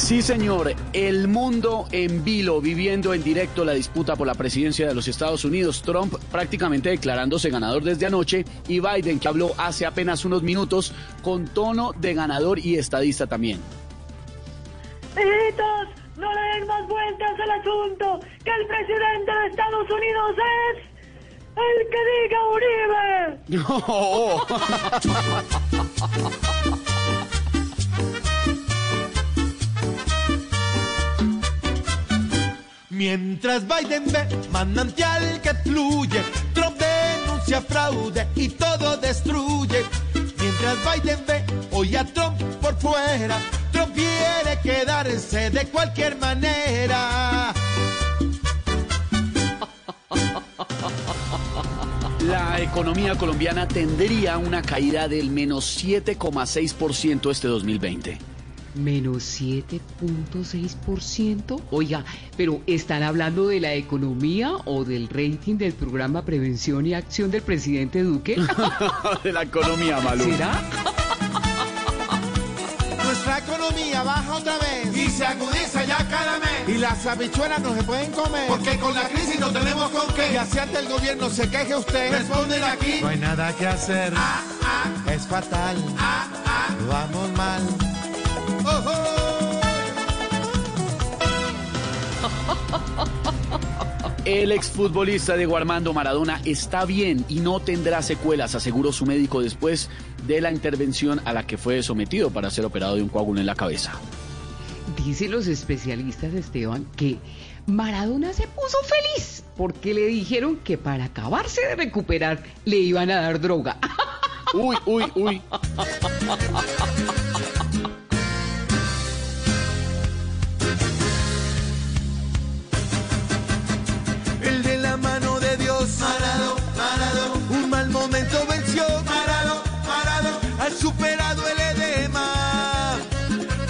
Sí, señor. El mundo en vilo, viviendo en directo la disputa por la presidencia de los Estados Unidos. Trump prácticamente declarándose ganador desde anoche y Biden, que habló hace apenas unos minutos con tono de ganador y estadista también. Hijitos, no le den más vueltas al asunto, que el presidente de Estados Unidos es el que diga Uribe. No. Mientras Biden ve manantial que fluye, Trump denuncia fraude y todo destruye. Mientras Biden ve hoy a Trump por fuera, Trump quiere quedarse de cualquier manera. La economía colombiana tendría una caída del menos 7,6% este 2020. Menos 7.6%. Oiga, pero ¿están hablando de la economía o del rating del programa Prevención y Acción del presidente Duque? de la economía, Malú. ¿Será? Nuestra economía baja otra vez y se agudiza ya cada mes. y las habichuelas no se pueden comer. Porque con la crisis no tenemos con Y qué. así ante el gobierno se queje usted. Responden aquí. No hay nada que hacer. Ah, ah, Es fatal. ah, ah. Vamos mal. El exfutbolista Diego Armando Maradona está bien y no tendrá secuelas, aseguró su médico después de la intervención a la que fue sometido para ser operado de un coágulo en la cabeza. Dicen los especialistas, Esteban, que Maradona se puso feliz porque le dijeron que para acabarse de recuperar le iban a dar droga. Uy, uy, uy. De la mano de Dios. Parado, parado, Un mal momento venció. parado, parado. Ha superado el edema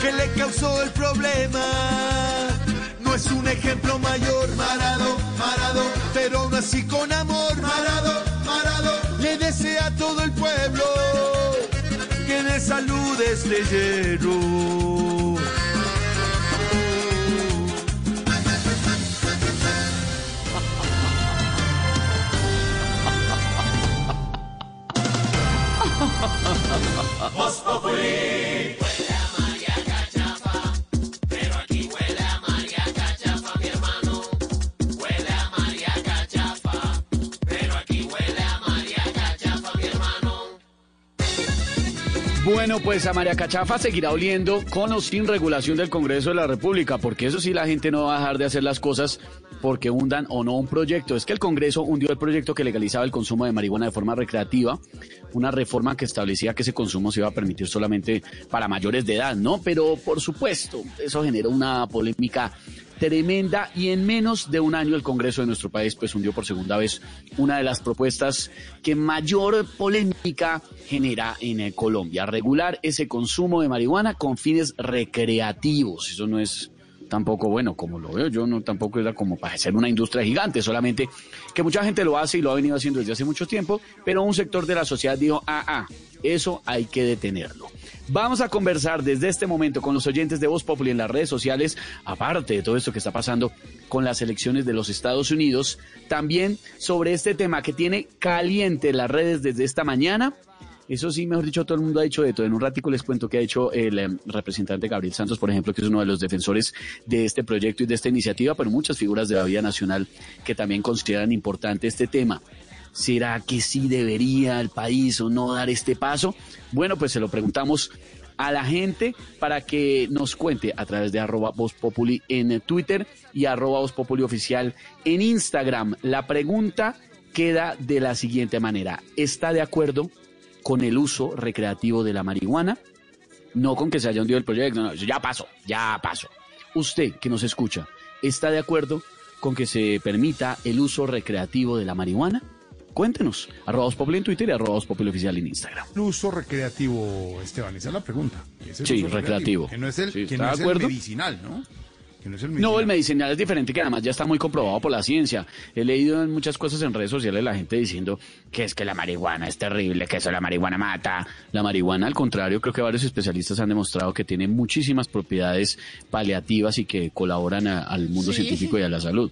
que le causó el problema. No es un ejemplo mayor, Parado, parado, pero aún así con amor. parado, parado. Le desea a todo el pueblo que de salud esté lleno. Bueno, pues a María Cachafa seguirá oliendo con o sin regulación del Congreso de la República, porque eso sí la gente no va a dejar de hacer las cosas porque hundan o no un proyecto. Es que el Congreso hundió el proyecto que legalizaba el consumo de marihuana de forma recreativa, una reforma que establecía que ese consumo se iba a permitir solamente para mayores de edad, ¿no? Pero por supuesto, eso generó una polémica tremenda. Y en menos de un año el Congreso de nuestro país pues hundió por segunda vez una de las propuestas que mayor polémica genera en eh, Colombia, regular ese consumo de marihuana con fines recreativos. Eso no es tampoco bueno como lo veo. Yo, no tampoco era como para ser una industria gigante, solamente que mucha gente lo hace y lo ha venido haciendo desde hace mucho tiempo, pero un sector de la sociedad dijo, ah, ah, eso hay que detenerlo. Vamos a conversar desde este momento con los oyentes de Voz Populi en las redes sociales, aparte de todo esto que está pasando con las elecciones de los Estados Unidos, también sobre este tema que tiene caliente las redes desde esta mañana. Eso sí, mejor dicho, todo el mundo ha dicho de todo. En un ratico les cuento que ha hecho el eh, representante Gabriel Santos, por ejemplo, que es uno de los defensores de este proyecto y de esta iniciativa, pero muchas figuras de la vida nacional que también consideran importante este tema. ¿Será que sí debería el país o no dar este paso? Bueno, pues se lo preguntamos a la gente para que nos cuente a través de arroba Populi en Twitter y arroba Populi oficial en Instagram. La pregunta queda de la siguiente manera. ¿Está de acuerdo con el uso recreativo de la marihuana? No con que se haya hundido el proyecto, no, ya pasó, ya pasó. Usted que nos escucha, ¿está de acuerdo con que se permita el uso recreativo de la marihuana? Cuéntenos. Arroba Populi en Twitter y arroba oficial en Instagram. El uso recreativo, Esteban, esa es la pregunta. ¿Qué es el Sí, recreativo. Que no es el, Sí, que ¿está no de es el acuerdo? medicinal, ¿no? no el No, medicinal. el medicinal es diferente, que además ya está muy comprobado por la ciencia. He leído en muchas cosas en redes sociales la gente diciendo que es que la marihuana es terrible, que eso la marihuana mata. La marihuana, al contrario, creo que varios especialistas han demostrado que tiene muchísimas propiedades paliativas y que colaboran a- al mundo científico y a la salud.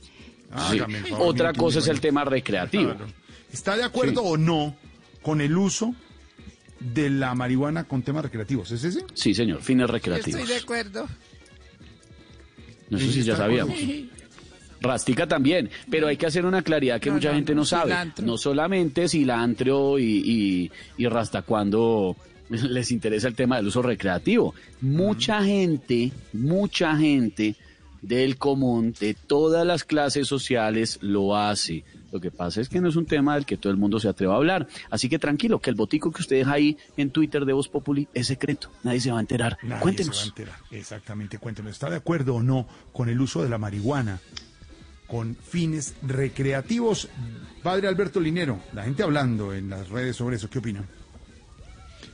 Ah, Sí. Otra cosa es el tema recreativo. Claro. ¿Está de acuerdo o no con el uso de la marihuana con temas recreativos? ¿Es ese? Sí, señor, fines recreativos. estoy de acuerdo. No sé si ya ¿Está de sabíamos. Rastica también, pero hay que hacer una claridad que No, mucha no, gente no, no sabe. cilantro. No solamente cilantro y, y, y rasta cuando les interesa el tema del uso recreativo. Mucha gente, mucha gente del común, de todas las clases sociales, lo hace. Lo que pasa es que no es un tema del que todo el mundo se atreva a hablar. Así que tranquilo, que el botico que usted deja ahí en Twitter de Voz Populi es secreto. Nadie se va a enterar. Nadie Cuéntenos. se va a enterar. Exactamente, cuéntenos. ¿Está de acuerdo o no con el uso de la marihuana con fines recreativos? Padre Alberto Linero, la gente hablando en las redes sobre eso, ¿qué opina?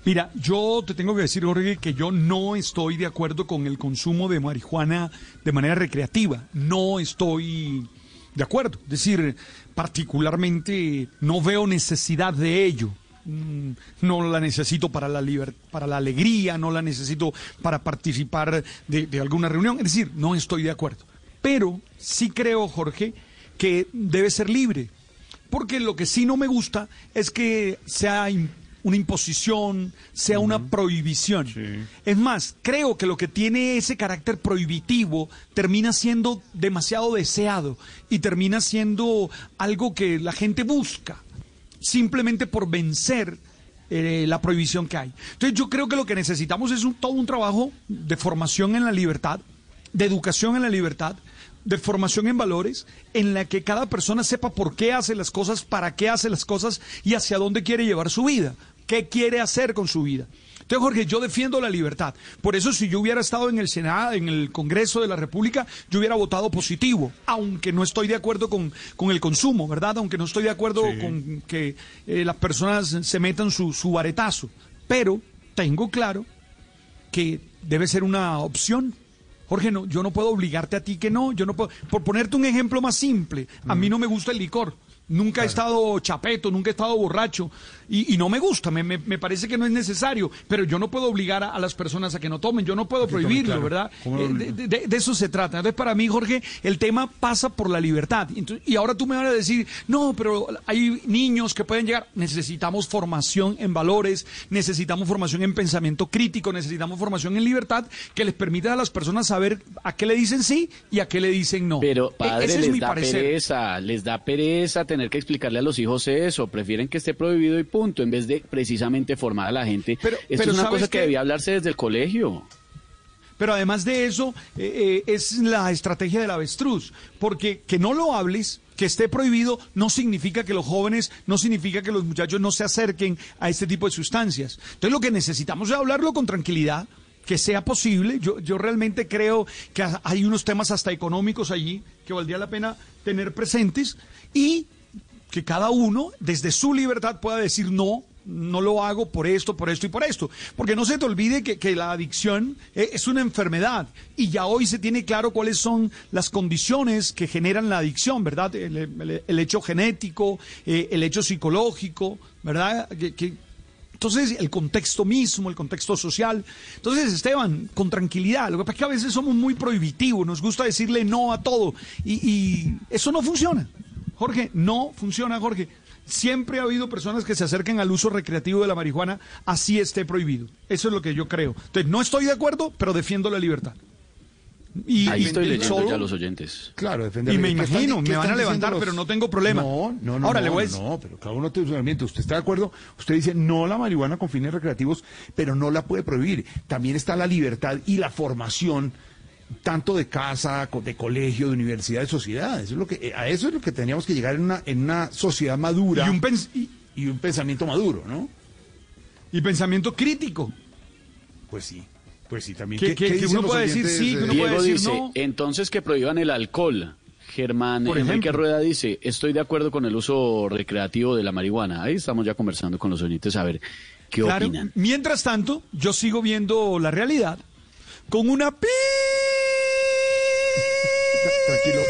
Mira, yo te tengo que decir, Jorge, que yo no estoy de acuerdo con el consumo de marihuana de manera recreativa. No estoy de acuerdo. Es decir, particularmente no veo necesidad de ello. Mm, No la necesito para la, liber- para la alegría, no la necesito para participar de, alguna reunión. Es decir, no estoy de acuerdo. Pero sí creo, Jorge, que debe ser libre. Porque lo que sí no me gusta es que sea im- una imposición, sea una prohibición. Es más, creo que lo que tiene ese carácter prohibitivo termina siendo demasiado deseado y termina siendo algo que la gente busca simplemente por vencer eh, la prohibición que hay. Entonces yo creo que lo que necesitamos es un- todo un trabajo de formación en la libertad, de educación en la libertad, de formación en valores, en la que cada persona sepa por qué hace las cosas, para qué hace las cosas y hacia dónde quiere llevar su vida, qué quiere hacer con su vida. Entonces, Jorge, yo defiendo la libertad. Por eso, si yo hubiera estado en el Senado, en el Congreso de la República, yo hubiera votado positivo, aunque no estoy de acuerdo con, con el consumo, ¿verdad? Aunque no estoy de acuerdo con que eh, las personas se metan su, su varetazo. Pero tengo claro que debe ser una opción. Jorge, no, yo no puedo obligarte a ti que no, yo no puedo. Por ponerte un ejemplo más simple, a mí no me gusta el licor. Nunca he estado chapeto, nunca he estado borracho y, y no me gusta, me, me- me parece que no es necesario, pero yo no puedo obligar a, a las personas a que no tomen, yo no puedo prohibirlo, claro. ¿verdad? ¿Cómo lo Eh, de, de- de eso se trata. Entonces, para mí, Jorge, el tema pasa por la libertad. Entonces, y ahora tú me vas a decir, no, pero hay niños que pueden llegar. Necesitamos formación en valores, necesitamos formación en pensamiento crítico, necesitamos formación en libertad que les permita a las personas saber a qué le dicen sí y a qué le dicen no. Pero E- padre, ese es les mi da parecer. pereza, les da pereza tener que explicarle a los hijos eso, prefieren que esté prohibido y punto, en vez de precisamente formar a la gente. Pero- Esto pero es una ¿sabes cosa que debía hablarse desde el colegio. Pero además de eso, eh, eh, es la estrategia del avestruz, porque que no lo hables, que esté prohibido, no significa que los jóvenes, no significa que los muchachos no se acerquen a este tipo de sustancias. Entonces lo que necesitamos es hablarlo con tranquilidad, que sea posible. Yo, yo realmente creo que ha- hay unos temas hasta económicos allí que valdría la pena tener presentes y que cada uno desde su libertad pueda decir no, no lo hago por esto, por esto y por esto. Porque no se te olvide que, que la adicción eh, es una enfermedad y ya hoy se tiene claro cuáles son las condiciones que generan la adicción, ¿verdad? El, hecho genético, eh, el hecho psicológico, ¿verdad? Que- entonces, el contexto mismo, el contexto social. Entonces, Esteban, con tranquilidad. Lo que pasa es que a veces somos muy prohibitivos, nos gusta decirle no a todo. Y eso no funciona. Jorge, no funciona, Jorge. Siempre ha habido personas que se acercan al uso recreativo de la marihuana, así esté prohibido. Eso es lo que yo creo. Entonces, no estoy de acuerdo, pero defiendo la libertad. Y, Ahí y- estoy leyendo solo- ya los oyentes. Claro, defender. Y me ¿Qué están- imagino, me van a levantar, pero no tengo problema. No, no, no. Ahora no, le voy a decir- No, pero cada uno tiene su argumento. Usted está de acuerdo. Usted dice no la marihuana con fines recreativos, pero no la puede prohibir. También está la libertad y la formación tanto de casa, de colegio, de universidad, de sociedad. Eso es lo que, eh, a eso es lo que teníamos que llegar en una, en una sociedad madura y un pens- y- y un pensamiento maduro, ¿no? y pensamiento crítico. Pues sí, pues sí, también. Que- ¿Qué- uno puede decir sí, que uno Diego puede decir dice, no. entonces que prohíban el alcohol. Germán Por Enrique ejemplo. Rueda dice, estoy de acuerdo con el uso recreativo de la marihuana. Ahí estamos ya conversando con los oyentes a ver qué Claro. opinan. Mientras tanto, yo sigo viendo la realidad con una Tranquilo,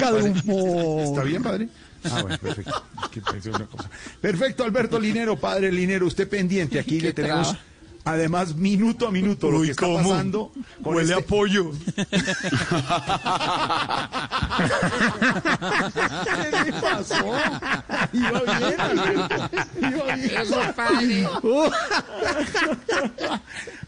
padre. Humor. ¿Está bien, padre? Ah, bueno, perfecto. Es que pensé una cosa. Perfecto, Alberto Linero, padre Linero, usted pendiente. Aquí le tenemos, traba. Además, minuto a minuto lo Uy, que está ¿cómo? pasando. con Huele este- a pollo. ¿Qué le pasó? Iba bien, Alberto. Iba bien. Eso, padre.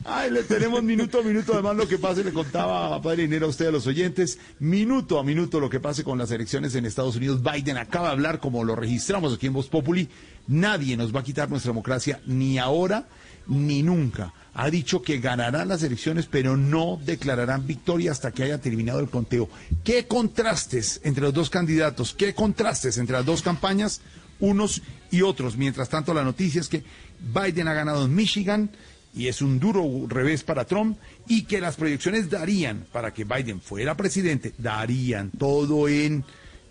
Ay, le tenemos minuto a minuto, además lo que pase, le contaba a Padre Dinero a usted a los oyentes, minuto a minuto lo que pase con las elecciones en Estados Unidos. Biden acaba de hablar, como lo registramos aquí en Voz Populi, nadie nos va a quitar nuestra democracia, ni ahora ni nunca. Ha dicho que ganarán las elecciones, pero no declararán victoria hasta que haya terminado el conteo. ¿Qué contrastes entre los dos candidatos? ¿Qué contrastes entre las dos campañas? Unos y otros. Mientras tanto, la noticia es que Biden ha ganado en Michigan, y es un duro revés para Trump y que las proyecciones darían para que Biden fuera presidente, darían todo en,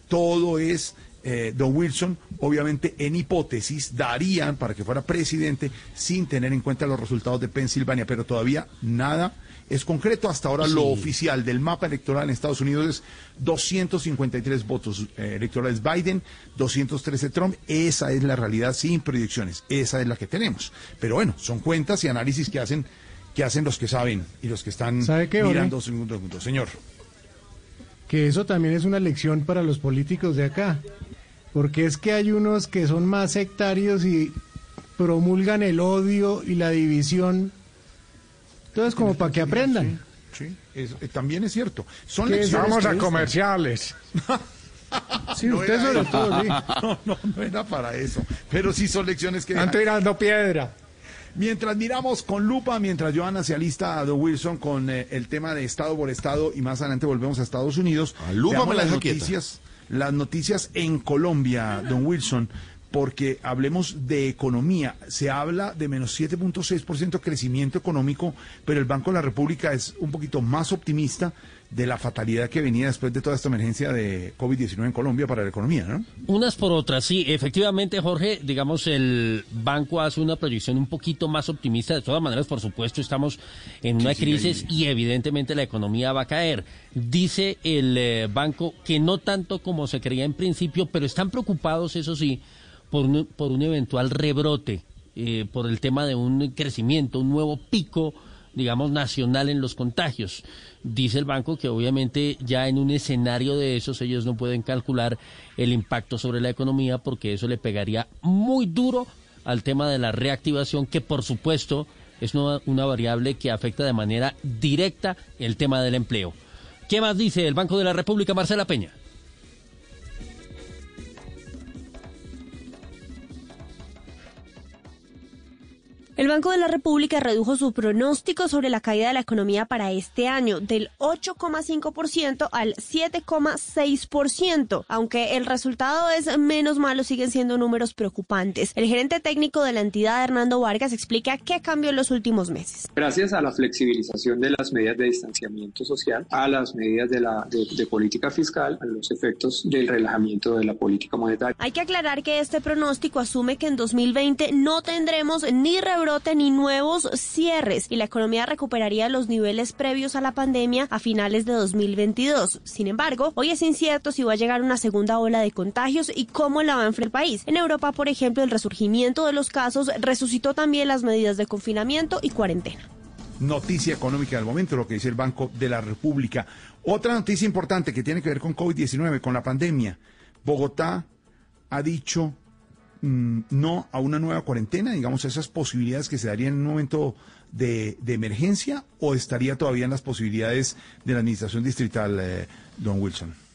todo es, eh, Don Wilson, obviamente en hipótesis, darían para que fuera presidente sin tener en cuenta los resultados de Pensilvania, pero todavía nada es concreto. Hasta ahora lo oficial del mapa electoral en Estados Unidos es 253 votos eh, electorales Biden, 213 Trump. Esa es la realidad sin proyecciones. Esa es la que tenemos. Pero bueno, son cuentas y análisis que hacen que hacen los que saben y los que están ¿Sabe qué, mirando segundo segundo. Señor. que eso también es una lección para los políticos de acá, porque es que hay unos que son más sectarios y promulgan el odio y la división. Entonces, como para que aprendan. Sí, es- eh, también es cierto. Son ¿Qué es lecciones Vamos a comerciales. Sí, No usted sobre eso. todo, sí. No, no, no era para eso. Pero sí son lecciones que dejan- tirando piedra. Mientras miramos con lupa, mientras Joana se alista a Don Wilson con eh, el tema de Estado por Estado y más adelante volvemos a Estados Unidos. A lupa me la las quieta. Las noticias en Colombia, Don Wilson, porque hablemos de economía. Se habla de menos 7.6% crecimiento económico, pero el Banco de la República es un poquito más optimista de la fatalidad que venía después de toda esta emergencia de COVID-19 en Colombia para la economía, ¿no? Unas por otras, sí, efectivamente, Jorge, digamos, el banco hace una proyección un poquito más optimista. De todas maneras, por supuesto, estamos en una sí, crisis ahí. y evidentemente la economía va a caer. Dice el eh, banco que no tanto como se creía en principio, pero están preocupados, eso sí, por un, por un eventual rebrote, eh, por el tema de un crecimiento, un nuevo pico digamos, nacional en los contagios. Dice el banco que obviamente ya en un escenario de esos ellos no pueden calcular el impacto sobre la economía porque eso le pegaría muy duro al tema de la reactivación que por supuesto es una, variable que afecta de manera directa el tema del empleo. ¿Qué más dice el Banco de la República, Marcela Peña? El Banco de la República redujo su pronóstico sobre la caída de la economía para este año del 8,5% al 7,6%. Aunque el resultado es menos malo, siguen siendo números preocupantes. El gerente técnico de la entidad, Hernando Vargas, explica qué cambió en los últimos meses. Gracias a la flexibilización de las medidas de distanciamiento social, a las medidas de, la, de, de política fiscal, a los efectos del relajamiento de la política monetaria. Hay que aclarar que este pronóstico asume que en 2020 no tendremos ni rebrote ni nuevos cierres y la economía recuperaría los niveles previos a la pandemia a finales de 2022. Sin embargo, hoy es incierto si va a llegar una segunda ola de contagios y cómo la va a enfrentar el país. En Europa, por ejemplo, el resurgimiento de los casos resucitó también las medidas de confinamiento y cuarentena. noticia económica del momento, lo que dice el Banco de la República. Otra noticia importante que tiene que ver con COVID-19, con la pandemia. Bogotá ha dicho mm, no a una nueva cuarentena, digamos, esas posibilidades que se darían en un momento de, de emergencia, o estaría todavía en las posibilidades de la administración distrital, eh, don Wilson.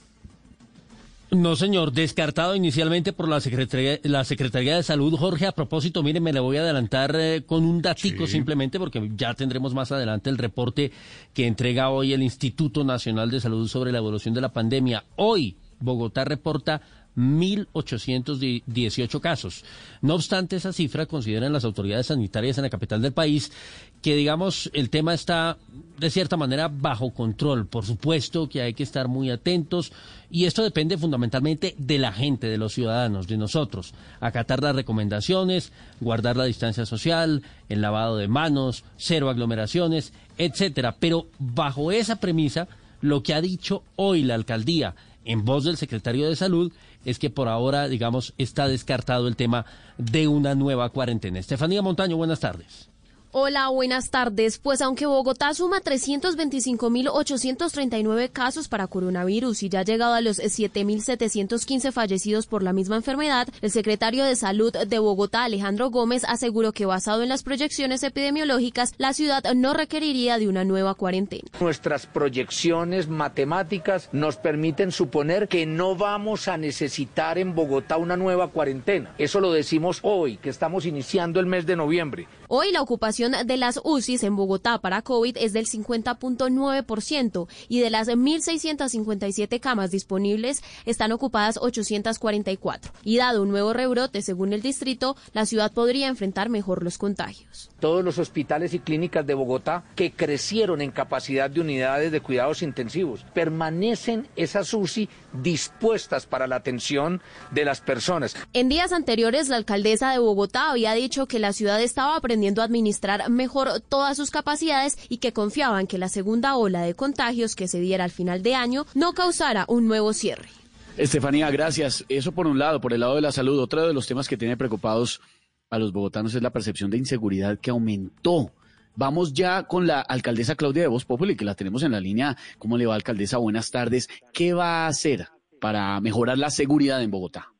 No, señor, descartado inicialmente por la Secretaría, la Secretaría de Salud. Jorge, a propósito, mire, me le voy a adelantar eh, con un datico simplemente porque ya tendremos más adelante el reporte que entrega hoy el Instituto Nacional de Salud sobre la evolución de la pandemia. Hoy, Bogotá reporta 1.818 casos. No obstante, esa cifra consideran las autoridades sanitarias en la capital del país que, digamos, el tema está de cierta manera bajo control. Por supuesto que hay que estar muy atentos y esto depende fundamentalmente de la gente, de los ciudadanos, de nosotros. Acatar las recomendaciones, guardar la distancia social, el lavado de manos, cero aglomeraciones, etcétera. Pero bajo esa premisa, Lo que ha dicho hoy la alcaldía en voz del secretario de Salud es que por ahora, digamos, está descartado el tema de una nueva cuarentena. Estefanía Montaño, buenas tardes. Hola, buenas tardes. Pues aunque Bogotá suma 325.839 casos para coronavirus y ya ha llegado a los 7.715 fallecidos por la misma enfermedad, el secretario de Salud de Bogotá, Alejandro Gómez, aseguró que basado en las proyecciones epidemiológicas, la ciudad no requeriría de una nueva cuarentena. Nuestras proyecciones matemáticas nos permiten suponer que no vamos a necesitar en Bogotá una nueva cuarentena. Eso lo decimos hoy, que estamos iniciando el mes de noviembre. Hoy la ocupación de las UCIs en Bogotá para COVID es del 50.9% y de las 1.657 camas disponibles están ocupadas 844. Y dado un nuevo rebrote, según el distrito, la ciudad podría enfrentar mejor los contagios. Todos los hospitales y clínicas de Bogotá que crecieron en capacidad de unidades de cuidados intensivos, permanecen esas UCI dispuestas para la atención de las personas. En días anteriores, la alcaldesa de Bogotá había dicho que la ciudad estaba aprendiendo administrar mejor todas sus capacidades y que confiaban que la segunda ola de contagios que se diera al final de año no causara un nuevo cierre. Estefanía, gracias. Eso por un lado, por el lado de la salud. Otro de los temas que tiene preocupados a los bogotanos es la percepción de inseguridad que aumentó. Vamos ya con la alcaldesa Claudia de Voz Populi, que la tenemos en la línea. ¿Cómo le va, alcaldesa? Buenas tardes. ¿Qué va a hacer para mejorar la seguridad en Bogotá?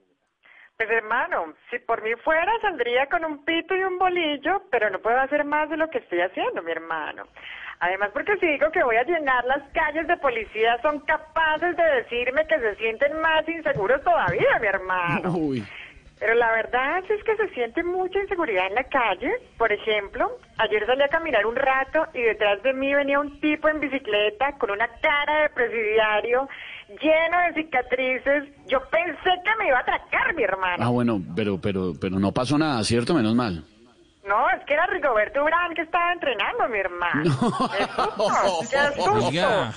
Pues hermano, si por mí fuera saldría con un pito y un bolillo, pero no puedo hacer más de lo que estoy haciendo, mi hermano. Además, porque si digo que voy a llenar las calles de policía, son capaces de decirme que se sienten más inseguros todavía, mi hermano. Uy. Pero la verdad es que se siente mucha inseguridad en la calle. Por ejemplo, ayer salí a caminar un rato y detrás de mí venía un tipo en bicicleta con una cara de presidiario lleno de cicatrices. Yo pensé que me iba a atracar, mi hermano. Ah, bueno, pero, pero, pero no pasó nada, ¿cierto? Menos mal. No, es que era Rigoberto Urán que estaba entrenando, mi hermano. ¡Qué susto! ¡Qué susto! Oiga.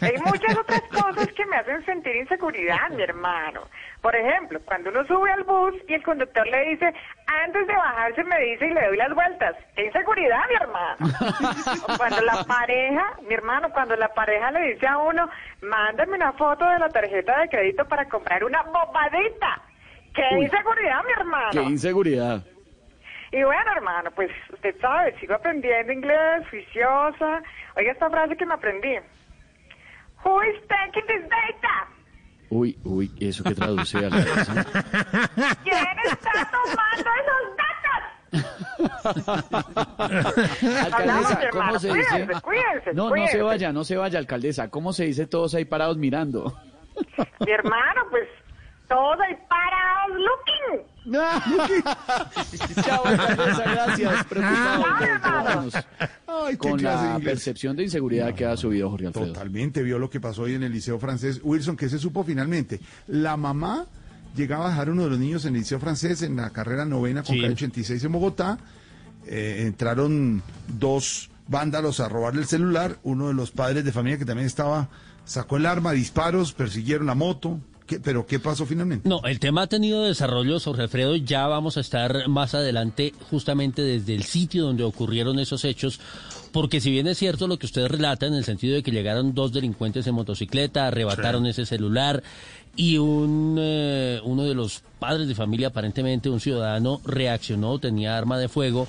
Hay muchas otras cosas que me hacen sentir inseguridad, mi hermano. Por ejemplo, cuando uno sube al bus y el conductor le dice, antes de bajarse me dice y le doy las vueltas. ¡Qué inseguridad, mi hermano! O cuando la pareja, mi hermano, cuando la pareja le dice a uno, mándame una foto de la tarjeta de crédito para comprar una bobadita. ¡Qué Uy. inseguridad, mi hermano! Qué inseguridad. Y bueno, hermano, pues usted sabe, sigo aprendiendo inglés, juiciosa. Oiga esta frase que me aprendí. Who is taking this data? Uy, uy, ¿eso que traduce? ¿Quién está tomando esos datos? Alcaldesa, ¿cómo se dice? cuídense, cuídense, No, no se vaya, no se vaya, alcaldesa. ¿Cómo se dice todos ahí parados mirando? Mi hermano, pues todos ahí parados looking. Chao, alcaldesa, gracias. Preocupados Chao, los hermano. bogotanos Ay, qué con clase de la inglés. percepción de inseguridad que ha subido Jorge Alfredo. Totalmente, vio lo que pasó hoy en el Liceo Francés. Wilson, ¿qué se supo finalmente? La mamá llegaba a dejar uno de los niños en el Liceo Francés en la carrera novena con Sí. calle 86 en Bogotá. Eh, entraron dos vándalos a robarle el celular. Uno de los padres de familia que también estaba sacó el arma, disparos, persiguieron la moto. ¿Qué- ¿Pero qué pasó finalmente? No, el tema ha tenido desarrollo, Jorge Alfredo. Ya vamos a estar más adelante, justamente desde el sitio donde ocurrieron esos hechos. Porque si bien es cierto lo que usted relata, en el sentido de que llegaron dos delincuentes en motocicleta, arrebataron ese celular y un, eh, uno de los padres de familia, aparentemente un ciudadano, reaccionó, tenía arma de fuego.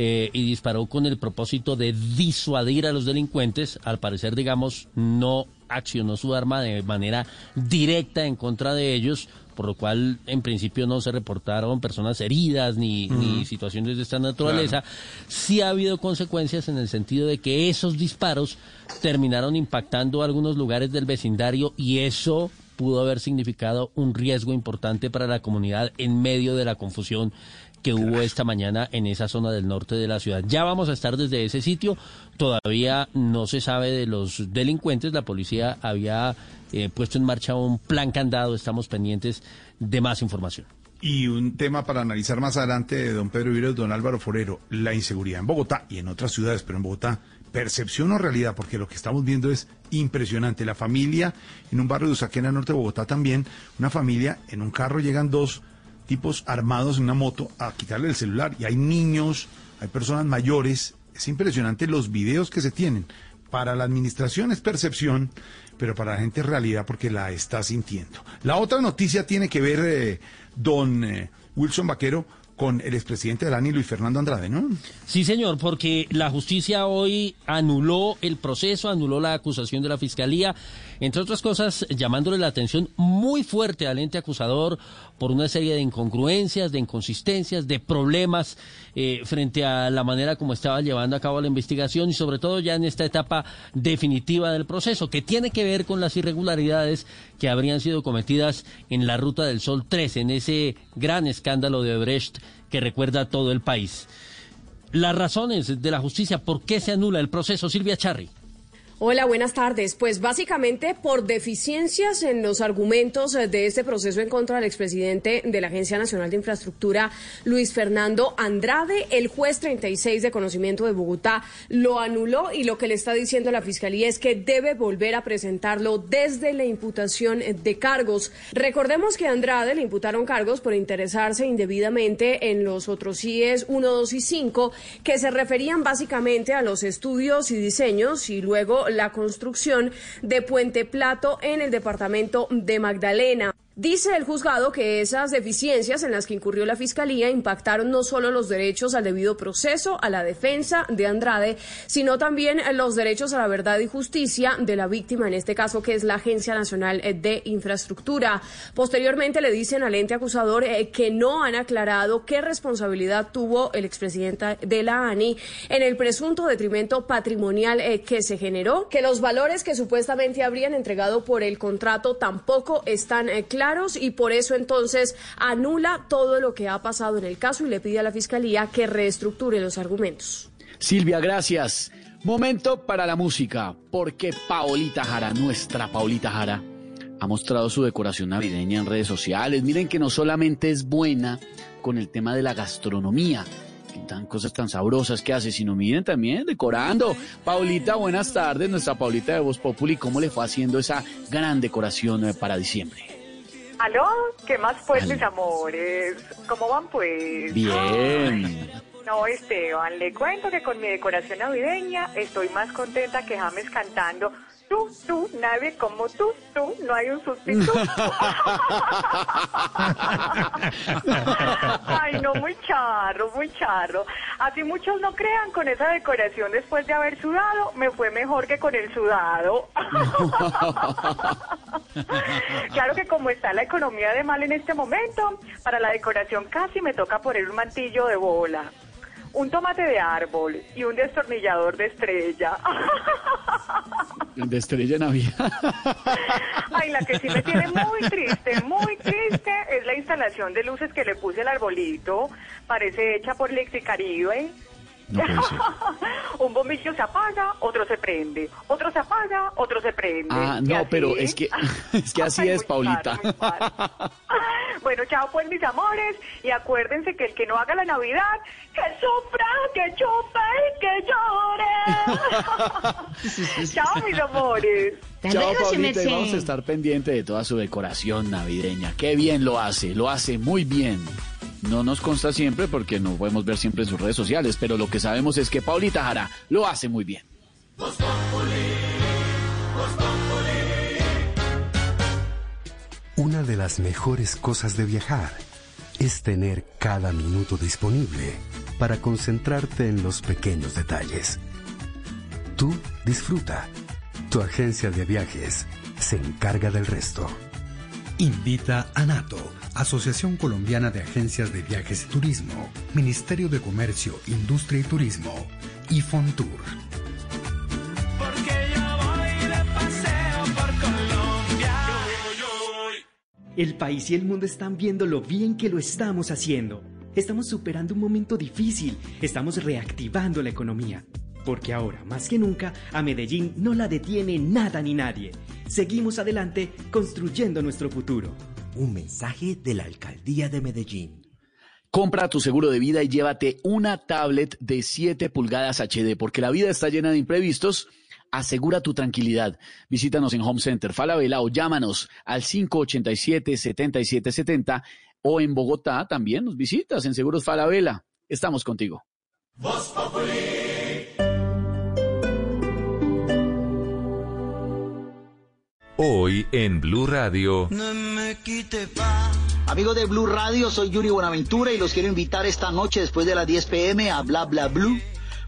Eh, y disparó con el propósito de disuadir a los delincuentes. Al parecer, digamos, no accionó su arma de manera directa en contra de ellos, por lo cual en principio no se reportaron personas heridas ni, ni situaciones de esta naturaleza. Sí ha habido consecuencias en el sentido de que esos disparos terminaron impactando algunos lugares del vecindario y eso pudo haber significado un riesgo importante para la comunidad en medio de la confusión que hubo esta mañana en esa zona del norte de la ciudad. Ya vamos a estar desde ese sitio. Todavía no se sabe de los delincuentes. La policía había eh, puesto en marcha un plan candado. Estamos pendientes de más información. Y un tema para analizar más adelante de don Pedro Viveros, don Álvaro Forero, la inseguridad en Bogotá y en otras ciudades, pero en Bogotá, percepción o realidad, porque lo que estamos viendo es impresionante. La familia en un barrio de Usaquena, norte de Bogotá también, una familia, en un carro llegan dos tipos armados en una moto a quitarle el celular y hay niños, hay personas mayores, es impresionante los videos que se tienen. Para la administración es percepción, pero para la gente es realidad porque la está sintiendo. La otra noticia tiene que ver, eh, don eh, Wilson Vaquero, con el expresidente de ANI, Luis Fernando Andrade, ¿no? Sí, señor, porque la justicia hoy anuló el proceso, anuló la acusación de la fiscalía, entre otras cosas, llamándole la atención muy fuerte al ente acusador por una serie de incongruencias, de inconsistencias, de problemas eh, frente a la manera como estaba llevando a cabo la investigación y sobre todo ya en esta etapa definitiva del proceso, que tiene que ver con las irregularidades que habrían sido cometidas en la Ruta del Sol 3, en ese gran escándalo de Brecht que recuerda a todo el país. Las razones de la justicia, ¿por qué se anula el proceso? Silvia Charri. Hola, buenas tardes. Pues básicamente por deficiencias en los argumentos eh, de este proceso en contra del expresidente de la Agencia Nacional de Infraestructura, Luis Fernando Andrade, el juez 36 de conocimiento de Bogotá lo anuló y lo que le está diciendo la Fiscalía es que debe volver a presentarlo desde la imputación de cargos. Recordemos que a Andrade le imputaron cargos por interesarse indebidamente en los otros CIES 1, 2 y 5 que se referían básicamente a los estudios y diseños y luego la construcción de Puente Plato en el departamento de Magdalena. Dice el juzgado que esas deficiencias en las que incurrió la Fiscalía impactaron no solo los derechos al debido proceso, a la defensa de Andrade, sino también los derechos a la verdad y justicia de la víctima, en este caso que es la Agencia Nacional de Infraestructura. Posteriormente le dicen al ente acusador eh, que no han aclarado qué responsabilidad tuvo el expresidente de la ANI en el presunto detrimento patrimonial eh, que se generó, que los valores que supuestamente habrían entregado por el contrato tampoco están eh, claros y por eso entonces anula todo lo que ha pasado en el caso y le pide a la Fiscalía que reestructure los argumentos. Silvia, gracias. Momento para la música, porque Paolita Jara, nuestra Paolita Jara, ha mostrado su decoración navideña en redes sociales. Miren que no solamente es buena con el tema de la gastronomía, que tan cosas tan sabrosas que hace, sino miren también decorando. Paulita, buenas tardes, nuestra Paulita de Voz Populi, ¿cómo le fue haciendo esa gran decoración eh, para diciembre? ¿Aló? ¿Qué más pues, mis amores? ¿Cómo van pues? Bien. No, Esteban, le cuento que con mi decoración navideña estoy más contenta que James cantando tú, tú, nadie como tú, tú, no hay un sustituto. Ay, no, muy charro, muy charro. Así muchos no crean, con esa decoración después de haber sudado, me fue mejor que con el sudado. claro que como está la economía de mal en este momento, para la decoración casi me toca poner un mantillo de bola un tomate de árbol y un destornillador de estrella. De estrella Navidad. Ay, la que sí me tiene muy triste, muy triste, es la instalación de luces que le puse al arbolito. Parece hecha por Un bombillo se apaga, otro se prende, otro se apaga, otro se prende. Ah, no, pero es que, es que así es, Paulita. bueno, chao pues mis amores, y acuérdense que el que no haga la Navidad, que sufra, que chupe y que llore. chao mis amores. Chao, Paulita, y vamos a estar pendiente de toda su decoración navideña. Qué bien lo hace, lo hace muy bien. No nos consta siempre porque no podemos ver siempre en sus redes sociales, pero lo que sabemos es que Paulita Jara lo hace muy bien. Una de las mejores cosas de viajar es tener cada minuto disponible para concentrarte en los pequeños detalles. Tú disfruta. Tu agencia de viajes se encarga del resto. Invita a Nato Asociación Colombiana de Agencias de Viajes y Turismo, Ministerio de Comercio, Industria y Turismo y Fontour. El país y el mundo están viendo lo bien que lo estamos haciendo. Estamos superando un momento difícil, estamos reactivando la economía. Porque ahora, más que nunca, a Medellín no la detiene nada ni nadie. Seguimos adelante construyendo nuestro futuro. Un mensaje de la Alcaldía de Medellín. Compra tu seguro de vida y llévate una tablet de 7 pulgadas HD, porque la vida está llena de imprevistos. Asegura tu tranquilidad. Visítanos en Home Center Falabella o llámanos al 587-7770 o en Bogotá también nos visitas en Seguros Falabella. Estamos contigo. Hoy en Blue Radio. Amigos de Blue Radio, soy Yuri Buenaventura y los quiero invitar esta noche después de las 10 pm a Bla Bla Blue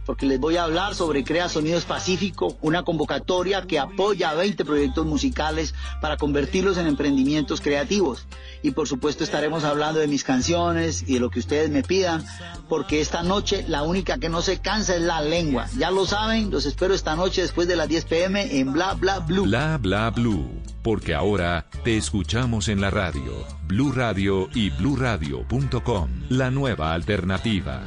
porque les voy a hablar sobre Crea Sonidos Pacífico, una convocatoria que apoya a 20 proyectos musicales para convertirlos en emprendimientos creativos. Y por supuesto estaremos hablando de mis canciones y de lo que ustedes me pidan, porque esta noche la única que no se cansa es la lengua. Ya lo saben, los espero esta noche después de las 10 pm en Bla Bla Blue. Bla Bla Blue, porque ahora te escuchamos en la radio. Blue Radio y bluradio.com, la nueva alternativa.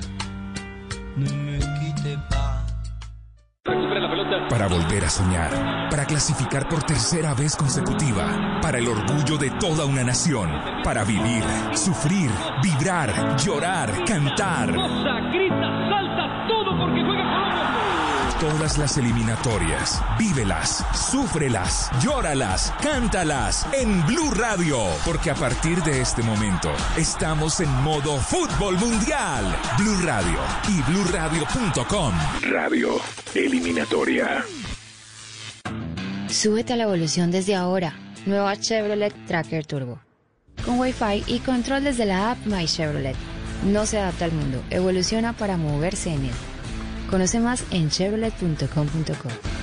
Para volver a soñar, para clasificar por tercera vez consecutiva, para el orgullo de toda una nación, para vivir, sufrir, vibrar, llorar, cantar. Todas las eliminatorias, vívelas, súfrelas, llóralas, cántalas en Blue Radio, porque a partir de este momento estamos en modo fútbol mundial. Blue Radio y bluradio.com. Radio eliminatoria. Súbete a la evolución desde ahora. Nueva Chevrolet Tracker Turbo. Con Wi-Fi y control desde la app My Chevrolet. No se adapta al mundo, evoluciona para moverse en él. Conoce más en chevrolet.com.co.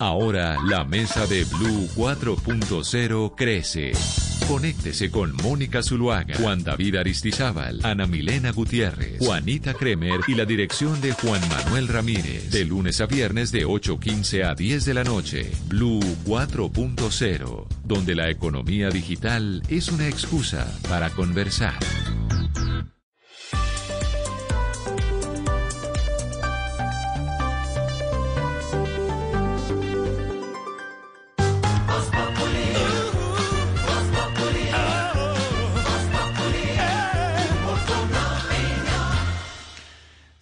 Ahora la mesa de Blue 4.0 crece. Conéctese con Mónica Zuluaga, Juan David Aristizábal, Ana Milena Gutiérrez, Juanita Kremer y la dirección de Juan Manuel Ramírez. De lunes a viernes de 8.15 a 10 de la noche. Blue 4.0, donde la economía digital es una excusa para conversar.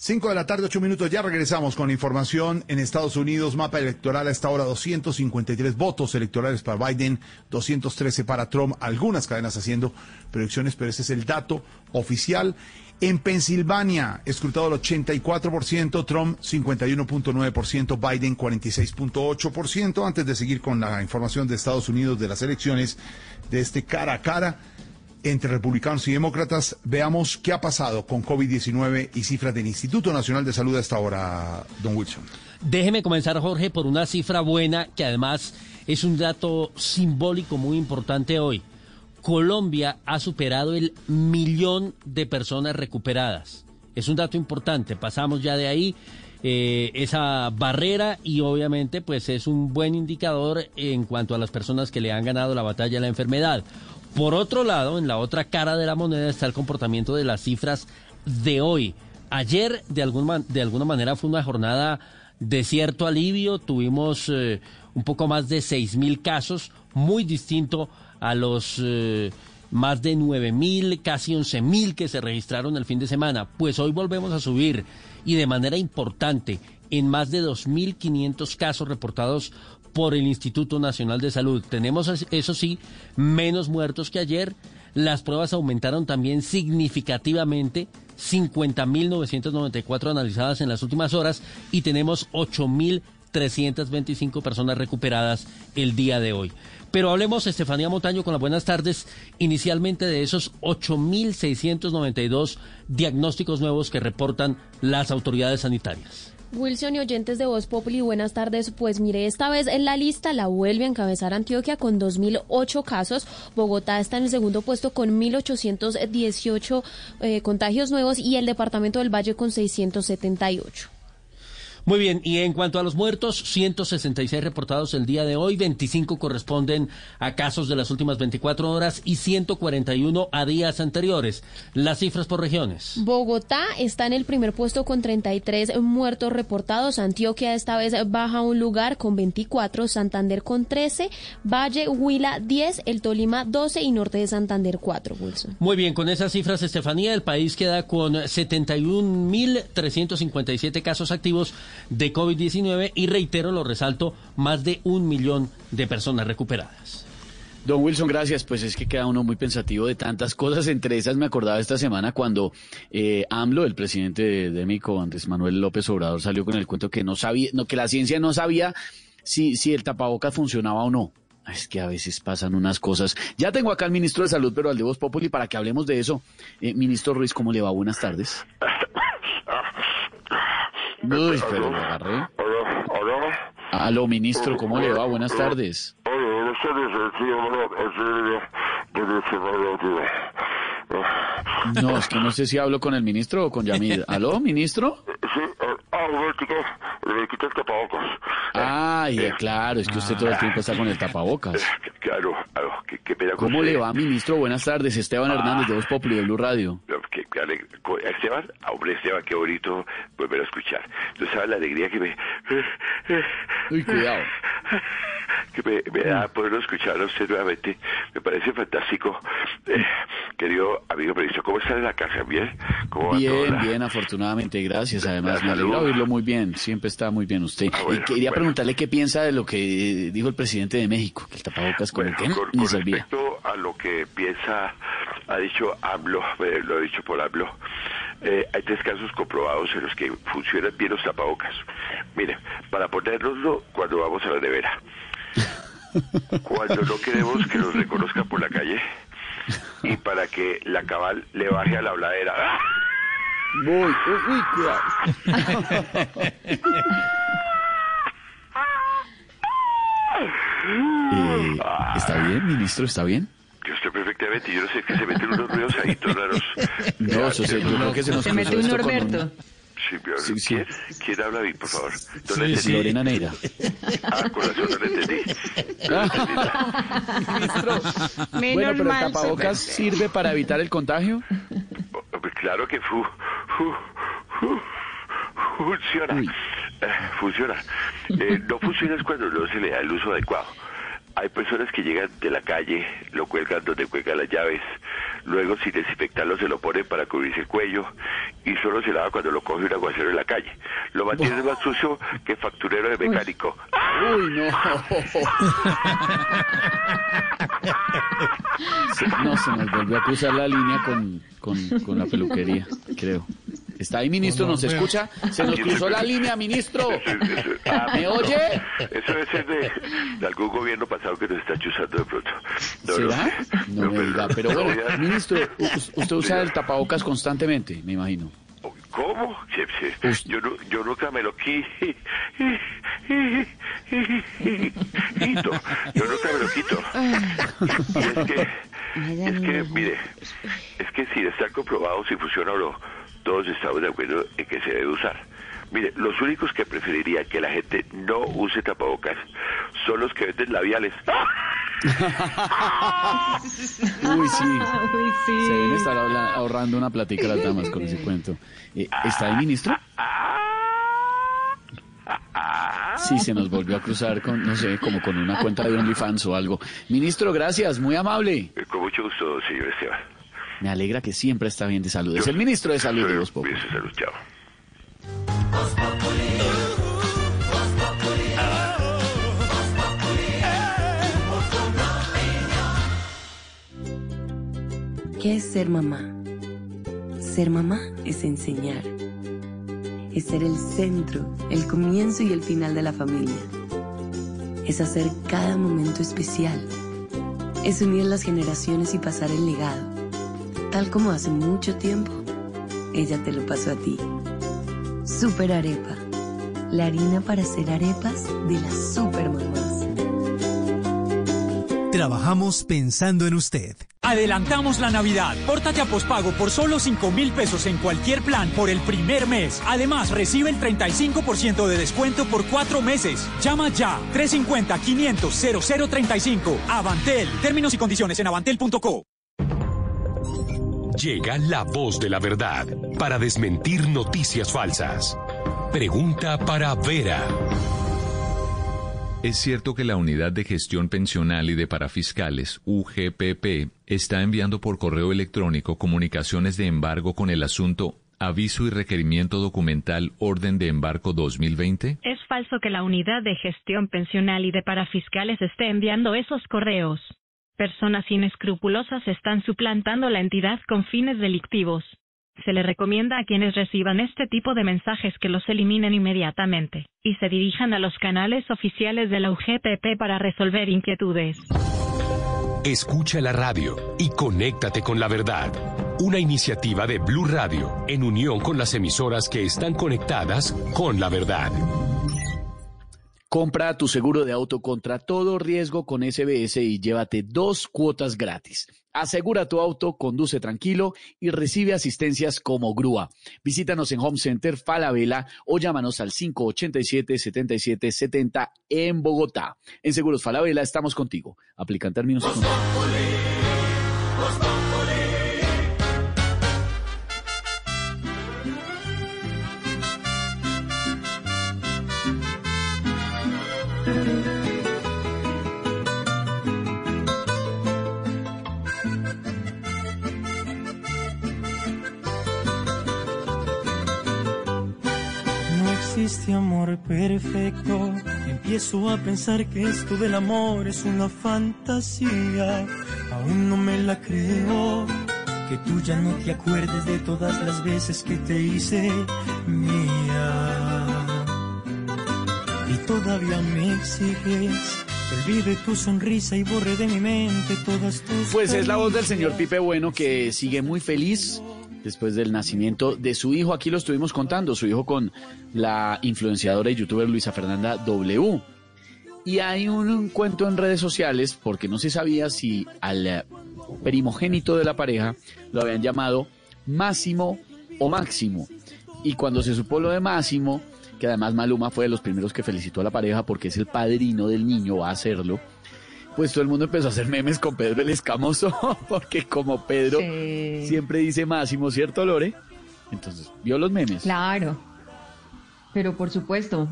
Cinco de la tarde, ocho minutos, ya regresamos con información en Estados Unidos, mapa electoral a esta hora, 253 votos electorales para Biden, 213 para Trump, algunas cadenas haciendo proyecciones, pero ese es el dato oficial. En Pensilvania, escrutado el 84%, Trump 51.9%, Biden 46.8%. Antes de seguir con la información de Estados Unidos de las elecciones, de este cara a cara, entre republicanos y demócratas. Veamos qué ha pasado con COVID-19 y cifras del Instituto Nacional de Salud hasta ahora, don Wilson. Déjeme comenzar, Jorge, por una cifra buena que además es un dato simbólico muy importante hoy. Colombia ha superado el millón de personas recuperadas. Es un dato importante, pasamos ya de ahí eh, esa barrera y obviamente pues es un buen indicador en cuanto a las personas que le han ganado la batalla a la enfermedad. Por otro lado, en la otra cara de la moneda está el comportamiento de las cifras de hoy. Ayer, de, de alguna manera, fue una jornada de cierto alivio. Tuvimos eh, un poco más de seis mil casos, muy distinto a los eh, más de nueve mil, casi once mil que se registraron el fin de semana. Pues hoy volvemos a subir y de manera importante en más de 2.500 casos reportados por el Instituto Nacional de Salud. Tenemos, eso sí, menos muertos que ayer. Las pruebas aumentaron también significativamente, 50.994 analizadas en las últimas horas y tenemos 8.325 personas recuperadas el día de hoy. Pero hablemos, Estefanía Montaño, con las buenas tardes, inicialmente de esos 8.692 diagnósticos nuevos que reportan las autoridades sanitarias. Wilson y oyentes de Voz Populi, buenas tardes. Pues mire, esta vez en la lista la vuelve a encabezar Antioquia con 2.008 casos. Bogotá está en el segundo puesto con 1.818 eh, contagios nuevos y el departamento del Valle con 678. Muy bien, y en cuanto a los muertos, 166 reportados el día de hoy, 25 corresponden a casos de las últimas 24 horas y 141 a días anteriores. Las cifras por regiones. Bogotá está en el primer puesto con 33 muertos reportados. Antioquia esta vez baja un lugar con 24, Santander con 13, Valle, Huila 10, el Tolima 12 y Norte de Santander 4, Wilson. Muy bien, con esas cifras, Estefanía, el país queda con 71.357 casos activos de COVID-19 y reitero, lo resalto, más de un millón de personas recuperadas. Don Wilson, gracias. Pues es que queda uno muy pensativo de tantas cosas. Entre esas me acordaba esta semana cuando eh, AMLO, el presidente de, de México, Andrés Manuel López Obrador, salió con el cuento que no sabía, no, que la ciencia no sabía si, si el tapabocas funcionaba o no. Es que a veces pasan unas cosas. Ya tengo acá al ministro de Salud, pero al de Voz Populi, para que hablemos de eso. Eh, ministro Ruiz, ¿cómo le va? Buenas tardes. Uy, pero lo agarré. Aló, ministro, ¿cómo le va? Buenas tardes. No, es que no sé si hablo con el ministro o con Yamil. ¿Aló, ministro? Sí, eh, ah, me quité, quité el tapabocas. Ay, eh, claro, es que usted todo el tiempo está con el tapabocas. Claro, claro, qué, qué pena ¿Cómo le va, ministro? Buenas tardes, Esteban Hernández de Voz Populi de Blue Radio. No, que- que Esteban, ah, hombre Esteban, qué bonito volver a escuchar. Tú sabes la alegría que me... Uy, cuidado. Que me, me da poderlo escuchar a usted nuevamente. Me parece fantástico. Eh, querido amigo ministro, ¿cómo está en la casa? ¿Bien? ¿Cómo? Bien, bien, afortunadamente, gracias. Además, la me salud. Oírlo muy bien. Siempre está muy bien usted. Ah, bueno, y quería bueno. preguntarle qué piensa de lo que dijo el presidente de México, que el tapabocas con el que con, ni con se respecto a lo que piensa, ha dicho AMLO, eh, lo ha dicho por AMLO, eh, hay tres casos comprobados en los que funcionan bien los tapabocas. Mire, para ponérnoslo cuando vamos a la nevera, cuando no queremos que nos reconozcan por la calle y para que la cabal le baje a la habladera. ¡Ah! Uy, cuidado. Eh, ¿Está bien, ministro? ¿Está bien? Yo estoy perfectamente, yo no sé que se meten unos ruidos ahí todos raros. No, eso se- yo creo que se nos Se metió un Norberto. Sí, Sí, sí. ¿Quién? ¿Quién habla bien, por favor? No Sí, Lorena Neira. Ah, corazón, no le entendí. No entendí. Ministro, bueno, pero el tapabocas sirve para evitar el contagio. Pues claro que fu, fu- fu- funciona. Eh, funciona. Eh, no funciona es cuando no se le da el uso adecuado. Hay personas que llegan de la calle, lo cuelgan donde cuelgan las llaves, luego sin desinfectarlo se lo ponen para cubrirse el cuello y solo se lava cuando lo coge un aguacero en la calle. Lo mantiene más sucio que facturero de mecánico. Uy, no. Se- no, se nos volvió a cruzar la línea con, con, con la peluquería, creo. ¿Está ahí, ministro? ¿Nos escucha? Se nos cruzó la línea, ministro. ¿Me oye? Eso debe ser de, de algún gobierno pasado que nos está chuzando de pronto. No, ¿Será? No, No me diga. Pero no bueno, a- ministro, usted usa el tapabocas constantemente, me imagino. ¿Cómo? Sí, sí. Yo, yo nunca me lo quito. Yo nunca me lo quito. Y es que, es que, mire, es que si está comprobado si funciona o no, todos estamos de acuerdo en que se debe usar. Mire, los únicos que preferirían que la gente no use tapabocas son los que venden labiales. Uy, sí. Se deben estar ahorrando una platica las damas con ese cuento. Eh, ¿Está ahí, ministro? Sí, se nos volvió a cruzar con, no sé, como con una cuenta de OnlyFans o algo. Ministro, gracias, muy amable. Con mucho gusto, señor Esteban. Me alegra que siempre está bien de salud. Es el ministro de Salud de salud, chao. ¿Qué es ser mamá? Ser mamá es enseñar. Es ser el centro, el comienzo y el final de la familia. Es hacer cada momento especial. Es unir las generaciones y pasar el legado. Tal como hace mucho tiempo, ella te lo pasó a ti. Super Arepa. La harina para hacer arepas de las super mamás. Trabajamos pensando en usted. Adelantamos la Navidad. Pórtate a pospago por solo 5 mil pesos en cualquier plan por el primer mes. Además, recibe el 35% de descuento por cuatro meses. Llama ya. 350-500-0035. Avantel. Términos y condiciones en avantel.co. Llega la voz de la verdad para desmentir noticias falsas. Pregunta para Vera. ¿Es cierto que la Unidad de Gestión Pensional y de Parafiscales, UGPP, está enviando por correo electrónico comunicaciones de embargo con el asunto Aviso y requerimiento documental Orden de Embarco 2020? Es falso que la Unidad de Gestión Pensional y de Parafiscales esté enviando esos correos. Personas inescrupulosas están suplantando la entidad con fines delictivos. Se le recomienda a quienes reciban este tipo de mensajes que los eliminen inmediatamente y se dirijan a los canales oficiales de la UGPP para resolver inquietudes. Escucha la radio y conéctate con la verdad. Una iniciativa de Blue Radio en unión con las emisoras que están conectadas con la verdad. Compra tu seguro de auto contra todo riesgo con SBS y llévate dos cuotas gratis. Asegura tu auto, conduce tranquilo y recibe asistencias como grúa. Visítanos en Home Center Falabella o llámanos al 587-7770 en Bogotá. En Seguros Falabella estamos contigo. Aplican términos amor perfecto. Empiezo a pensar que esto del amor es una fantasía. Aún no me la creo. Que tú ya no te acuerdes de todas las veces que te hice mía. Y todavía me exiges. Olvide tu sonrisa y borre de mi mente todas tus. Pues es la voz del señor Pipe Bueno que sigue muy feliz después del nacimiento de su hijo. Aquí lo estuvimos contando, su hijo con la influenciadora y youtuber Luisa Fernanda W. Y hay un, cuento en redes sociales porque no se sabía si al primogénito de la pareja lo habían llamado Máximo o Máximo. Y cuando se supo lo de Máximo, que además Maluma fue de los primeros que felicitó a la pareja porque es el padrino del niño, va a hacerlo, pues todo el mundo empezó a hacer memes con Pedro el Escamoso, porque como Pedro Sí. siempre dice Máximo, ¿cierto, Lore? Entonces, vio los memes. Claro, pero por supuesto.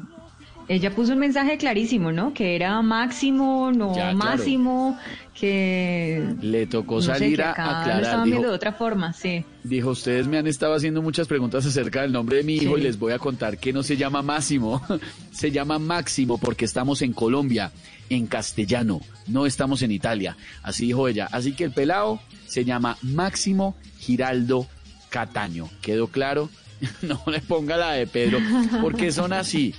Ella puso un mensaje clarísimo, ¿no? Que era máximo, no Ya, claro. máximo, que... Le tocó no salir que a Lo aclarar. estaban Dijo, viendo de otra forma, sí. dijo, ustedes me han estado haciendo muchas preguntas acerca del nombre de mi hijo Sí. y les voy a contar que no se llama Máximo, se llama Máximo porque estamos en Colombia, en castellano, no estamos en Italia. Así dijo ella. Así que el pelado se llama Máximo Giraldo Cataño. ¿Quedó claro? No le ponga la de Pedro, porque son así.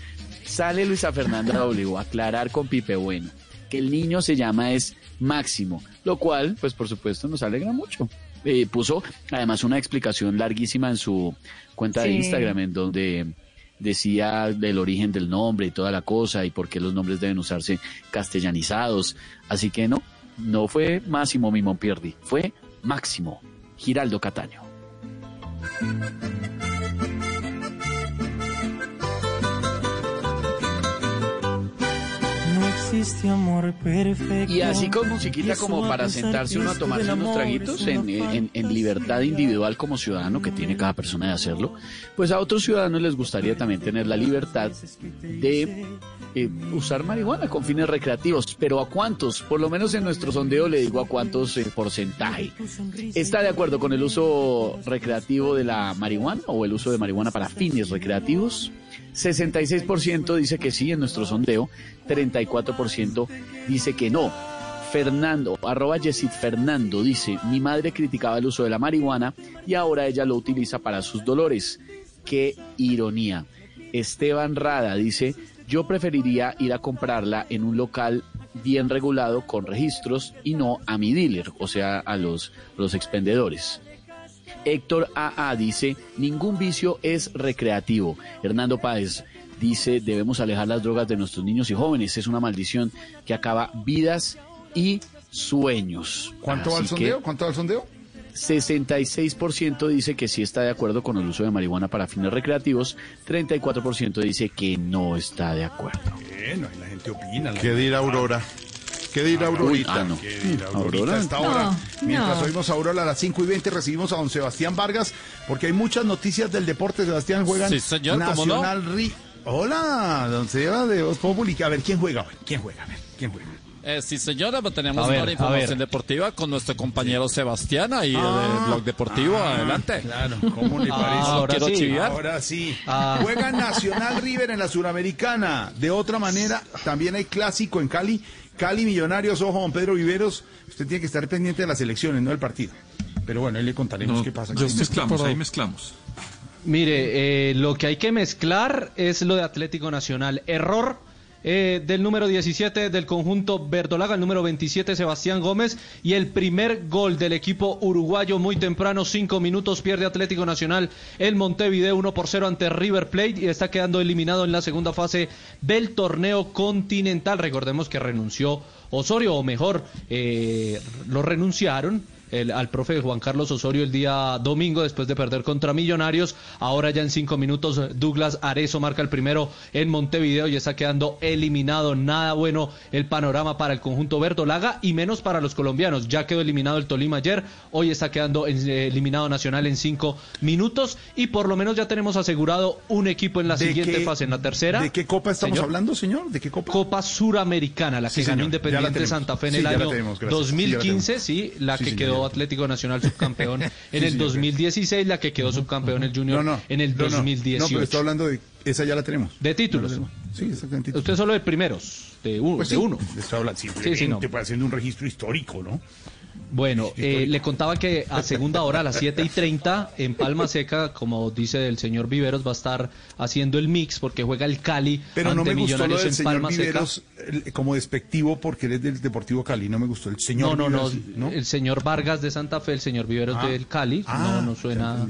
Sale Luisa Fernanda W a aclarar con Pipe Bueno que el niño se llama es Máximo, lo cual, pues por supuesto, nos alegra mucho. Eh, puso además una explicación larguísima en su cuenta de. Instagram en donde decía del origen del nombre y toda la cosa y por qué los nombres deben usarse castellanizados. Así que no, no fue Máximo mi Pierdi, fue Máximo Giraldo Cataño. Existe amor perfecto. Y así con musiquita como para sentarse uno a tomarse unos traguitos en, en- en libertad individual como ciudadano que tiene cada persona de hacerlo, pues a otros ciudadanos les gustaría también tener la libertad de eh, usar marihuana con fines recreativos. Pero ¿a cuántos? Por lo menos en nuestro sondeo le digo a cuántos eh, porcentaje. ¿Está de acuerdo con el uso recreativo de la marihuana o el uso de marihuana para fines recreativos? 66% dice que sí en nuestro sondeo, 34% dice que no. Fernando, arroba Yesid Fernando, dice, mi madre criticaba el uso de la marihuana y ahora ella lo utiliza para sus dolores. Qué ironía. Esteban Rada dice, yo preferiría ir a comprarla en un local bien regulado con registros y no a mi dealer, o sea, a los, los expendedores. Héctor AA dice, ningún vicio es recreativo. Hernando Páez dice, debemos alejar las drogas de nuestros niños y jóvenes. Es una maldición que acaba vidas y sueños. ¿Cuánto va el sondeo? ¿Cuánto va el sondeo? 66% dice que sí está de acuerdo con el uso de marihuana para fines recreativos, 34% dice que no está de acuerdo. Bueno, ahí la gente opina. la ¿Qué dirá Aurora? ¿Qué dirá Uy, Aurorita? ah, no. ¿Qué dirá Aurorita Aurora. a esta hora? No, Mientras no. oímos a Aurora a las 5 y 20 recibimos a don Sebastián Vargas porque hay muchas noticias del deporte. Sebastián Sí, señor, ¿cómo no? Nacional Ri- Hola, don Seba de Voz Populi. A ver, ¿quién juega hoy? ¿Quién juega? A ver, ¿quién juega? Eh, sí, señora, pues tenemos ver, una información deportiva con nuestro compañero Sebastián ahí Ah, del blog deportivo. ah, Adelante. Claro, ¿cómo le Ah, parece? ahora quiero sí. chiviar. Ahora sí. Ah. Juega Nacional River en la Suramericana. De otra manera, también hay clásico en Cali. Cali Millonarios, ojo, don Pedro Viveros. Usted tiene que estar pendiente de las elecciones, no del partido. Pero bueno, ahí le contaremos No, qué pasa. ahí mezclamos, ahí mezclamos. Mire, eh, lo que hay que mezclar es lo de Atlético Nacional. Error eh, del número 17 del conjunto Verdolaga, el número 27 Sebastián Gómez y el primer gol del equipo uruguayo muy temprano, cinco minutos, pierde Atlético Nacional el Montevideo 1 por 0 ante River Plate y está quedando eliminado en la segunda fase del torneo continental. Recordemos que renunció Osorio, o mejor, eh, lo renunciaron el- al profe Juan Carlos Osorio el día domingo después de perder contra Millonarios. Ahora ya en cinco minutos Douglas Arezo marca el primero en Montevideo y está quedando eliminado. Nada bueno el panorama para el conjunto verdolaga y menos para los colombianos. Ya quedó eliminado el Tolima ayer, hoy está quedando eh, eliminado Nacional en cinco minutos y por lo menos ya tenemos asegurado un equipo en la ¿De siguiente qué- fase, en la tercera. ¿De qué copa estamos Señor. hablando, señor? ¿De qué copa? Copa Suramericana, la Sí, que ganó Independiente. Santa Fe en Sí, el año tenemos, gracias. 2015, Sí, sí, la que señor, quedó. Atlético Nacional subcampeón en Sí, el señor. 2016, la que quedó subcampeón el Junior No, no, en el no, no. 2018. No, pero está hablando de. Esa ya la tenemos. De títulos. Sí, exactamente. Usted solo de primeros, de, uno Pues de sí, uno. Está hablando simplemente, Sí, sí, no. pues, haciendo un registro histórico, ¿no? Bueno, eh, le contaba que a segunda hora, a las 7 y 30, en Palma Seca, como dice el señor Viveros, va a estar haciendo el mix porque juega el Cali Pero no me gustó lo Millonarios del en señor Palma Viveros eh, como despectivo porque él es del Deportivo Cali. No me gustó el señor no, no, no, ¿no? El señor Vargas de Santa Fe, el señor Viveros Ah. del Cali. Ah, no, no suena.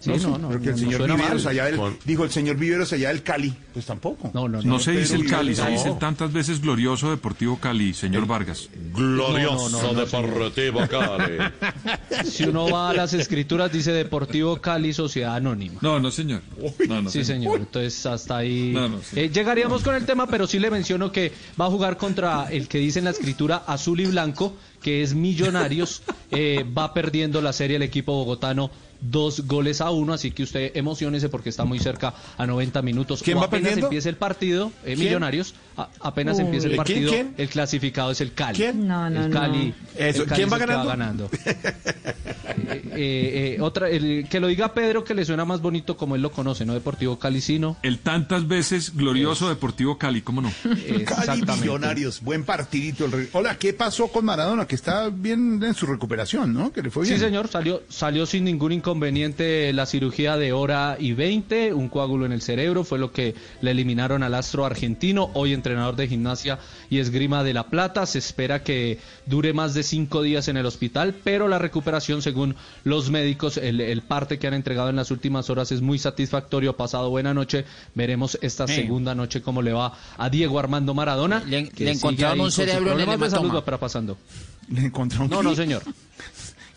Sí, no, no, sí, no, el señor Viveros allá del, dijo el señor Viveros allá del Cali, pues tampoco. No, no, no. No se dice el Cali, se dice no. tantas veces glorioso Deportivo Cali, señor Vargas. Glorioso No, no, no, no, Deportivo Cali. Si uno va a las escrituras, dice Deportivo Cali, Sociedad Anónima. No, no, señor. No, no, sí, señor. Entonces, hasta ahí. No, no, sí. Eh, llegaríamos con el tema, pero sí le menciono que va a jugar contra el que dice en la escritura azul y blanco, que es Millonarios. Eh, va perdiendo la serie el equipo bogotano. Dos goles a uno, así que usted emocionese porque está muy cerca a 90 minutos. ¿Quién O va apenas perdiendo? empiece el partido, eh, ¿Quién? Millonarios, a- apenas empiece el ¿Quién, partido, quién? el clasificado es el Cali. ¿Quién? No, no, el no. Cali. Eso, el Cali ¿quién es va el que ganando? Eh, eh, eh, otra, el, que lo diga Pedro, que le suena más bonito como él lo conoce, ¿no? Deportivo Calicino. El tantas veces glorioso Deportivo Cali, ¿cómo no? Cali Exactamente. Millonarios, buen partidito. el Hola, ¿qué pasó con Maradona? Que está bien en su recuperación, ¿no? Que le fue bien. Sí, señor, salió, salió sin ningún inconveniente la cirugía de hora y 20, un coágulo en el cerebro, fue lo que le eliminaron al astro argentino, hoy entrenador de gimnasia y esgrima de La Plata. Se espera que dure más de cinco días en el hospital, pero la recuperación, según los médicos, el, el parte que han entregado en las últimas horas es muy satisfactorio. Pasado buena noche, veremos esta Sí. segunda noche cómo le va a Diego Armando Maradona. Le- le encontraron un cerebro en el salud, hematoma. para pasando. ¿Le encontró No, no, señor.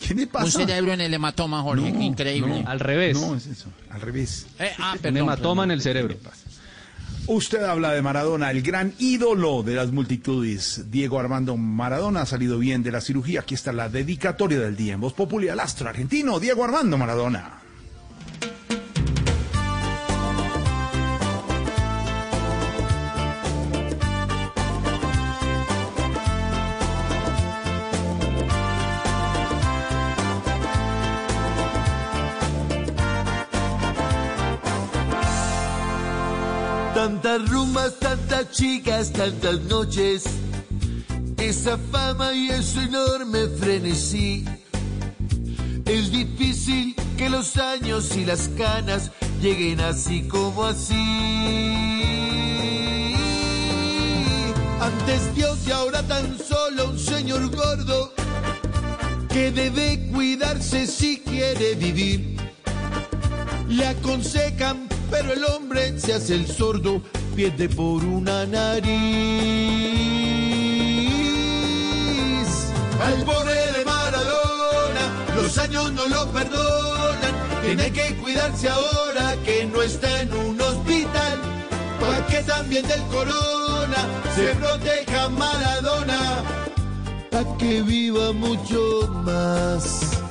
¿Qué le pasa? Un cerebro en el hematoma, Jorge, No, increíble. no. Al revés. No, es eso, al revés. Eh, ah, Un perdón, hematoma en el cerebro. Usted habla de Maradona, el gran ídolo de las multitudes. Diego Armando Maradona ha salido bien de la cirugía. Aquí está la dedicatoria del día en Voz Populi al astro argentino, Diego Armando Maradona. Tantas chicas, tantas noches. Esa fama y ese enorme frenesí. Es difícil que los años y las canas lleguen así como así. Antes Dios y ahora tan solo un señor gordo que debe cuidarse si quiere vivir. Le aconsejan, pero el hombre se hace el sordo, pierde por una nariz. Al pobre de Maradona, los años no lo perdonan. Tiene que cuidarse ahora que no está en un hospital. Para que también del corona se proteja Maradona. Para que viva mucho más.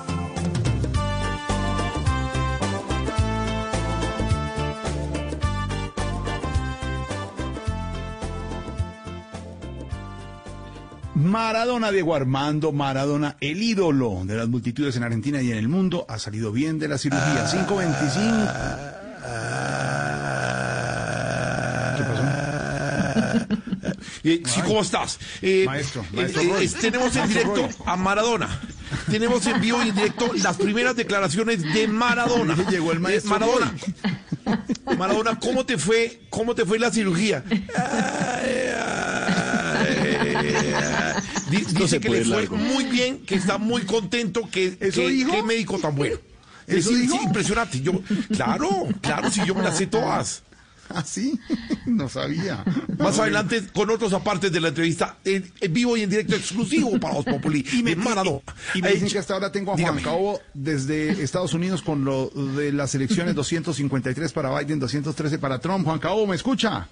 Maradona, Diego Armando Maradona, el ídolo de las multitudes en Argentina y en el mundo, ha salido bien de la cirugía. 525. ¿Qué pasó? Eh, sí, ¿cómo estás? Eh, Maestro, eh, maestro eh, tenemos en directo a Maradona. Tenemos en vivo y en directo las primeras declaraciones de Maradona. Llegó el maestro Maradona. Maradona, ¿cómo te fue? ¿Cómo te fue la cirugía? Dice se que le fue largo. muy bien, que está muy contento, que, ¿Eso que- dijo? qué médico tan bueno. ¿Eso Es dijo? impresionante. Yo, claro, claro, si yo me las sé todas. ¿Ah, sí? No sabía. Más adelante, con otros apartes de la entrevista, en, en vivo y en directo exclusivo para los Populi, de Maradona. Y me dicen que hasta ahora tengo a Juan dígame. Cabo desde Estados Unidos con lo de las elecciones 253 para Biden, 213 para Trump. Juan Cabo, ¿me escucha?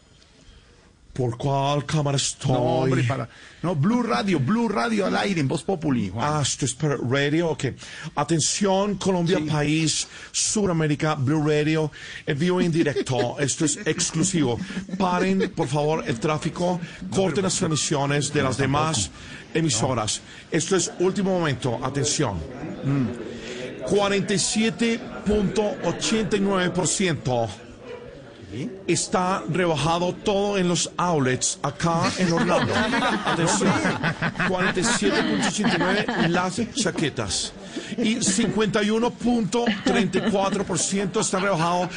¿Por cuál cámara estoy? No, hombre, para. No, Blue Radio, Blue Radio al aire en Voz Populi. Juan. Ah, esto es para radio, ok. Atención, Colombia, país, Sudamérica, Blue Radio, en vivo y en directo. Esto es exclusivo. Paren, por favor, el tráfico, corten las transmisiones de las demás emisoras. Esto es último momento, atención. Mm. 47.89% está rebajado todo en los outlets acá en Orlando. Atención, 47.89 las chaquetas. Y 51.34% está rebajado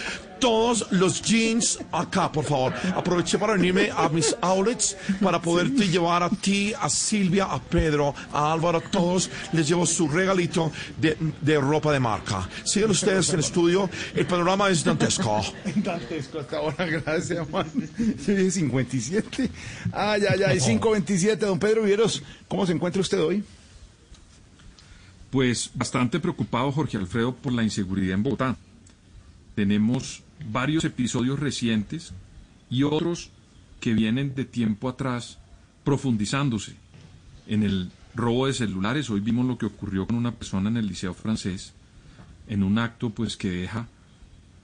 todos los jeans acá, por favor. Aproveché para venirme a mis outlets para poderte llevar a ti, a Silvia, a Pedro, a Álvaro, a todos. Les llevo su regalito de, de ropa de marca. Sigan ustedes en el estudio. El panorama es dantesco. Dantesco hasta ahora, gracias, Juan. Yo dije 57. Ay, ay, ay, 527. Don Pedro Vieros, ¿cómo se encuentra usted hoy? Pues bastante preocupado Jorge Alfredo por la inseguridad en Bogotá. Tenemos varios episodios recientes y otros que vienen de tiempo atrás profundizándose. En el robo de celulares, hoy vimos lo que ocurrió con una persona en el Liceo francés, en un acto pues que deja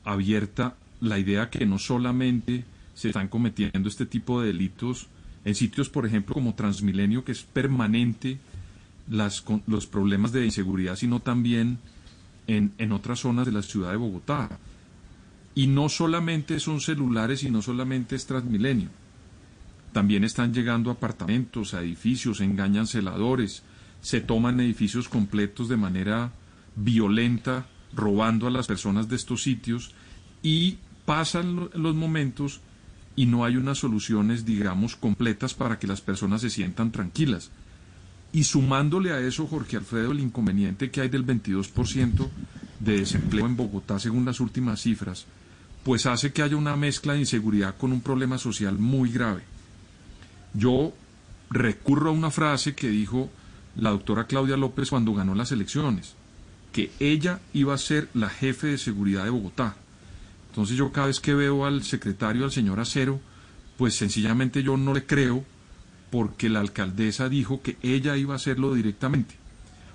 abierta la idea que no solamente se están cometiendo este tipo de delitos en sitios, por ejemplo, como Transmilenio, que es permanente las, los problemas de inseguridad, sino también en, en otras zonas de la ciudad de Bogotá. Y no solamente son celulares y no solamente es Transmilenio. También están llegando apartamentos, a edificios, engañan celadores, se toman edificios completos de manera violenta, robando a las personas de estos sitios y pasan lo- los momentos y no hay unas soluciones, digamos, completas para que las personas se sientan tranquilas. Y sumándole a eso, Jorge Alfredo, el inconveniente que hay del 22% de desempleo en Bogotá, según las últimas cifras, pues hace que haya una mezcla de inseguridad con un problema social muy grave. Yo recurro a una frase que dijo la doctora Claudia López cuando ganó las elecciones, que ella iba a ser la jefe de seguridad de Bogotá. Entonces yo cada vez que veo al secretario, al señor Acero, pues sencillamente yo no le creo porque la alcaldesa dijo que ella iba a hacerlo directamente.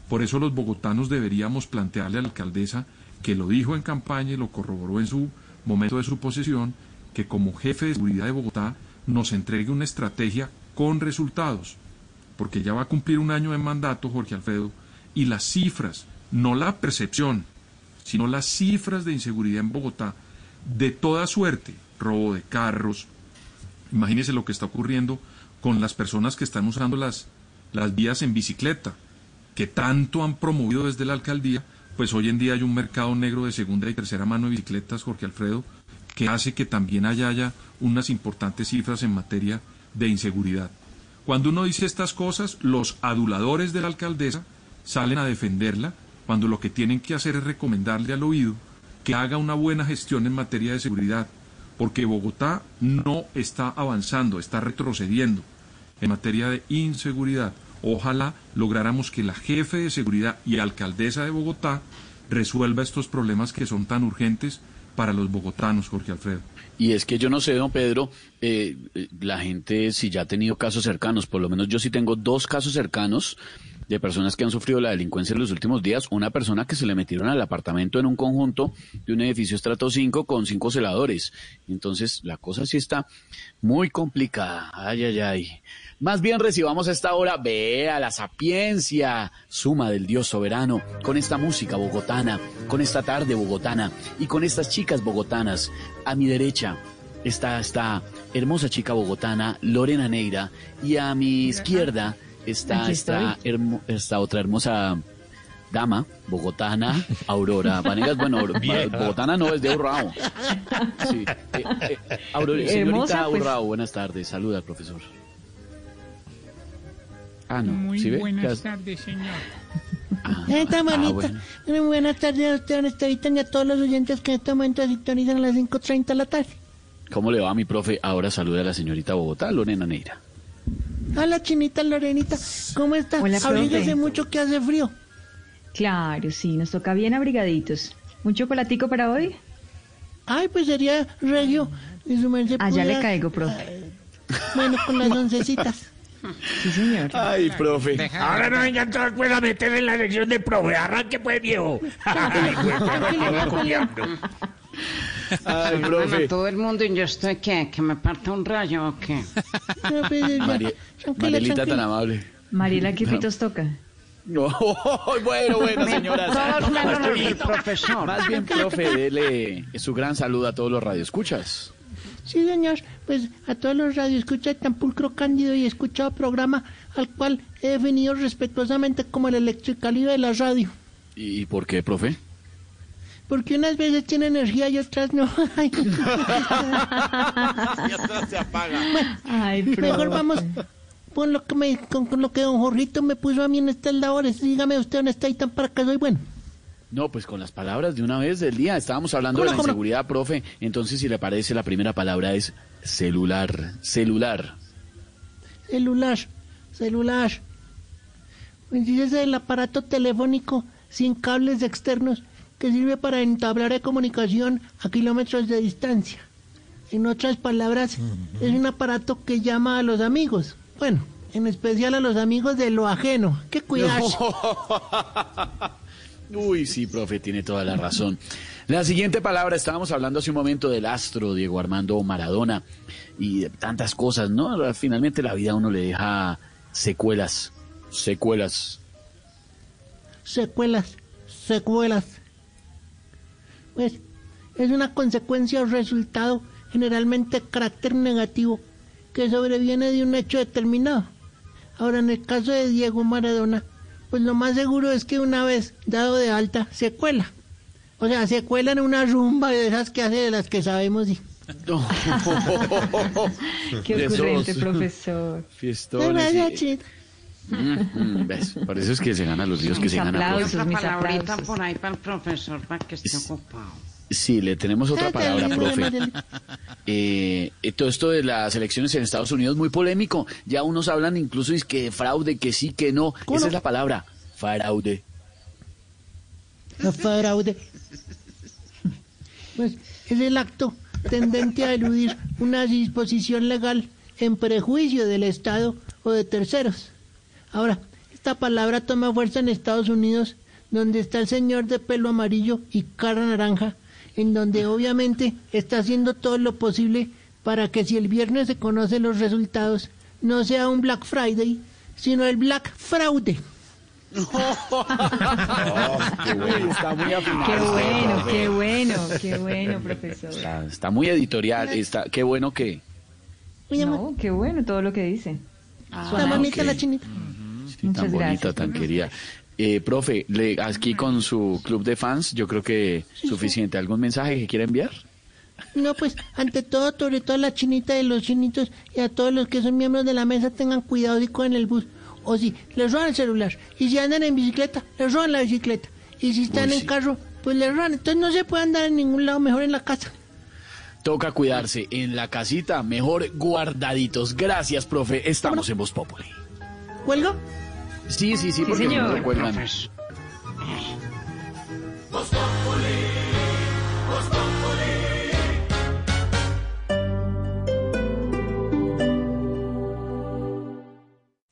Por eso los bogotanos deberíamos plantearle a la alcaldesa, que lo dijo en campaña y lo corroboró en su momento de su posesión, que como jefe de seguridad de Bogotá nos entregue una estrategia con resultados, porque ya va a cumplir un año de mandato, Jorge Alfredo, y las cifras, no la percepción, sino las cifras de inseguridad en Bogotá, de toda suerte, robo de carros, imagínese lo que está ocurriendo con las personas que están usando las, las vías en bicicleta, que tanto han promovido desde la alcaldía, pues hoy en día hay un mercado negro de segunda y tercera mano de bicicletas, Jorge Alfredo, que hace que también haya, haya unas importantes cifras en materia de inseguridad. Cuando uno dice estas cosas, los aduladores de la alcaldesa salen a defenderla, cuando lo que tienen que hacer es recomendarle al oído que haga una buena gestión en materia de seguridad, porque Bogotá no está avanzando, está retrocediendo en materia de inseguridad. Ojalá lográramos que la jefe de seguridad y alcaldesa de Bogotá resuelva estos problemas que son tan urgentes para los bogotanos, Jorge Alfredo. Y es que yo no sé, don Pedro, eh, eh, la gente si ya ha tenido casos cercanos, por lo menos yo sí tengo dos casos cercanos de personas que han sufrido la delincuencia en los últimos días. Una persona que se le metieron al apartamento en un conjunto de un edificio estrato 5 con cinco celadores. Entonces la cosa sí está muy complicada. Ay, ay, ay. Más bien recibamos esta hora, vea la sapiencia, suma del Dios soberano, con esta música bogotana, con esta tarde bogotana y con estas chicas bogotanas. A mi derecha está esta hermosa chica bogotana, Lorena Neira, y a mi izquierda está esta, hermo- esta otra hermosa dama bogotana, Aurora Vanegas. Bueno, bogotana no, es de Urrao. Sí. Eh, eh, Aurora- señorita Hermosa, pues. Urrao, buenas tardes. Saluda al profesor. Ah, no. Muy ¿Sí buenas hace? tardes, señor. Esta manita. bueno. Muy buenas tardes a usted, don Estevitan, y a todos los oyentes que en este momento sintonizan a las 5.30 de la tarde. ¿Cómo le va, mi profe? Ahora saluda a la señorita Bogotá, Lorena Neira. Hola, chinita Lorenita. ¿Cómo está? Hola, profe. Abríguese mucho que hace frío. Claro, sí, nos toca bien abrigaditos. ¿Un chocolatico para hoy? Ay, pues sería regio. Y su merced Allá Ah, le caigo, profe. Bueno, con las oncecitas. Sí, señor. Ay, profe. Ahora no vengan todos pues a meter en la sección de profe. Arranque pues, viejo. Ay, güey, me va copiando. Ay, Saludan profe. todo el mundo y yo estoy que que me parta un rayo o qué. No, pues, ya. Tranquila, Marielita tan amable. Mariela, ¿qué pitos toca? No, bueno, bueno, señoras. Todos menos profesor. Más bien, profe, dele su gran saludo a todos los radioescuchas. Sí, señor. Pues a todos los radioescuchas tan pulcro, cándido y escuchado programa al cual he definido respetuosamente como el electricalidad de la radio. ¿Y por qué, profe? Porque unas veces tiene energía y otras no. Ay. se apaga. Ay, Mejor vamos con lo que me, con, con lo que don Jorrito me puso a mí en estas labores. Dígame usted dónde está y tan para que soy bueno. No, pues con las palabras de una vez del día. Estábamos hablando de ¿Cómo la no? inseguridad, profe. Entonces, si le parece, la primera palabra es celular. Celular. Celular, celular. Pues ese es el aparato telefónico sin cables externos que sirve para entablar de comunicación a kilómetros de distancia. En otras palabras, es un aparato que llama a los amigos. Bueno, en especial a los amigos de lo ajeno. ¡Qué cuidado! Uy, sí, profe, tiene toda la razón. La siguiente palabra, estábamos hablando hace un momento del astro Diego Armando Maradona y de tantas cosas, ¿no? Finalmente la vida a uno le deja secuelas, secuelas. secuelas, secuelas. Pues es una consecuencia o resultado generalmente de carácter negativo que sobreviene de un hecho determinado. Ahora, en el caso de Diego Maradona, pues lo más seguro es que una vez dado de alta, se cuela. O sea, se cuela en una rumba de esas que hace de las que sabemos. Y... Qué ocurrente, profesor. Fiestones. Gracias, y-. Mm, mm, ¿ves? Por eso es que se gana los líos que Mis se gana. profe. aplausos. Mis palabrita aplausos. por ahí para el profesor para que esté ocupado. Sí, le tenemos otra Cállate, palabra, profe. Eh, todo esto de las elecciones en Estados Unidos muy polémico. Ya unos hablan incluso es que de fraude, que sí, que no. ¿Cómo Esa no? es la palabra, fraude. Fraude. Pues es el acto tendente a eludir una disposición legal en prejuicio del Estado o de terceros. Ahora, esta palabra toma fuerza en Estados Unidos, donde está el señor de pelo amarillo y cara naranja, en donde obviamente está haciendo todo lo posible para que si el viernes se conocen los resultados, no sea un Black Friday, sino el Black Fraude. está muy afinado. Qué bueno, qué bueno, qué bueno, profesor. Está, está muy editorial. Está, qué bueno que. No, qué bueno todo lo que dice. Ah, Está bonita ok. la chinita. Sí, Muchas tan bonita, gracias, tan profesor. querida. Eh, profe, le, aquí con su club de fans, yo creo que suficiente. ¿Algún mensaje que quiera enviar? No, pues, ante todo, sobre todo a la chinita de los chinitos y a todos los que son miembros de la mesa, tengan cuidado si cogen el bus. O si les roban el celular. Y si andan en bicicleta, les roban la bicicleta. Y si están Uy, en sí. carro, pues les roban. Entonces no se puede andar en ningún lado, mejor en la casa. Toca cuidarse en la casita, mejor guardaditos. Gracias, profe. Estamos en Voz Populi. ¿Cuelgo? Sí, sí, sí, porque no señor. recuerdan.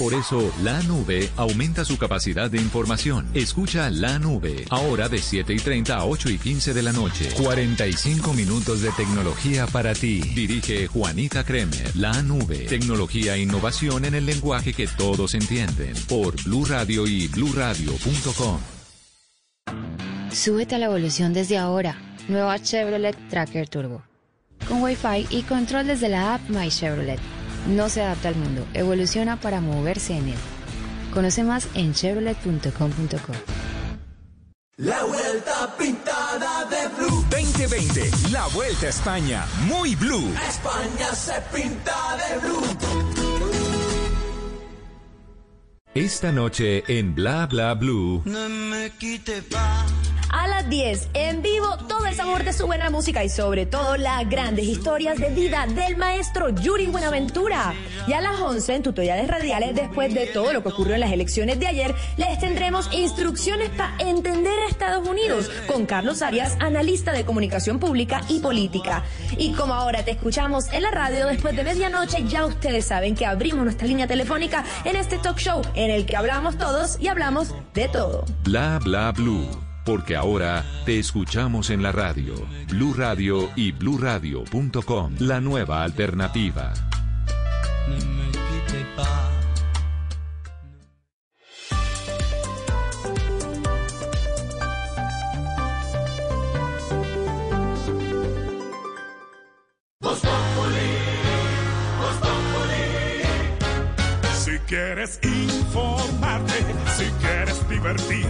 Por eso, la nube aumenta su capacidad de información. Escucha la nube, ahora de 7 y 30 a 8 y 15 de la noche. 45 minutos de tecnología para ti. Dirige Juanita Kremer. La nube, tecnología e innovación en el lenguaje que todos entienden. Por Blue Radio y bluradio.com. Súbete a la evolución desde ahora. Nueva Chevrolet Tracker Turbo. Con Wi-Fi y control desde la app My Chevrolet. No se adapta al mundo, evoluciona para moverse en él. Conoce más en chevrolet.com.co. La vuelta pintada de blue. 2020, la vuelta a España, muy blue. España se pinta de blue. Esta noche en Bla Bla Blue. No me quite pa. A las 10, en vivo, todo el sabor de su buena música y sobre todo las grandes historias de vida del maestro Yuri Buenaventura. Y a las 11, en tutoriales radiales, después de todo lo que ocurrió en las elecciones de ayer, les tendremos instrucciones para entender a Estados Unidos con Carlos Arias, analista de comunicación pública y política. Y como ahora te escuchamos en la radio después de medianoche, ya ustedes saben que abrimos nuestra línea telefónica en este talk show en el que hablamos todos y hablamos de todo. Bla Bla Blue. Porque ahora te escuchamos en la radio. Blue Radio y bluradio.com. La nueva alternativa. Si quieres informarte, si quieres divertirte,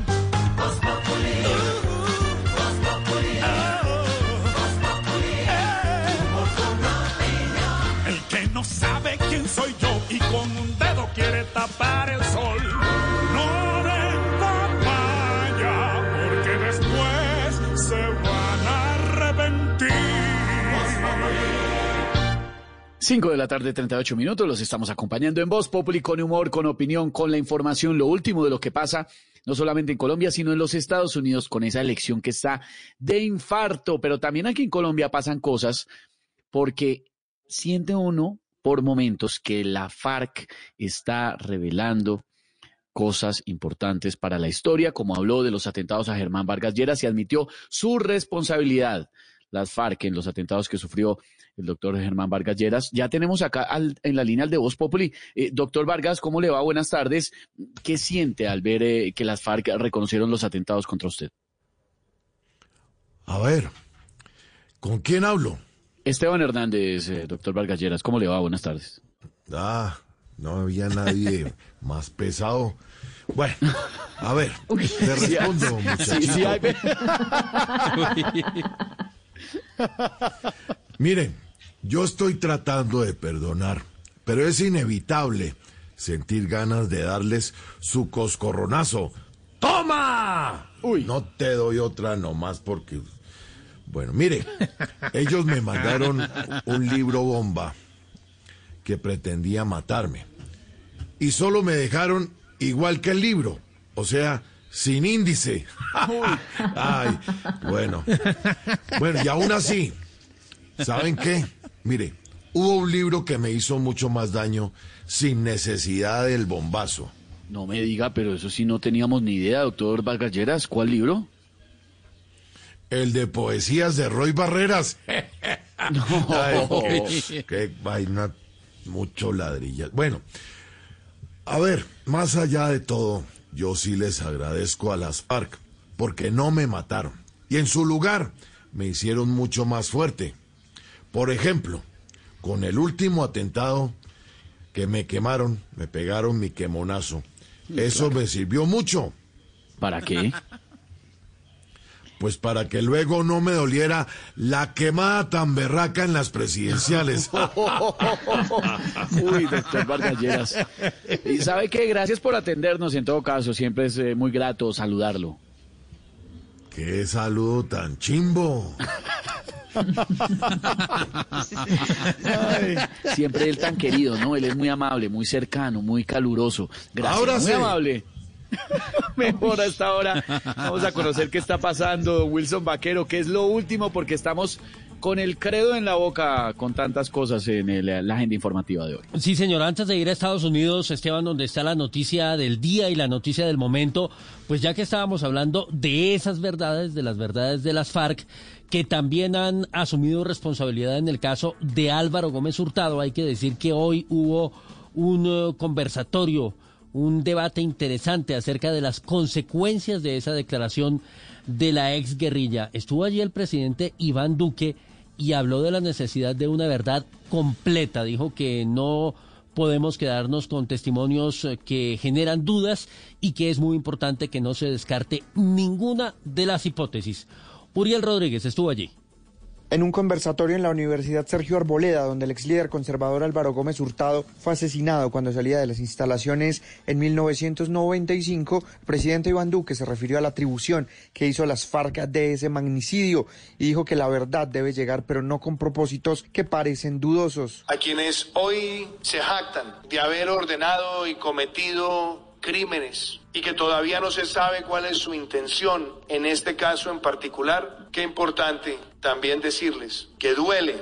Soy yo y con un dedo quiere tapar el sol. No den papaya, porque después se van a arrepentir. 5 de la tarde, 38 minutos. Los estamos acompañando en Voz Populi con humor, con opinión, con la información, lo último de lo que pasa, no solamente en Colombia, sino en los Estados Unidos con esa elección que está de infarto. Pero también aquí en Colombia pasan cosas porque siente uno por momentos que la FARC está revelando cosas importantes para la historia, como habló de los atentados a Germán Vargas Lleras y admitió su responsabilidad, las FARC, en los atentados que sufrió el doctor Germán Vargas Lleras. Ya tenemos acá al- en la línea al de Voz Populi. Eh, doctor Vargas, ¿cómo le va? Buenas tardes. ¿Qué siente al ver eh, que las FARC reconocieron los atentados contra usted? A ver, ¿con quién hablo? Esteban Hernández, eh, doctor Vargas Lleras, ¿cómo le va? Buenas tardes. Ah, no había nadie más pesado. Bueno, a ver, te Sí, respondo, sí, muchachito. sí, hay- Miren, yo estoy tratando de perdonar, pero es inevitable sentir ganas de darles su coscorronazo. ¡Toma! Uy. No te doy otra nomás porque... Bueno, mire, ellos me mandaron un libro bomba que pretendía matarme. Y solo me dejaron igual que el libro, o sea, sin índice. Ay, bueno. Bueno, y aún así, ¿saben qué? Mire, hubo un libro que me hizo mucho más daño sin necesidad del bombazo. No me diga, pero eso sí no teníamos ni idea, doctor Vargas Lleras. ¿Cuál libro? El de poesías de Roy Barreras. No. Ay, qué, qué vaina, mucho ladrillas. Bueno, A ver, más allá de todo, yo sí les agradezco a las FARC porque no me mataron y en su lugar me hicieron mucho más fuerte. Por ejemplo, con el último atentado que me quemaron, me pegaron mi quemonazo. Eso me sirvió mucho. ¿Para qué? Pues para que luego no me doliera la quemada tan berraca en las presidenciales. Uy, doctor Vargas Y sabe que gracias por atendernos en todo caso, siempre es eh, muy grato saludarlo. Qué saludo tan chimbo. Ay, siempre él tan querido, ¿no? Él es muy amable, muy cercano, muy caluroso. Gracias, Ahora muy sí. amable. Mejor a esta hora. Vamos a conocer qué está pasando, Wilson Vaquero, que es lo último porque estamos con el credo en la boca con tantas cosas en el- la agenda informativa de hoy. Sí, señor, antes de ir a Estados Unidos, Esteban, donde está la noticia del día y la noticia del momento, pues ya que estábamos hablando de esas verdades, de las verdades de las FARC, que también han asumido responsabilidad en el caso de Álvaro Gómez Hurtado, hay que decir que hoy hubo un eh, conversatorio, un debate interesante acerca de las consecuencias de esa declaración de la ex guerrilla. Estuvo allí el presidente Iván Duque y habló de la necesidad de una verdad completa. Dijo que no podemos quedarnos con testimonios eh, que generan dudas y que es muy importante que no se descarte ninguna de las hipótesis. Uriel Rodríguez estuvo allí. En un conversatorio en la Universidad Sergio Arboleda, donde el ex líder conservador Álvaro Gómez Hurtado fue asesinado cuando salía de las instalaciones en 1995, el presidente Iván Duque se refirió a la atribución que hizo las FARC de ese magnicidio y dijo que la verdad debe llegar, pero no con propósitos que parecen dudosos. a quienes hoy se jactan de haber ordenado y cometido crímenes y que todavía no se sabe cuál es su intención en este caso en particular, qué importante también decirles que duele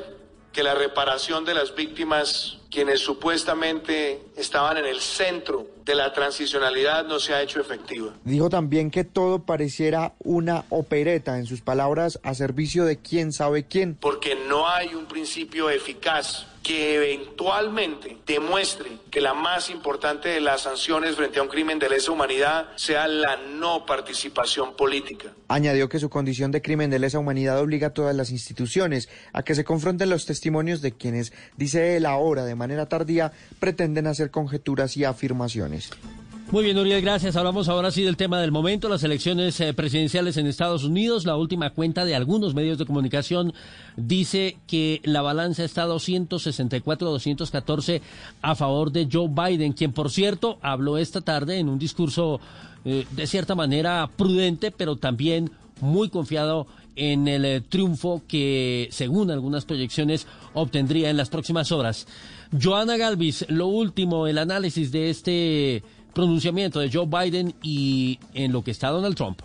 que la reparación de las víctimas, quienes supuestamente estaban en el centro de la transicionalidad, no se ha hecho efectiva. Dijo también que todo pareciera una opereta, en sus palabras, a servicio de quién sabe quién. porque no hay un principio eficaz que eventualmente demuestre que la más importante de las sanciones frente a un crimen de lesa humanidad sea la no participación política. Añadió que su condición de crimen de lesa humanidad obliga a todas las instituciones a que se confronten los testimonios de quienes, dice él ahora de manera tardía, pretenden hacer conjeturas y afirmaciones. Muy bien, Uriel, gracias. Hablamos ahora sí del tema del momento, las elecciones eh, presidenciales en Estados Unidos. La última cuenta de algunos medios de comunicación dice que la balanza está 264-214 a favor de Joe Biden, quien por cierto habló esta tarde en un discurso eh, de cierta manera prudente, pero también muy confiado en el eh, triunfo que, según algunas proyecciones, obtendría en las próximas horas. Joana Galvis, lo último, el análisis de este pronunciamiento de Joe Biden y en lo que está Donald Trump.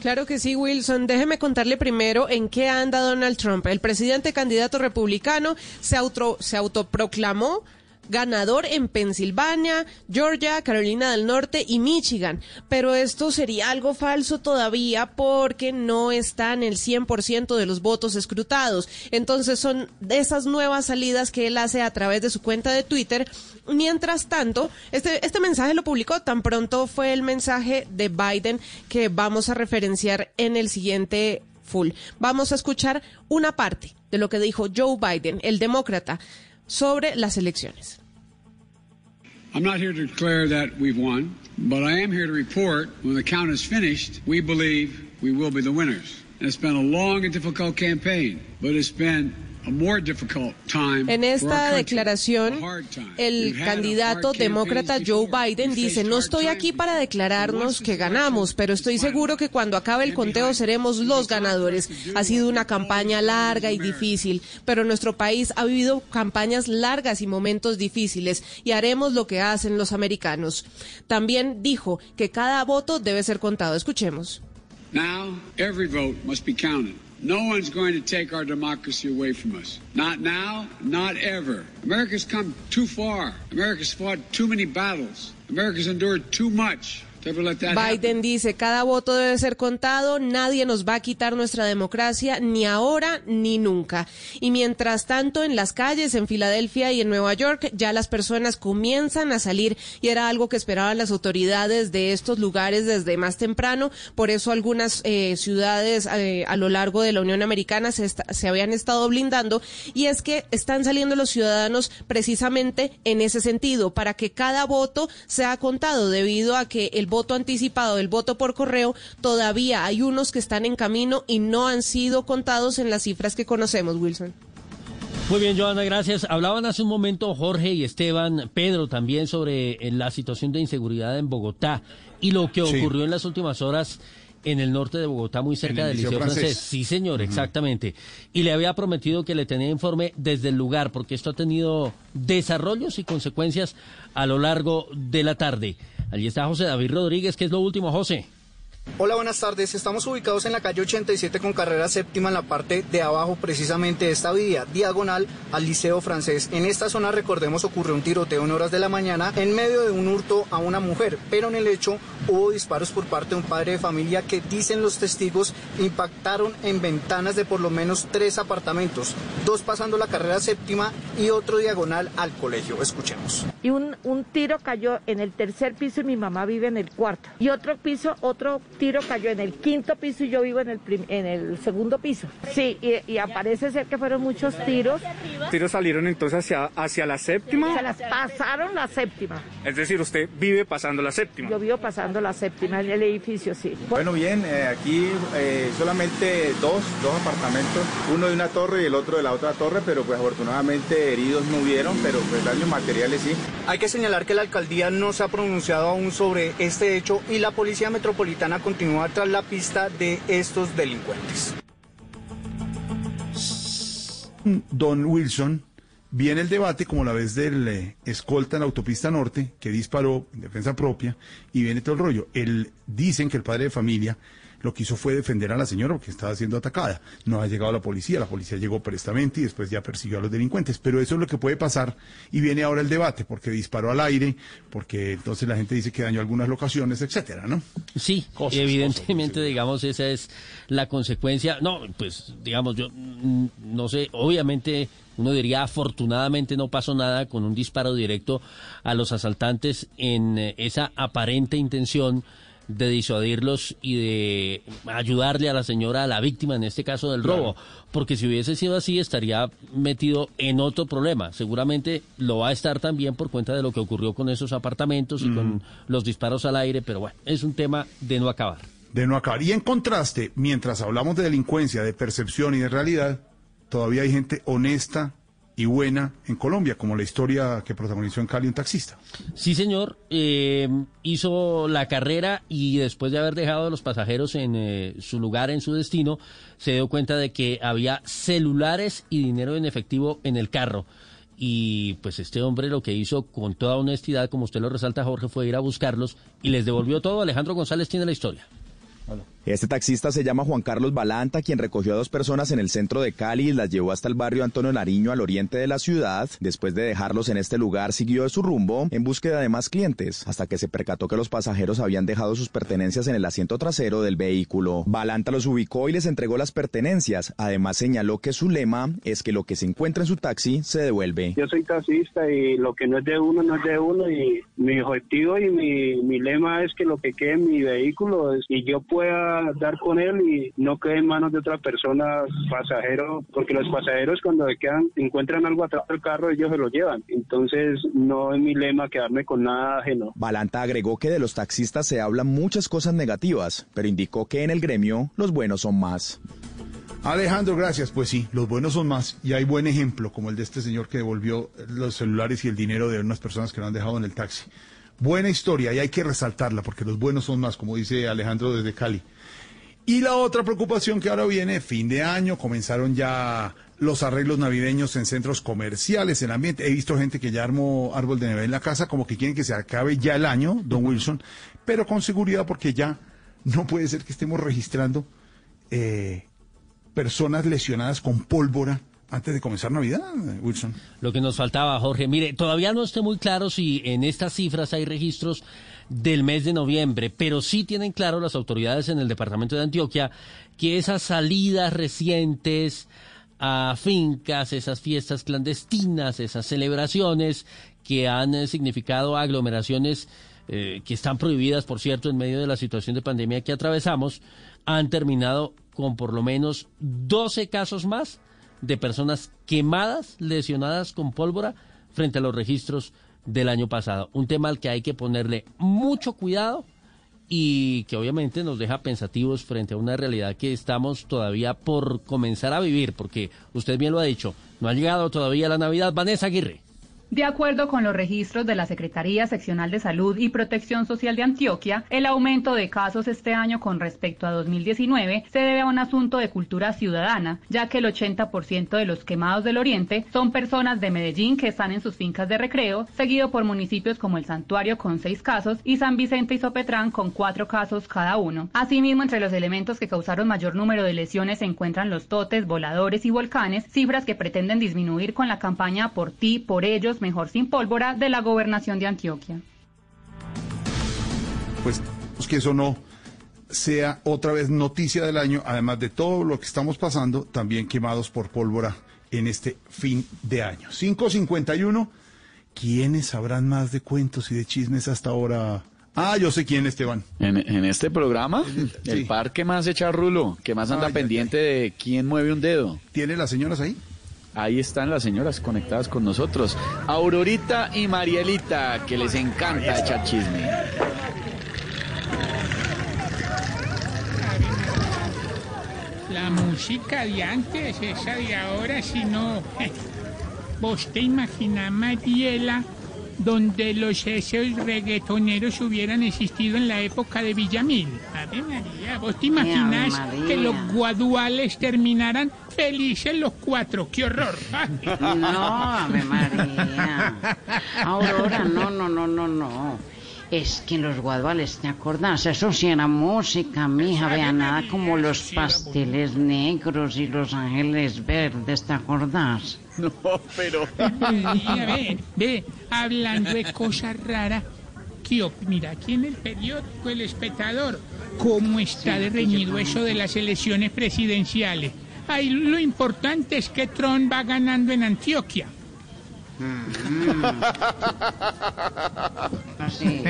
Claro que sí, Wilson. Déjeme contarle primero en qué anda Donald Trump. El presidente candidato republicano se, auto, se autoproclamó ganador en Pensilvania, Georgia, Carolina del Norte y Michigan. Pero esto sería algo falso todavía porque no están el 100% de los votos escrutados. Entonces son esas nuevas salidas que él hace a través de su cuenta de Twitter. Mientras tanto, este, este mensaje lo publicó tan pronto fue el mensaje de Biden que vamos a referenciar en el siguiente full. Vamos a escuchar una parte de lo que dijo Joe Biden, el demócrata, sobre las elecciones. I'm not here to declare that we've won, but I am here to report when the count is finished, we believe we will be the winners. It's been a long and difficult campaign, but it's been a more difficult time En esta declaración, el candidato demócrata Joe. Biden dice, no estoy aquí para declararnos que ganamos, pero estoy seguro que cuando acabe el conteo seremos los ganadores. Ha sido una campaña larga y difícil, pero nuestro país ha vivido campañas largas y momentos difíciles y haremos lo que hacen los americanos. También dijo que cada voto debe ser contado. Escuchemos. Now, every vote must be counted. No one's going to take our democracy away from us. Not now, not ever. America's come too far. America's fought too many battles. America's endured too much Biden dice, cada voto debe ser contado, nadie nos va a quitar nuestra democracia, ni ahora ni nunca. Y mientras tanto, en las calles, en Filadelfia y en Nueva York, ya las personas comienzan a salir y era algo que esperaban las autoridades de estos lugares desde más temprano. Por eso algunas eh, ciudades eh, a lo largo de la Unión Americana se, se habían estado blindando y es que están saliendo los ciudadanos precisamente en ese sentido, para que cada voto sea contado debido a que el voto anticipado, el voto por correo, todavía hay unos que están en camino y no han sido contados en las cifras que conocemos, Wilson. Muy bien, Joana, gracias. Hablaban hace un momento Jorge y Esteban, Pedro también sobre eh, la situación de inseguridad en Bogotá y lo que ocurrió en las últimas horas en el norte de Bogotá, muy cerca del Liceo francés. Sí, señor, exactamente. Y le había prometido que le tenía informe desde el lugar, porque esto ha tenido desarrollos y consecuencias a lo largo de la tarde. Allí está José David Rodríguez, ¿qué es lo último, José? Hola, buenas tardes. Estamos ubicados en la calle 87 con carrera séptima en la parte de abajo precisamente de esta vía, diagonal al Liceo Francés. En esta zona, recordemos, ocurrió un tiroteo en horas de la mañana en medio de un hurto a una mujer, pero en el hecho hubo disparos por parte de un padre de familia que, dicen los testigos, impactaron en ventanas de por lo menos tres apartamentos, dos pasando la carrera séptima y otro diagonal al colegio. Escuchemos. Y un, un tiro cayó en el tercer piso y mi mamá vive en el cuarto. Y otro piso, otro tiro cayó en el quinto piso y yo vivo en el, en el segundo piso. Sí, y, aparece ser que fueron muchos tiros. ¿Tiros salieron entonces hacia, hacia la séptima? Se las pasaron la séptima. Es decir, usted vive pasando la séptima. Yo vivo pasando la séptima en el edificio, sí. Bueno, bien, eh, aquí eh, solamente dos, dos apartamentos, uno de una torre y el otro de la otra torre, pero pues afortunadamente heridos no hubieron, pero pues daños materiales sí. Hay que señalar que la alcaldía no se ha pronunciado aún sobre este hecho y la Policía Metropolitana continúa tras la pista de estos delincuentes. Don Wilson, viene el debate como la vez del eh, escolta en la autopista norte que disparó en defensa propia y viene todo el rollo. El, dicen que el padre de familia lo que hizo fue defender a la señora porque estaba siendo atacada. No ha llegado la policía, la policía llegó prestamente y después ya persiguió a los delincuentes. Pero eso es lo que puede pasar y viene ahora el debate, porque disparó al aire, porque entonces la gente dice que dañó algunas locaciones, etcétera, ¿no? Sí, evidentemente, digamos, esa es la consecuencia. No, pues, digamos, yo mm, no sé, obviamente uno diría afortunadamente no pasó nada con un disparo directo a los asaltantes en eh, esa aparente intención de disuadirlos y de ayudarle a la señora, a la víctima en este caso del robo, porque si hubiese sido así estaría metido en otro problema. Seguramente lo va a estar también por cuenta de lo que ocurrió con esos apartamentos y con los disparos al aire, pero bueno, es un tema de no acabar. De no acabar. Y en contraste, mientras hablamos de delincuencia, de percepción y de realidad, todavía hay gente honesta, y buena en Colombia, como la historia que protagonizó en Cali un taxista. Sí, señor. Eh, hizo la carrera y después de haber dejado a los pasajeros en eh, su lugar, en su destino, se dio cuenta de que había celulares y dinero en efectivo en el carro. Y pues este hombre lo que hizo con toda honestidad, como usted lo resalta, Jorge, fue ir a buscarlos y les devolvió todo. Alejandro González tiene la historia. Este taxista se llama Juan Carlos Balanta, quien recogió a dos personas en el centro de Cali y las llevó hasta el barrio Antonio Nariño al oriente de la ciudad. Después de dejarlos en este lugar, siguió de su rumbo en búsqueda de más clientes, hasta que se percató que los pasajeros habían dejado sus pertenencias en el asiento trasero del vehículo. Balanta los ubicó y les entregó las pertenencias. Además señaló que su lema es que lo que se encuentra en su taxi se devuelve. Yo soy taxista y lo que no es de uno no es de uno y mi objetivo y mi, mi lema es que lo que quede en mi vehículo y yo pueda dar con él y no quede en manos de otra persona pasajero, porque los pasajeros cuando se quedan, encuentran algo atrás del carro, ellos se lo llevan. Entonces no es mi lema quedarme con nada ajeno. Balanta agregó que de los taxistas se hablan muchas cosas negativas, pero indicó que en el gremio los buenos son más. Alejandro, gracias. Pues sí, los buenos son más. Y hay buen ejemplo, como el de este señor que devolvió los celulares y el dinero de unas personas que lo han dejado en el taxi. Buena historia y hay que resaltarla porque los buenos son más, como dice Alejandro desde Cali. Y la otra preocupación que ahora viene, fin de año, comenzaron ya los arreglos navideños en centros comerciales, en ambiente. He visto gente que ya armó árbol de Navidad en la casa, como que quieren que se acabe ya el año, don Wilson, pero con seguridad porque ya no puede ser que estemos registrando eh, personas lesionadas con pólvora antes de comenzar Navidad, Wilson. Lo que nos faltaba, Jorge. Mire, todavía no estoy muy claro si en estas cifras hay registros del mes de noviembre, pero sí tienen claro las autoridades en el departamento de Antioquia que esas salidas recientes a fincas, esas fiestas clandestinas, esas celebraciones que han eh, significado aglomeraciones eh, que están prohibidas, por cierto, en medio de la situación de pandemia que atravesamos, han terminado con por lo menos 12 casos más de personas quemadas, lesionadas con pólvora frente a los registros del año pasado. Un tema al que hay que ponerle mucho cuidado y que obviamente nos deja pensativos frente a una realidad que estamos todavía por comenzar a vivir, porque usted bien lo ha dicho, no ha llegado todavía la Navidad. Vanessa Aguirre. De acuerdo con los registros de la Secretaría Seccional de Salud y Protección Social de Antioquia, el aumento de casos este año con respecto a 2019 se debe a un asunto de cultura ciudadana, ya que el 80% de los quemados del Oriente son personas de Medellín que están en sus fincas de recreo, seguido por municipios como el Santuario con seis casos y San Vicente y Sopetrán con cuatro casos cada uno. Asimismo, entre los elementos que causaron mayor número de lesiones se encuentran los totes, voladores y volcanes, cifras que pretenden disminuir con la campaña Por ti, por ellos, mejor sin pólvora de la gobernación de Antioquia. Pues, pues que eso no sea otra vez noticia del año, además de todo lo que estamos pasando, también quemados por pólvora en este fin de año. 551, ¿quiénes sabrán más de cuentos y de chismes hasta ahora? Ah, yo sé quién, Esteban. En, en este programa, el par que más echa rulo, que más anda Ay, ay, pendiente de quién mueve un dedo. ¿Tiene las señoras ahí? Ahí están las señoras conectadas con nosotros. Aurorita y Marielita, que les encanta echar chisme. La música de antes, esa de ahora, si no. ¿Vos te imaginas, Mariela, donde los esos reggaetoneros hubieran existido en la época de Villamil? Ave María, ¿vos te imaginas María. que los guaduales terminaran felices los cuatro? ¡Qué horror! No, Ave María. Aurora, no, no, no, no, no. Es que los guaduales, ¿te acordás? Eso sí era música, mija. Vea, nada como los pasteles negros y los ángeles verdes, ¿te acordás? No, pero... Ve, ve, hablando de cosas raras. ¿qué op- mira, aquí en el periódico El Espectador, cómo está de reñido eso de las elecciones presidenciales. Ahí lo importante es que Trump va ganando en Antioquia. Sí,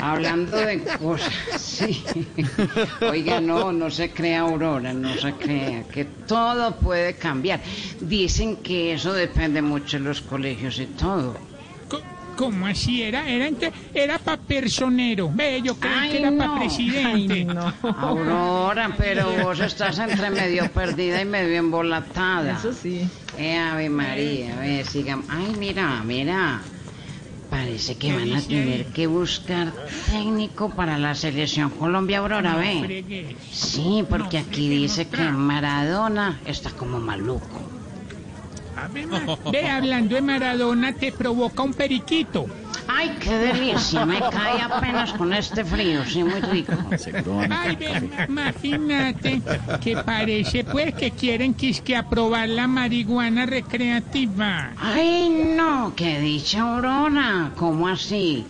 hablando de cosas, sí. Oiga, no, no se crea Aurora, no se crea, que todo puede cambiar. Dicen que eso depende mucho de los colegios y todo. ¿Cómo así era? Era, ente- era para personero. Ve, yo creí Ay, que era para no. presidente. Aurora, pero vos estás entre medio perdida y medio embolatada. Eso sí. Eh, Ave María, a ver, sigamos. Ay, mira, mira. Parece que ¿Qué van a tener que buscar técnico para la selección Colombia, Aurora, ve. Sí, porque aquí dice que Maradona está como maluco. Ve, hablando de Maradona, te provoca un periquito. Ay, qué delicia, me cae apenas con este frío, sí, muy rico. Ay, ve, imagínate que parece pues que quieren quisque aprobar la marihuana recreativa. Ay, no, qué dicha Aurora, ¿cómo así?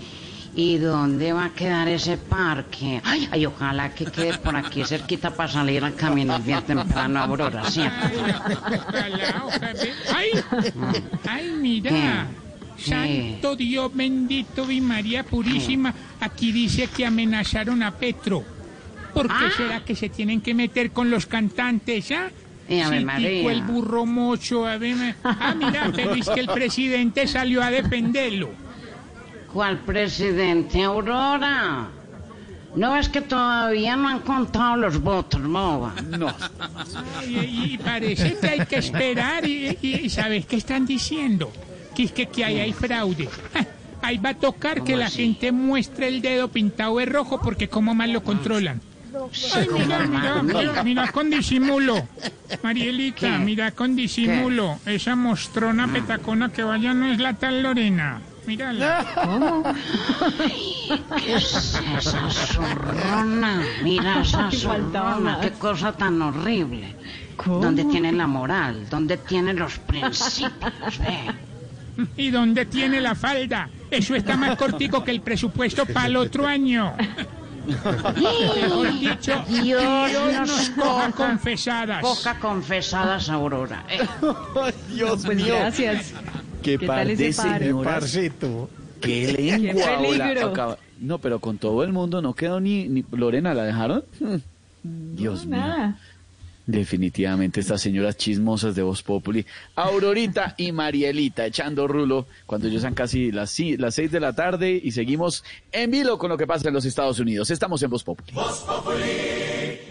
¿Y dónde va a quedar ese parque? Ay, ay, ojalá que quede por aquí cerquita para salir a caminar bien temprano, Aurora, ¿sí? Ojalá, ojalá. Ay, ay, mira. ¿Qué? Santo Dios bendito y María Purísima. Aquí dice que amenazaron a Petro. ¿Por qué Ah. será que se tienen que meter con los cantantes, ah? Eh, Sí, María. el burro mocho, ave ma- Ah, mira, pero es que el presidente salió a defenderlo. ¿Cuál presidente, Aurora? No es que todavía no han contado los votos, boba. No. Y, y- y parece que hay que esperar y, ¿sabes qué están diciendo? Que es que, que ahí hay fraude. Ah, Ahí va a tocar que ¿Cómo la así? gente muestre el dedo pintado de rojo porque como más lo controlan. Ay, mira, mira, mira, mira con disimulo. Marielita, ¿Qué? mira con disimulo. Esa mostrona petacona que vaya no es la tal Lorena. Mírala. ¿Cómo? ¿Qué es esa zorrona? Mira esa zorrona, qué cosa tan horrible. ¿Dónde tiene la moral? ¿Dónde tiene los principios? Ve. ¿Y dónde tiene la falda? Eso está más cortico que el presupuesto para el otro año. Mejor dicho, Dios nos nos coja coja. confesadas. Poca confesadas, Aurora. Eh, Dios Pues mío. gracias. Qué, ¿Qué par tal ese de par? señoras. Qué lengua. Qué hola, peligro. acaba- No, pero con todo el mundo no quedó ni, ni Lorena, ¿la dejaron? Hmm. Dios mío. Nada. Definitivamente estas señoras chismosas de Voz Populi, Aurorita y Marielita echando rulo cuando ya son casi las, si- las seis de la tarde y seguimos en vilo con lo que pasa en los Estados Unidos. Estamos en Voz Populi.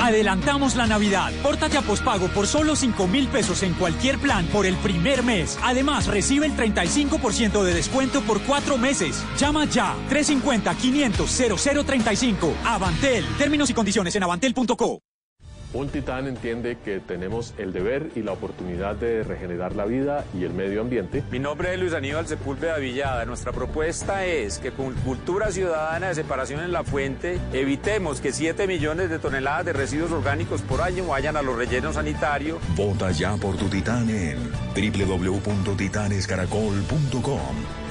Adelantamos la Navidad. Pórtate a pospago por solo 5 mil pesos en cualquier plan por el primer mes. Además, recibe el 35% de descuento por cuatro meses. Llama ya. 350-500-0035. Avantel. Términos y condiciones en avantel.co. Un titán entiende que tenemos el deber y la oportunidad de regenerar la vida y el medio ambiente. Mi nombre es Luis Aníbal Sepúlveda Villada. Nuestra propuesta es que con cultura ciudadana de separación en la fuente evitemos que 7 millones de toneladas de residuos orgánicos por año vayan a los rellenos sanitarios. Vota ya por tu titán en www.titanescaracol.com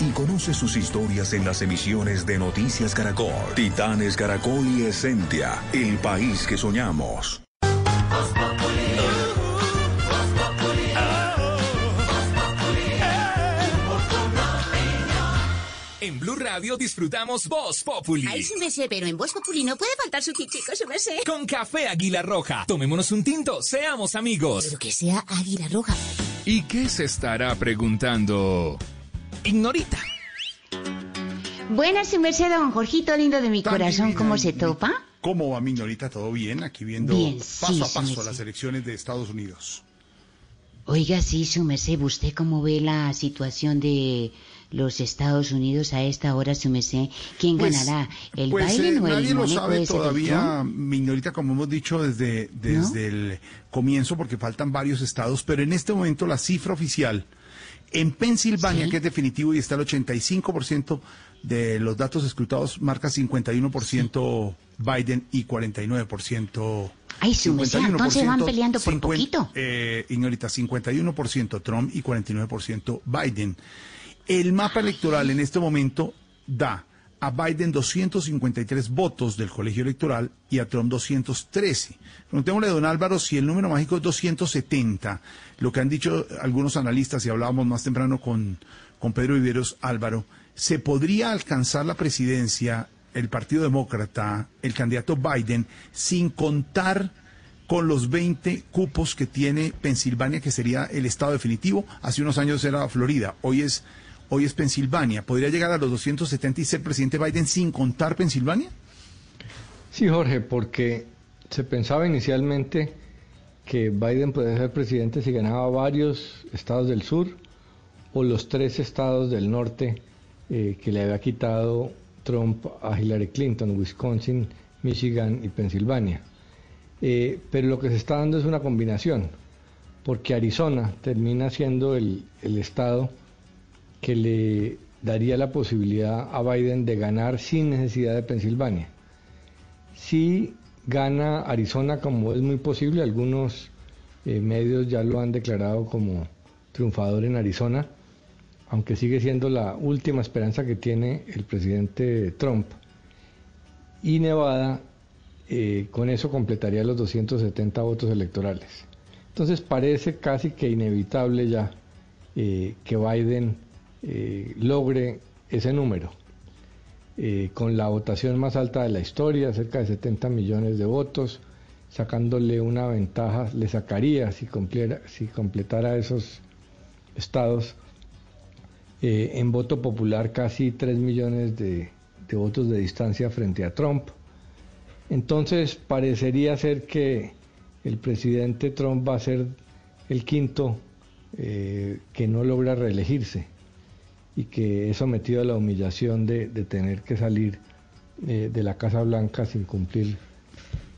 y conoce sus historias en las emisiones de Noticias Caracol. Titanes Caracol y Esencia, el país que soñamos. En Blue Radio disfrutamos Voz Populi. Ay, su merced, pero en Voz Populi no puede faltar su tintico, su merced. Con café Águila Roja. Tomémonos un tinto, seamos amigos. Pero que sea Águila Roja. ¿Y qué se estará preguntando? Ignorita. Buenas, su merced, don Jorgito, lindo de mi corazón, ¿cómo se topa? ¿Cómo va, Mignorita? ¿Todo bien? Aquí viendo Bien, sí, paso a sí, paso sí. las elecciones de Estados Unidos. Oiga, sí, su merced, ¿usted cómo ve la situación de los Estados Unidos a esta hora, su merced? ¿Quién Pues- ganará? ¿El pues, Biden eh, o el nadie lo sabe todavía, Trump? Mignorita, como hemos dicho desde, desde el comienzo, porque faltan varios estados, pero en este momento la cifra oficial en Pensilvania, que es definitivo y está el 85% de los datos escrutados, marca 51% Biden y 49%. Ay, su merced, entonces van 51%, peleando por 50, poquito. Eh, Ignorita, 51% Trump y 49% Biden. El mapa electoral en este momento da a Biden 253 votos del colegio electoral y a Trump 213. Preguntémosle a don Álvaro si el número mágico es 270. Lo que han dicho algunos analistas, y hablábamos más temprano con, con Pedro Viveros Álvaro, ¿se podría alcanzar la presidencia el Partido Demócrata, el candidato Biden, sin contar con los 20 cupos que tiene Pensilvania, que sería el estado definitivo. Hace unos años era Florida, hoy es, hoy es Pensilvania. ¿Podría llegar a los 270 y ser presidente Biden sin contar Pensilvania? Sí, Jorge, porque se pensaba inicialmente que Biden podía ser presidente si ganaba varios estados del sur o los tres estados del norte eh, que le había quitado Trump a Hillary Clinton, Wisconsin, Michigan y Pensilvania. Eh, pero lo que se está dando es una combinación, porque Arizona termina siendo el, el estado que le daría la posibilidad a Biden de ganar sin necesidad de Pensilvania. Si gana Arizona, como es muy posible, algunos eh, medios ya lo han declarado como triunfador en Arizona, aunque sigue siendo la última esperanza que tiene el presidente Trump. Y Nevada, eh, con eso completaría los 270 votos electorales. Entonces parece casi que inevitable ya eh, que Biden eh, logre ese número. Con la votación más alta de la historia, cerca de 70 millones de votos, sacándole una ventaja, le sacaría si completara esos estados, eh, en voto popular casi 3 millones de, votos de distancia frente a Trump. Entonces parecería ser que el presidente Trump va a ser el quinto eh, que no logra reelegirse y que es sometido a la humillación de, tener que salir eh, de la Casa Blanca sin cumplir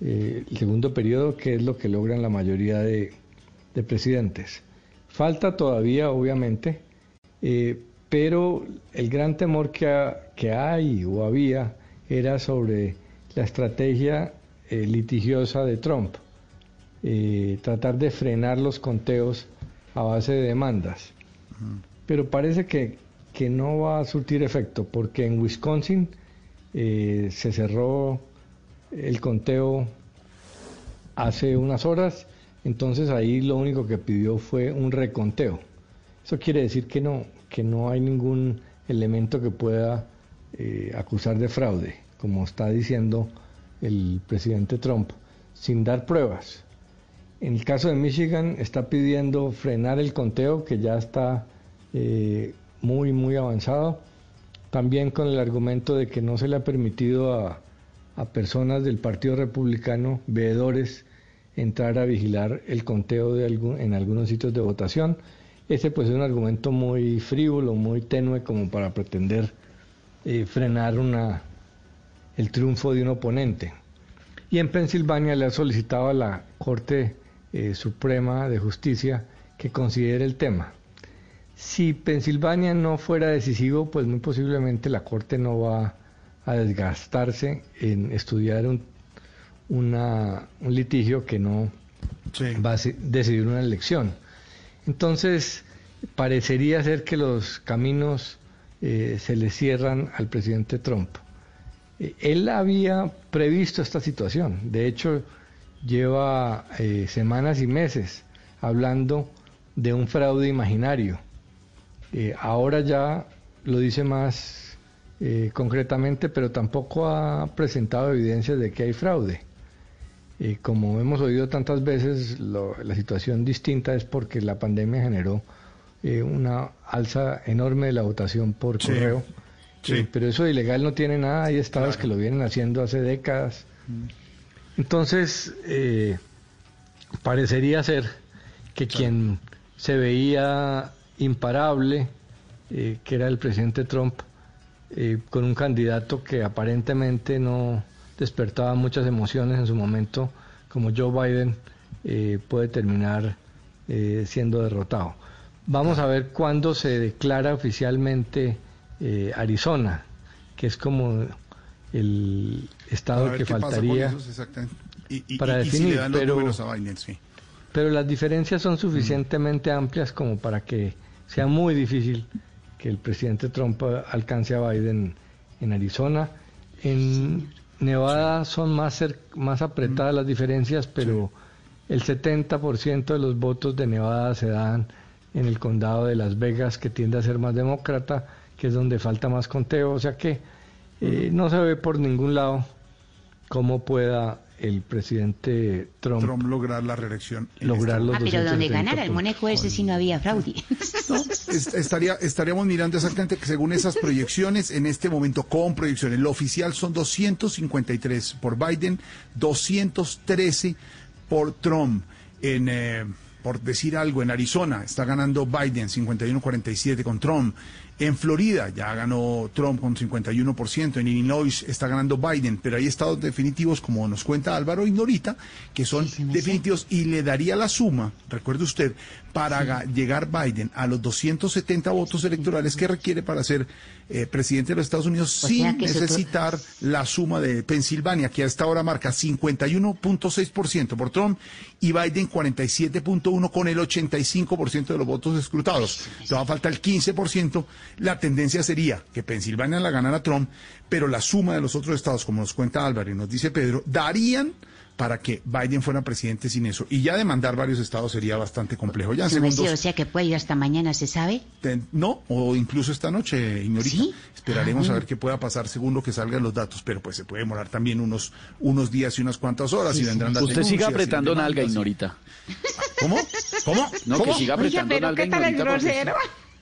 el segundo periodo, que es lo que logran la mayoría de presidentes. Falta todavía, obviamente, pero el gran temor que, ha, que hay o había era sobre la estrategia litigiosa de Trump eh, tratar de frenar los conteos a base de demandas. Pero parece que, que, no va a surtir efecto, porque en Wisconsin eh, se cerró el conteo hace unas horas, entonces ahí lo único que pidió fue un reconteo. Eso quiere decir que no, que no hay ningún elemento que pueda eh, acusar de fraude, como está diciendo el presidente Trump, sin dar pruebas. En el caso de Michigan está pidiendo frenar el conteo que ya está eh, muy, muy avanzado. También con el argumento de que no se le ha permitido a, personas del Partido Republicano, veedores, entrar a vigilar el conteo de en algunos sitios de votación. Ese pues es un argumento muy frívolo, muy tenue como para pretender eh, frenar una, el triunfo de un oponente. Y en Pensilvania le ha solicitado a la Corte eh, Suprema de Justicia que considere el tema. Si Pensilvania no fuera decisivo, pues muy posiblemente la Corte no va a desgastarse en estudiar un, una, un litigio que no va a decidir una elección. Entonces, parecería ser que los caminos eh, se le cierran al presidente Trump. Eh, él había previsto esta situación. De hecho, lleva eh, semanas y meses hablando de un fraude imaginario. Eh, ahora ya lo dice más concretamente, pero tampoco ha presentado evidencias de que hay fraude. Como hemos oído tantas veces, la situación distinta es porque la pandemia generó una alza enorme de la votación por correo. pero eso de ilegal no tiene nada, hay estados que lo vienen haciendo hace décadas. Mm. Entonces, eh, parecería ser que quien se veía imparable, eh, que era el presidente Trump, eh, con un candidato que aparentemente no despertaba muchas emociones en su momento, como Joe Biden, puede terminar siendo derrotado. Vamos a ver cuándo se declara oficialmente Arizona, que es como el estado que faltaría para definir, pero, las diferencias son suficientemente amplias como para que sea muy difícil que el presidente Trump alcance a Biden en Arizona. En Nevada son más, más apretadas las diferencias, pero el 70% de los votos de Nevada se dan en el condado de Las Vegas, que tiende a ser más demócrata, que es donde falta más conteo. O sea que eh, no se ve por ningún lado cómo pueda el presidente Trump, lograr la reelección. Lograr los ah, pero donde ganara el Moneco ese si no había fraude. estaría, estaríamos mirando exactamente que según esas proyecciones, en este momento con proyecciones, lo oficial son 253 por Biden, 213 por Trump. En, eh, por decir algo, en Arizona está ganando Biden 51-47 con Trump. En Florida ya ganó Trump con 51%, en Illinois está ganando Biden, pero hay estados definitivos, como nos cuenta Álvaro Ignorita, que son definitivos y le daría la suma, recuerde usted, para llegar Biden a los 270 votos electorales que requiere para ser eh, presidente de los Estados Unidos sin necesitar la suma de Pensilvania, que a esta hora marca 51.6% por Trump y Biden 47.1% con el 85% de los votos escrutados. Todavía falta el 15% la tendencia sería que Pensilvania la ganara Trump, pero la suma de los otros estados, como nos cuenta Álvaro y nos dice Pedro, darían para que Biden fuera presidente sin eso. Y ya demandar varios estados sería bastante complejo. Ya en o sea que puede ir hasta mañana, ¿se sabe? no, o incluso esta noche, ignorita. ¿Sí? Esperaremos Ah, a ver qué pueda pasar según lo que salgan los datos, pero pues se puede demorar también unos, unos días y unas cuantas horas y vendrán las Usted siga apretando nalga, ignorita. ¿Cómo? ¿Cómo? No, ¿Cómo? que siga apretando nalga, ignorita. porque-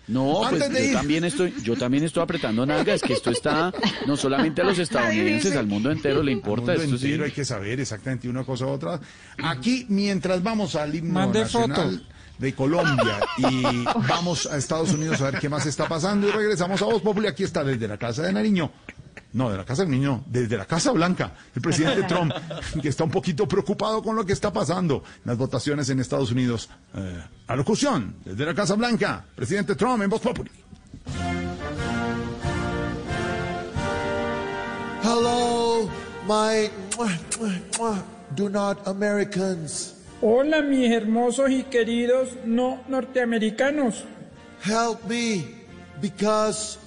No, pues de yo ir. también estoy, yo también estoy apretando nalga, es que esto está no solamente a los estadounidenses, al mundo entero le importa Al mundo esto sí. entero hay que saber exactamente una cosa u otra. Aquí, mientras vamos al himno Mande nacional foto. de Colombia y vamos a Estados Unidos a ver qué más está pasando y regresamos a Voz Populi. Aquí está desde la Casa de Nariño. No, de la Casa del Niño, desde la Casa Blanca, el presidente Trump, que está un poquito preocupado con lo que está pasando en las votaciones en Estados Unidos. Eh, alocución, desde la Casa Blanca, presidente Trump en Voz Populi. Hello, my do not Americans. Hola, mis hermosos y queridos no norteamericanos. Help me because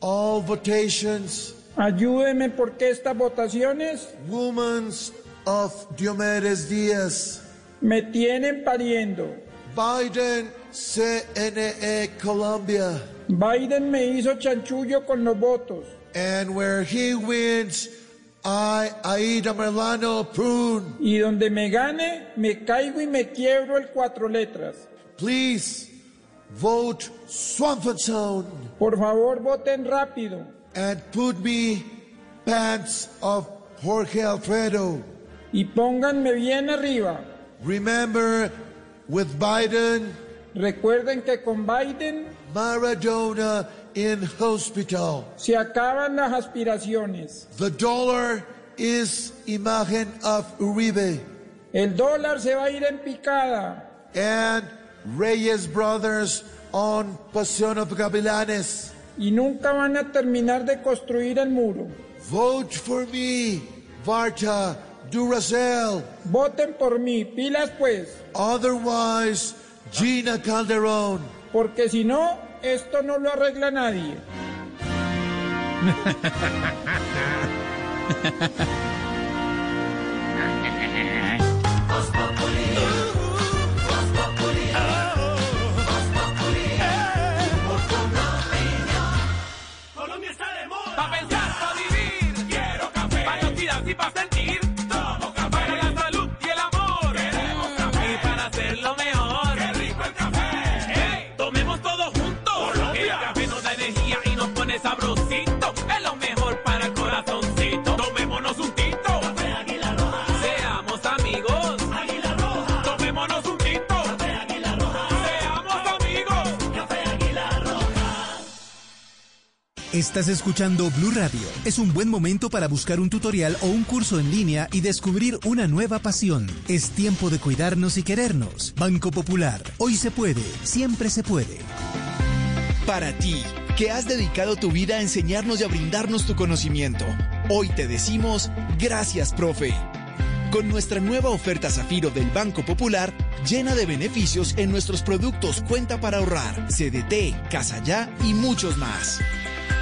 all votations, Ayúdeme porque estas votaciones Women's of Diomedes Díaz, me tienen pariendo. Biden, CNE, Colombia. Biden me hizo chanchullo con los votos. And where he wins, I, Aida Merlano, prune. Y donde me gane, me caigo y me quiebro el cuatro letras. Please vote Swampton Por favor, voten rápido. And put me pants of Jorge Alfredo. Y pónganme bien arriba. Remember, with Biden, Recuerden que con Biden Maradona in hospital. se acaban las aspiraciones. The dollar is imagen of Uribe. El dólar se va a ir en picada. And Reyes Brothers on Pasión of Gavilanes. Y nunca van a terminar de construir el muro. Vote for me, Varta Duracell. Voten por mí, pilas pues. Otherwise, Gina Calderón. Porque si no, esto no lo arregla nadie. Estás escuchando Blue Radio. Es un buen momento para buscar un tutorial o un curso en línea y descubrir una nueva pasión. Es tiempo de cuidarnos y querernos. Banco Popular. Hoy se puede, siempre se puede. Para ti, que has dedicado tu vida a enseñarnos y a brindarnos tu conocimiento, hoy te decimos gracias, profe. Con nuestra nueva oferta Zafiro del Banco Popular, llena de beneficios en nuestros productos Cuenta para ahorrar, CDT, Casa Ya y muchos más.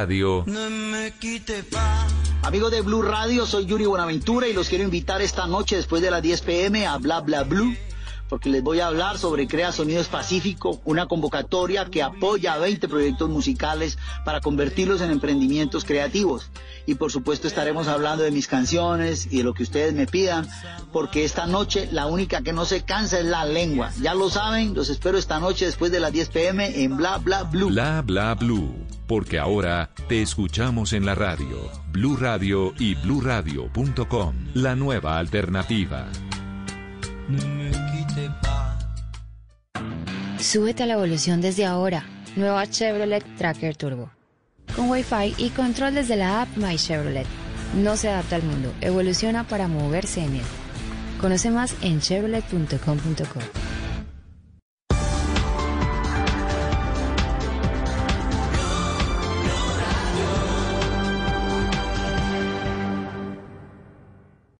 En Blue Radio. Amigos de Blue Radio, soy Yuri Buenaventura y los quiero invitar esta noche después de las 10 pm a Bla Bla Blue, porque les voy a hablar sobre Crea Sonidos Pacífico, una convocatoria que apoya a 20 proyectos musicales para convertirlos en emprendimientos creativos. Y por supuesto estaremos hablando de mis canciones y de lo que ustedes me pidan, porque esta noche la única que no se cansa es la lengua. Ya lo saben, los espero esta noche después de las 10 pm en Bla Bla Blue. Bla bla blue, porque ahora te escuchamos en la radio. Blue Radio y bluradio.com, la nueva alternativa. Súbete a la evolución desde ahora. Nueva Chevrolet Tracker Turbo. Con Wi-Fi y control desde la app My Chevrolet. No se adapta al mundo, evoluciona para moverse en él. Conoce más en chevrolet.com.co.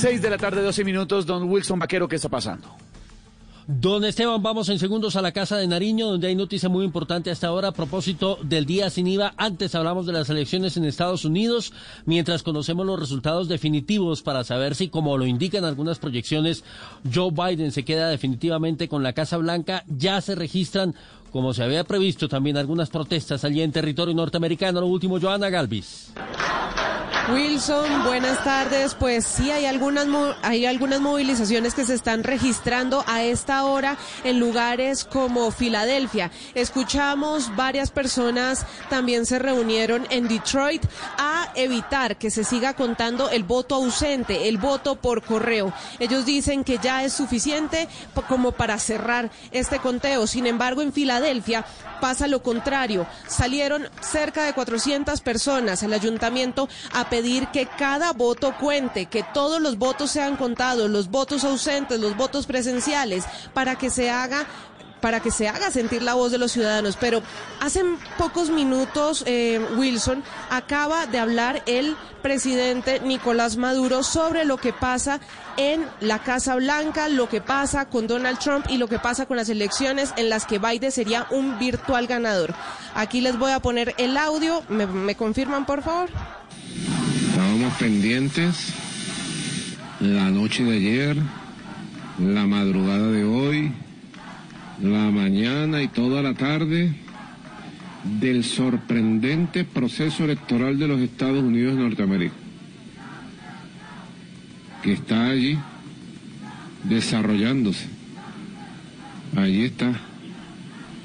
6 de la tarde, 12 minutos. Don Wilson Vaquero, ¿qué está pasando? Don Esteban, vamos en segundos a la Casa de Nariño, donde hay noticia muy importante hasta ahora a propósito del día sin IVA. Antes hablamos de las elecciones en Estados Unidos, mientras conocemos los resultados definitivos para saber si, como lo indican algunas proyecciones, Joe Biden se queda definitivamente con la Casa Blanca. Ya se registran, como se había previsto, también algunas protestas allí en territorio norteamericano. Lo último, Joana Galvis. Wilson, buenas tardes. Pues sí, hay algunas, hay algunas movilizaciones que se están registrando a esta hora en lugares como Filadelfia. Escuchamos varias personas también se reunieron en Detroit a evitar que se siga contando el voto ausente, el voto por correo. Ellos dicen que ya es suficiente como para cerrar este conteo. Sin embargo, en Filadelfia pasa lo contrario. Salieron cerca de 400 personas al ayuntamiento a pedir que cada voto cuente, que todos los votos sean contados, los votos ausentes, los votos presenciales, para que se haga para que se haga sentir la voz de los ciudadanos. Pero hace pocos minutos, eh, Wilson, acaba de hablar el presidente Nicolás Maduro sobre lo que pasa en la Casa Blanca, lo que pasa con Donald Trump y lo que pasa con las elecciones en las que Biden sería un virtual ganador. Aquí les voy a poner el audio. ¿Me, me confirman, por favor? Estábamos pendientes la noche de ayer, la madrugada de hoy, la mañana y toda la tarde del sorprendente proceso electoral de los Estados Unidos de Norteamérica, que está allí desarrollándose. Allí está.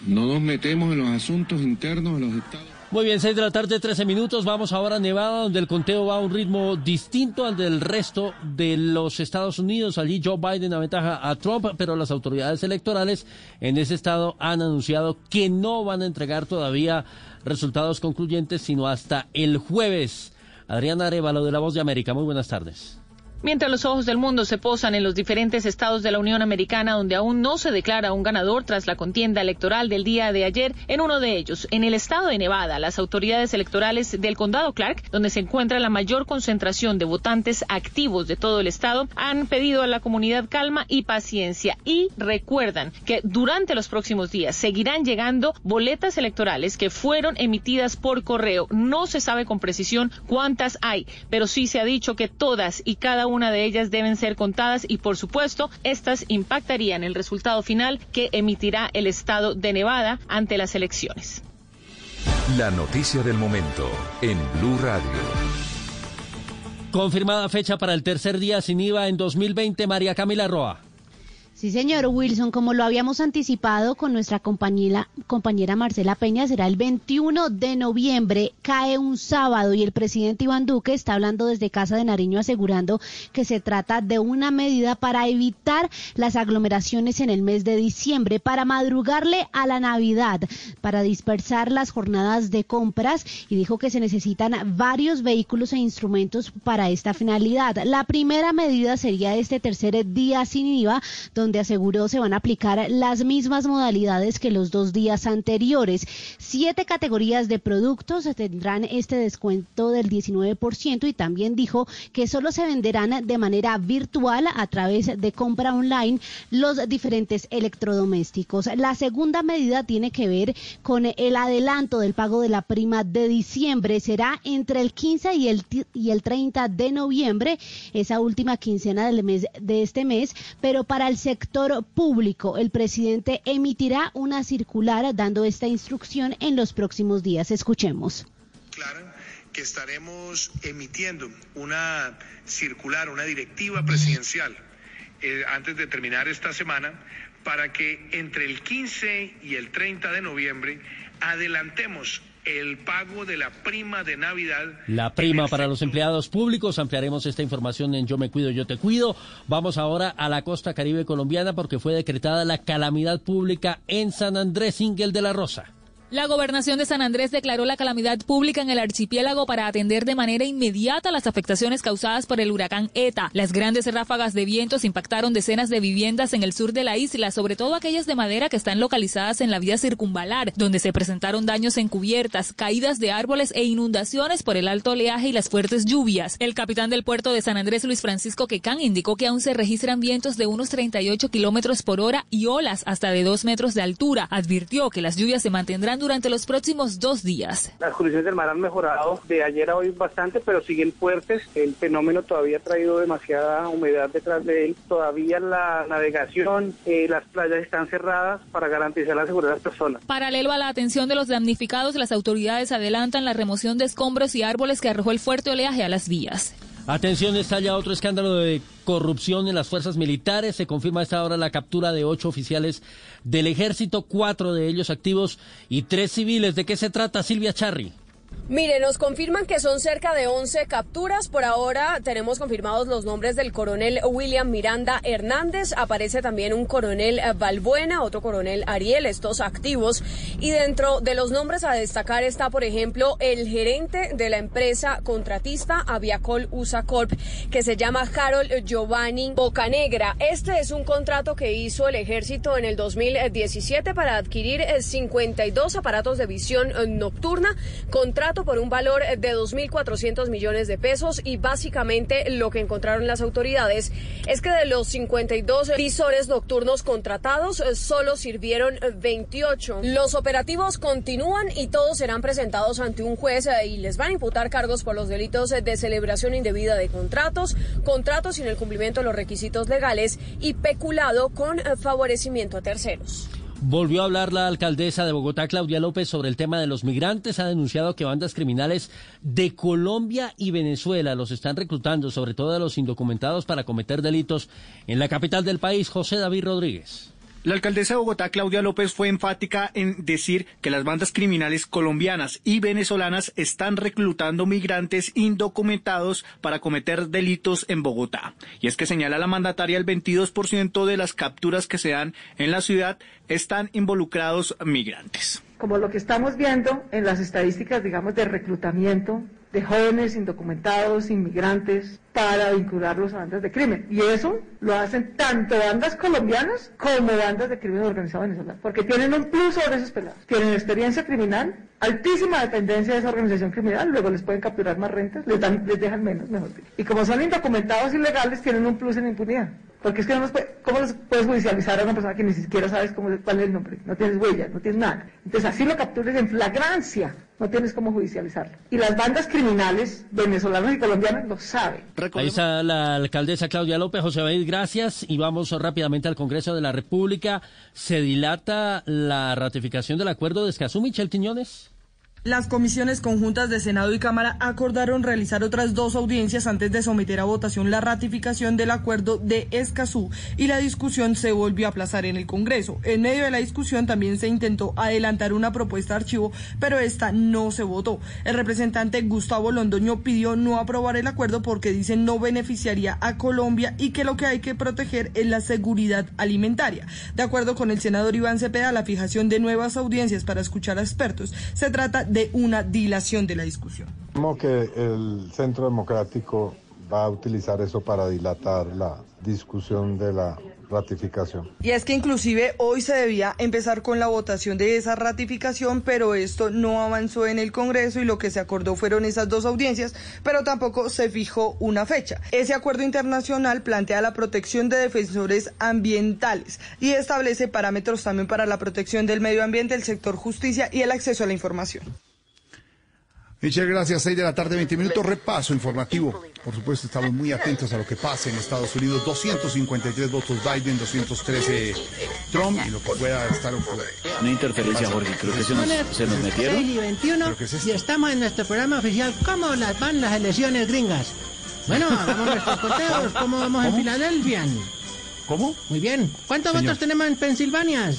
No nos metemos en los asuntos internos de los Estados Muy bien, 6 de la tarde, 13 minutos. Vamos ahora a Nevada, donde el conteo va a un ritmo distinto al del resto de los Estados Unidos. Allí Joe Biden aventaja a Trump, pero las autoridades electorales en ese estado han anunciado que no van a entregar todavía resultados concluyentes, sino hasta el jueves. Adriana Arevalo de La Voz de América, muy buenas tardes. Mientras los ojos del mundo se posan en los diferentes estados de la Unión Americana donde aún no se declara un ganador tras la contienda electoral del día de ayer, en uno de ellos, en el estado de Nevada, las autoridades electorales del condado Clark, donde se encuentra la mayor concentración de votantes activos de todo el estado, han pedido a la comunidad calma y paciencia y recuerdan que durante los próximos días seguirán llegando boletas electorales que fueron emitidas por correo. No se sabe con precisión cuántas hay, pero sí se ha dicho que todas y cada una de ellas deben ser contadas y por supuesto estas impactarían el resultado final que emitirá el estado de Nevada ante las elecciones. La noticia del momento en Blue Radio. Confirmada fecha para el tercer día sin IVA en 2020, María Camila Roa. Sí, señor Wilson, como lo habíamos anticipado con nuestra compañera, compañera Marcela Peña, será el 21 de noviembre, cae un sábado y el presidente Iván Duque está hablando desde Casa de Nariño asegurando que se trata de una medida para evitar las aglomeraciones en el mes de diciembre, para madrugarle a la Navidad, para dispersar las jornadas de compras y dijo que se necesitan varios vehículos e instrumentos para esta finalidad. La primera medida sería este tercer día sin IVA, donde aseguró se van a aplicar las mismas modalidades que los dos días anteriores. Siete categorías de productos tendrán este descuento del 19% y también dijo que solo se venderán de manera virtual a través de compra online los diferentes electrodomésticos. La segunda medida tiene que ver con el adelanto del pago de la prima de diciembre. Será entre el 15 y el, y el 30 de noviembre, esa última quincena del mes de este mes, pero para el sector público, el presidente emitirá una circular dando esta instrucción en los próximos días. Escuchemos. Claro que estaremos emitiendo una circular, una directiva presidencial eh, antes de terminar esta semana para que entre el 15 y el 30 de noviembre adelantemos el pago de la prima de Navidad. La prima para los empleados públicos. Ampliaremos esta información en Yo me cuido, yo te cuido. Vamos ahora a la costa caribe colombiana porque fue decretada la calamidad pública en San Andrés Ingel de la Rosa. La gobernación de San Andrés declaró la calamidad pública en el archipiélago para atender de manera inmediata las afectaciones causadas por el huracán ETA. Las grandes ráfagas de vientos impactaron decenas de viviendas en el sur de la isla, sobre todo aquellas de madera que están localizadas en la vía circunvalar, donde se presentaron daños en cubiertas, caídas de árboles e inundaciones por el alto oleaje y las fuertes lluvias. El capitán del puerto de San Andrés, Luis Francisco Quecán, indicó que aún se registran vientos de unos 38 kilómetros por hora y olas hasta de dos metros de altura. Advirtió que las lluvias se mantendrán durante los próximos dos días. Las condiciones del mar han mejorado de ayer a hoy bastante, pero siguen fuertes. El fenómeno todavía ha traído demasiada humedad detrás de él. Todavía la navegación, eh, las playas están cerradas para garantizar la seguridad de las personas. Paralelo a la atención de los damnificados, las autoridades adelantan la remoción de escombros y árboles que arrojó el fuerte oleaje a las vías. Atención, estalla otro escándalo de corrupción en las fuerzas militares. Se confirma esta hora la captura de ocho oficiales del ejército, cuatro de ellos activos y tres civiles. ¿De qué se trata, Silvia Charri? Mire, nos confirman que son cerca de 11 capturas. Por ahora tenemos confirmados los nombres del coronel William Miranda Hernández. Aparece también un coronel Balbuena, otro coronel Ariel, estos activos. Y dentro de los nombres a destacar está, por ejemplo, el gerente de la empresa contratista Aviacol USA Corp, que se llama Harold Giovanni Bocanegra. Este es un contrato que hizo el ejército en el 2017 para adquirir 52 aparatos de visión nocturna. Contrato por un valor de 2.400 millones de pesos y básicamente lo que encontraron las autoridades es que de los 52 visores nocturnos contratados solo sirvieron 28. Los operativos continúan y todos serán presentados ante un juez y les van a imputar cargos por los delitos de celebración indebida de contratos, contratos sin el cumplimiento de los requisitos legales y peculado con favorecimiento a terceros. Volvió a hablar la alcaldesa de Bogotá, Claudia López, sobre el tema de los migrantes. Ha denunciado que bandas criminales de Colombia y Venezuela los están reclutando, sobre todo a los indocumentados, para cometer delitos en la capital del país, José David Rodríguez. La alcaldesa de Bogotá, Claudia López, fue enfática en decir que las bandas criminales colombianas y venezolanas están reclutando migrantes indocumentados para cometer delitos en Bogotá. Y es que señala la mandataria el 22% de las capturas que se dan en la ciudad están involucrados migrantes. como lo que estamos viendo en las estadísticas, digamos, de reclutamiento de jóvenes indocumentados, inmigrantes, para vincularlos a bandas de crimen. Y eso lo hacen tanto bandas colombianas como bandas de crimen organizado venezolano, porque tienen un plus sobre esos pelados. Tienen experiencia criminal, altísima dependencia de esa organización criminal, luego les pueden capturar más rentas, les, dan, les dejan menos, mejor dicho. Y como son indocumentados ilegales, tienen un plus en impunidad. Porque es que no los puede- ¿cómo los puedes judicializar a una persona que ni siquiera sabes cómo, cuál es el nombre? No tienes huellas, no tienes nada. Entonces así lo captures en flagrancia, no tienes cómo judicializarlo. Y las bandas criminales venezolanas y colombianas lo saben. Ahí está la alcaldesa Claudia López. José David, gracias. Y vamos rápidamente al Congreso de la República. ¿Se dilata la ratificación del acuerdo de Escazú, Michel Quiñones? Las comisiones conjuntas de Senado y Cámara acordaron realizar otras dos audiencias antes de someter a votación la ratificación del acuerdo de Escazú y la discusión se volvió a aplazar en el Congreso. En medio de la discusión también se intentó adelantar una propuesta de archivo, pero esta no se votó. El representante Gustavo Londoño pidió no aprobar el acuerdo porque dice no beneficiaría a Colombia y que lo que hay que proteger es la seguridad alimentaria. De acuerdo con el senador Iván Cepeda, la fijación de nuevas audiencias para escuchar a expertos se trata de una dilación de la discusión. Como que el Centro Democrático va a utilizar eso para dilatar la discusión de la ratificación. Y es que inclusive hoy se debía empezar con la votación de esa ratificación, pero esto no avanzó en el Congreso y lo que se acordó fueron esas dos audiencias, pero tampoco se fijó una fecha. Ese acuerdo internacional plantea la protección de defensores ambientales y establece parámetros también para la protección del medio ambiente, el sector justicia y el acceso a la información. Michelle, gracias. 6 de la tarde, 20 minutos. Repaso informativo. Por supuesto, estamos muy atentos a lo que pase en Estados Unidos. 253 votos Biden, 213 Trump y lo que pueda estar ocurriendo. Una interferencia, Jorge. Creo que se nos, se nos metieron. 6 y 21 y estamos en nuestro programa oficial ¿Cómo las van las elecciones gringas? Bueno, hagamos nuestros conteos. ¿Cómo vamos en Filadelfia? ¿Cómo? Muy bien. ¿Cuántos Señor. votos tenemos en Pensilvania?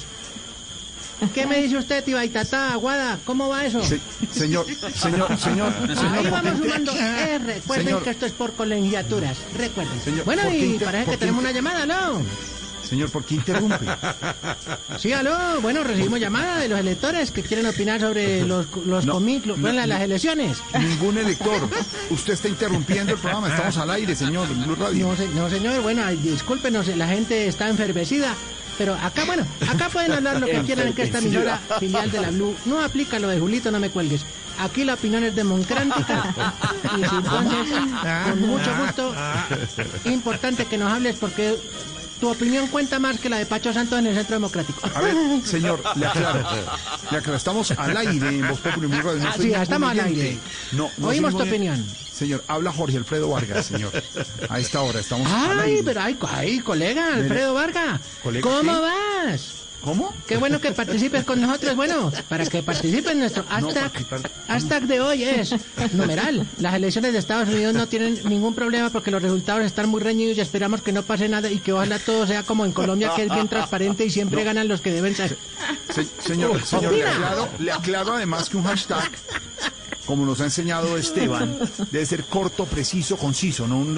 ¿Qué me dice usted, Tibaitatá, Aguada? ¿Cómo va eso? Se- señor, señor, señor, Ahí vamos ¿por qué- sumando. Eh, recuerden Señor. que esto es por colegiaturas. Recuerden. Señor, bueno, ¿por qué y parece que tenemos una llamada, ¿no? Señor, ¿por qué interrumpe? Sí, aló. Bueno, recibimos llamada de los electores que quieren opinar sobre los, los No, comi- lo- no, bueno, no. las elecciones. Ningún elector. Usted está interrumpiendo el programa. Estamos al aire, señor, Blue Radio. No, se- no, señor, bueno, discúlpenos, la gente está enfervecida. Pero acá, bueno, acá pueden hablar lo que quieran que esta emisora filial de la Blue no aplica lo de Julito, no me cuelgues. Aquí la opinión es democrática. Y si entonces, con mucho gusto, importante que nos hables porque tu opinión cuenta más que la de Pacho Santos en el Centro Democrático. A ver, señor, le aclaro. Le aclaro, estamos al aire en Voz Populi Blue Radio. No Ah, sí, estamos al aire. No, no Oímos tu opinión. Señor, habla Jorge Alfredo Vargas, señor. A esta hora estamos al Ay, aire. pero ay, ay, colega, Alfredo Vargas. ¿Colega ¿Cómo qué? vas? ¿Cómo? Qué bueno que participes con nosotros. Bueno, para que participes en nuestro hashtag, hashtag de hoy es numeral. Las elecciones de Estados Unidos no tienen ningún problema porque los resultados están muy reñidos y esperamos que no pase nada y que ojalá todo sea como en Colombia, que es bien transparente y siempre ganan los que deben ser. Se- señor, señor, le aclaro, le aclaro además que un hashtag, como nos ha enseñado Esteban, debe ser corto, preciso, conciso, no un...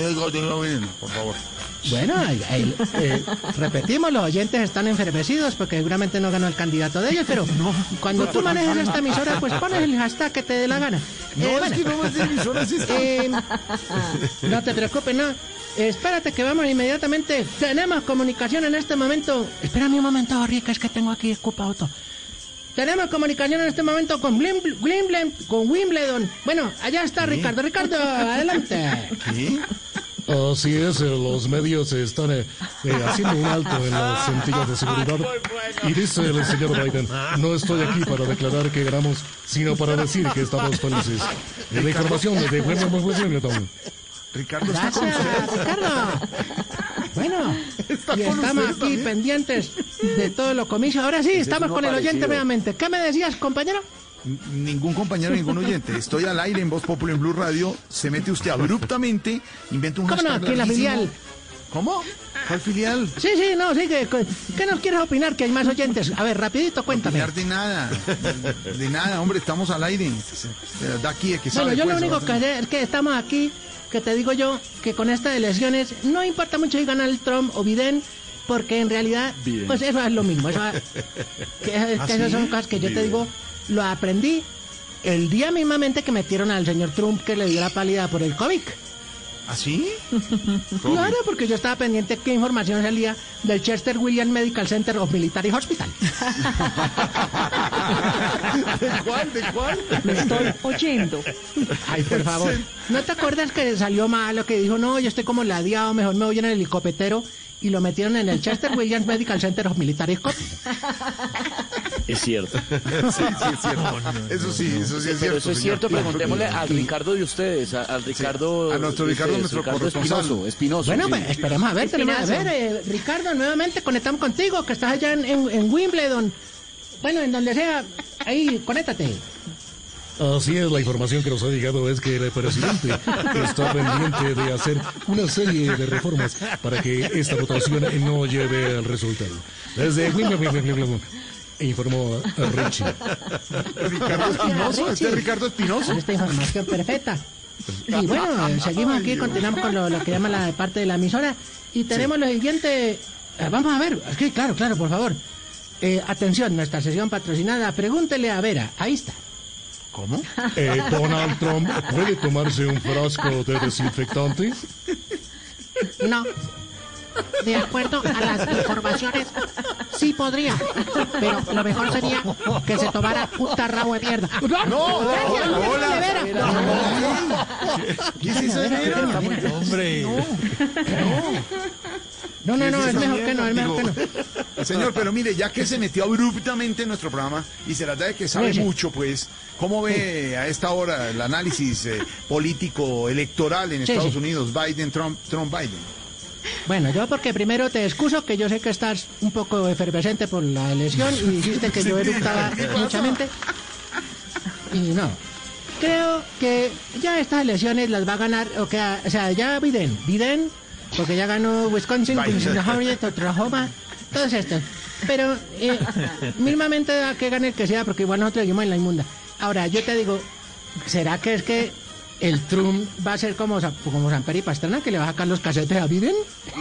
Por favor. Bueno, ay, ay, eh, repetimos, los oyentes están enfervecidos porque seguramente no ganó el candidato de ellos, pero cuando tú manejas esta emisora, pues pones el hashtag que te dé la gana. No, es bueno. que no es de emisora, es esta. Eh, no te preocupes, no. Espérate que vamos inmediatamente. Tenemos comunicación en este momento. Espérame un momento, Rica, es que tengo aquí ocupado todo. Tenemos comunicación en este momento con Wimbledon, Wimbledon, con Wimbledon. Bueno, allá está Ricardo. Ricardo, adelante. ¿Qué? Así es, eh, los medios están eh, eh, haciendo un alto en las centellas de seguridad. Y dice el señor Biden, no estoy aquí para declarar que ganamos, sino para decir que estamos felices. La información de Wimbledon. Ricardo está con Gracias, usted. Ricardo. Bueno, Está y con estamos aquí también. pendientes de todo lo comicio. Ahora sí, Ese estamos con el oyente nuevamente. ¿Qué me decías, compañero? Ningún compañero, ningún oyente. Estoy al aire en Voz Populi en Blue Radio. Se mete usted abruptamente, inventa un ¿Cómo no? Aquí en la filial. ¿Cómo? ¿Cuál filial? Sí, sí, no, sí, que, ¿qué nos quieres opinar? Que hay más oyentes. A ver, rapidito, cuéntame. Opinar de nada, de nada, hombre, estamos al aire. De verdad, aquí es que Bueno, sabe, yo lo pues, único que sé es que estamos aquí, que te digo yo, que con estas elecciones no importa mucho si gana el Trump o Biden, porque en realidad, Biden. pues eso es lo mismo. Eso, que, ¿Ah, que esas son cosas que yo te digo, lo aprendí el día mismamente que metieron al señor Trump que le dio la pálida por el COVID. ¿Ah, sí? Claro, porque yo estaba pendiente qué información salía del Chester Williams Medical Center of Military Hospital. ¿De cuál? ¿De cuál? Lo estoy oyendo. Ay, por favor. ¿No te acuerdas que salió malo, que dijo, no, yo estoy como ladeado, mejor me voy en el helicóptero y lo metieron en el Chester Williams Medical Center of Military? Es cierto. Sí, sí, es cierto. Eso sí, eso sí es cierto. eso es señor. cierto, preguntémosle al Ricardo de ustedes, a- al Ricardo... a nuestro Ricardo, ustedes, nuestro Ricardo. Espinoso, Espinoso. Bueno, sí. pues esperemos a ver, tenemos a ver, eh, Ricardo, nuevamente conectamos contigo, que estás allá en, en- en Wimbledon. Bueno, en donde sea, ahí, conéctate. Así es, la información que nos ha llegado es que el presidente está pendiente de hacer una serie de reformas para que esta votación no lleve al resultado. Desde informó Richie. Ricardo Espinoso, este es Ricardo Espinoso. Esta información perfecta. Y bueno, seguimos aquí, continuamos con lo, lo que llama la parte de la emisora. Y tenemos lo siguiente. eh, vamos a ver, sí, claro, claro, por favor. Eh, atención, nuestra sesión patrocinada. Pregúntele a Vera. Ahí está. Eh, Donald Trump puede tomarse un frasco de desinfectante. No. De acuerdo a las informaciones, sí podría. Pero lo mejor sería que se tomara un tarrao de mierda. No, Gracias, hola. de Vera. ¿Qué es eso de? Hombre. No, no, no, ¿Qué es esa mejor que no, es mejor que no. Señor, pero mire, ya que se metió abruptamente en nuestro programa y se trata de que sabe Sí, sí. mucho, pues, ¿cómo ve a esta hora el análisis eh, político electoral en Sí, Estados sí. Unidos, Biden, Trump, Trump, Biden? Bueno, yo porque primero te excuso que yo sé que estás un poco efervescente por la elección y dijiste que yo eructaba ¿Qué pasa? muchamente. Y no. Creo que ya estas elecciones las va a ganar, o, que, o sea, ya Biden, Biden, porque ya ganó Wisconsin. Pennsylvania, Oklahoma, todos estos. Pero eh, mismamente da que gane el que sea, porque igual nosotros seguimos en la inmunda. Ahora, yo te digo, ¿será que es que el Trump va a ser como, como San Peri Pastrana, que le va a sacar los casetes a Biden?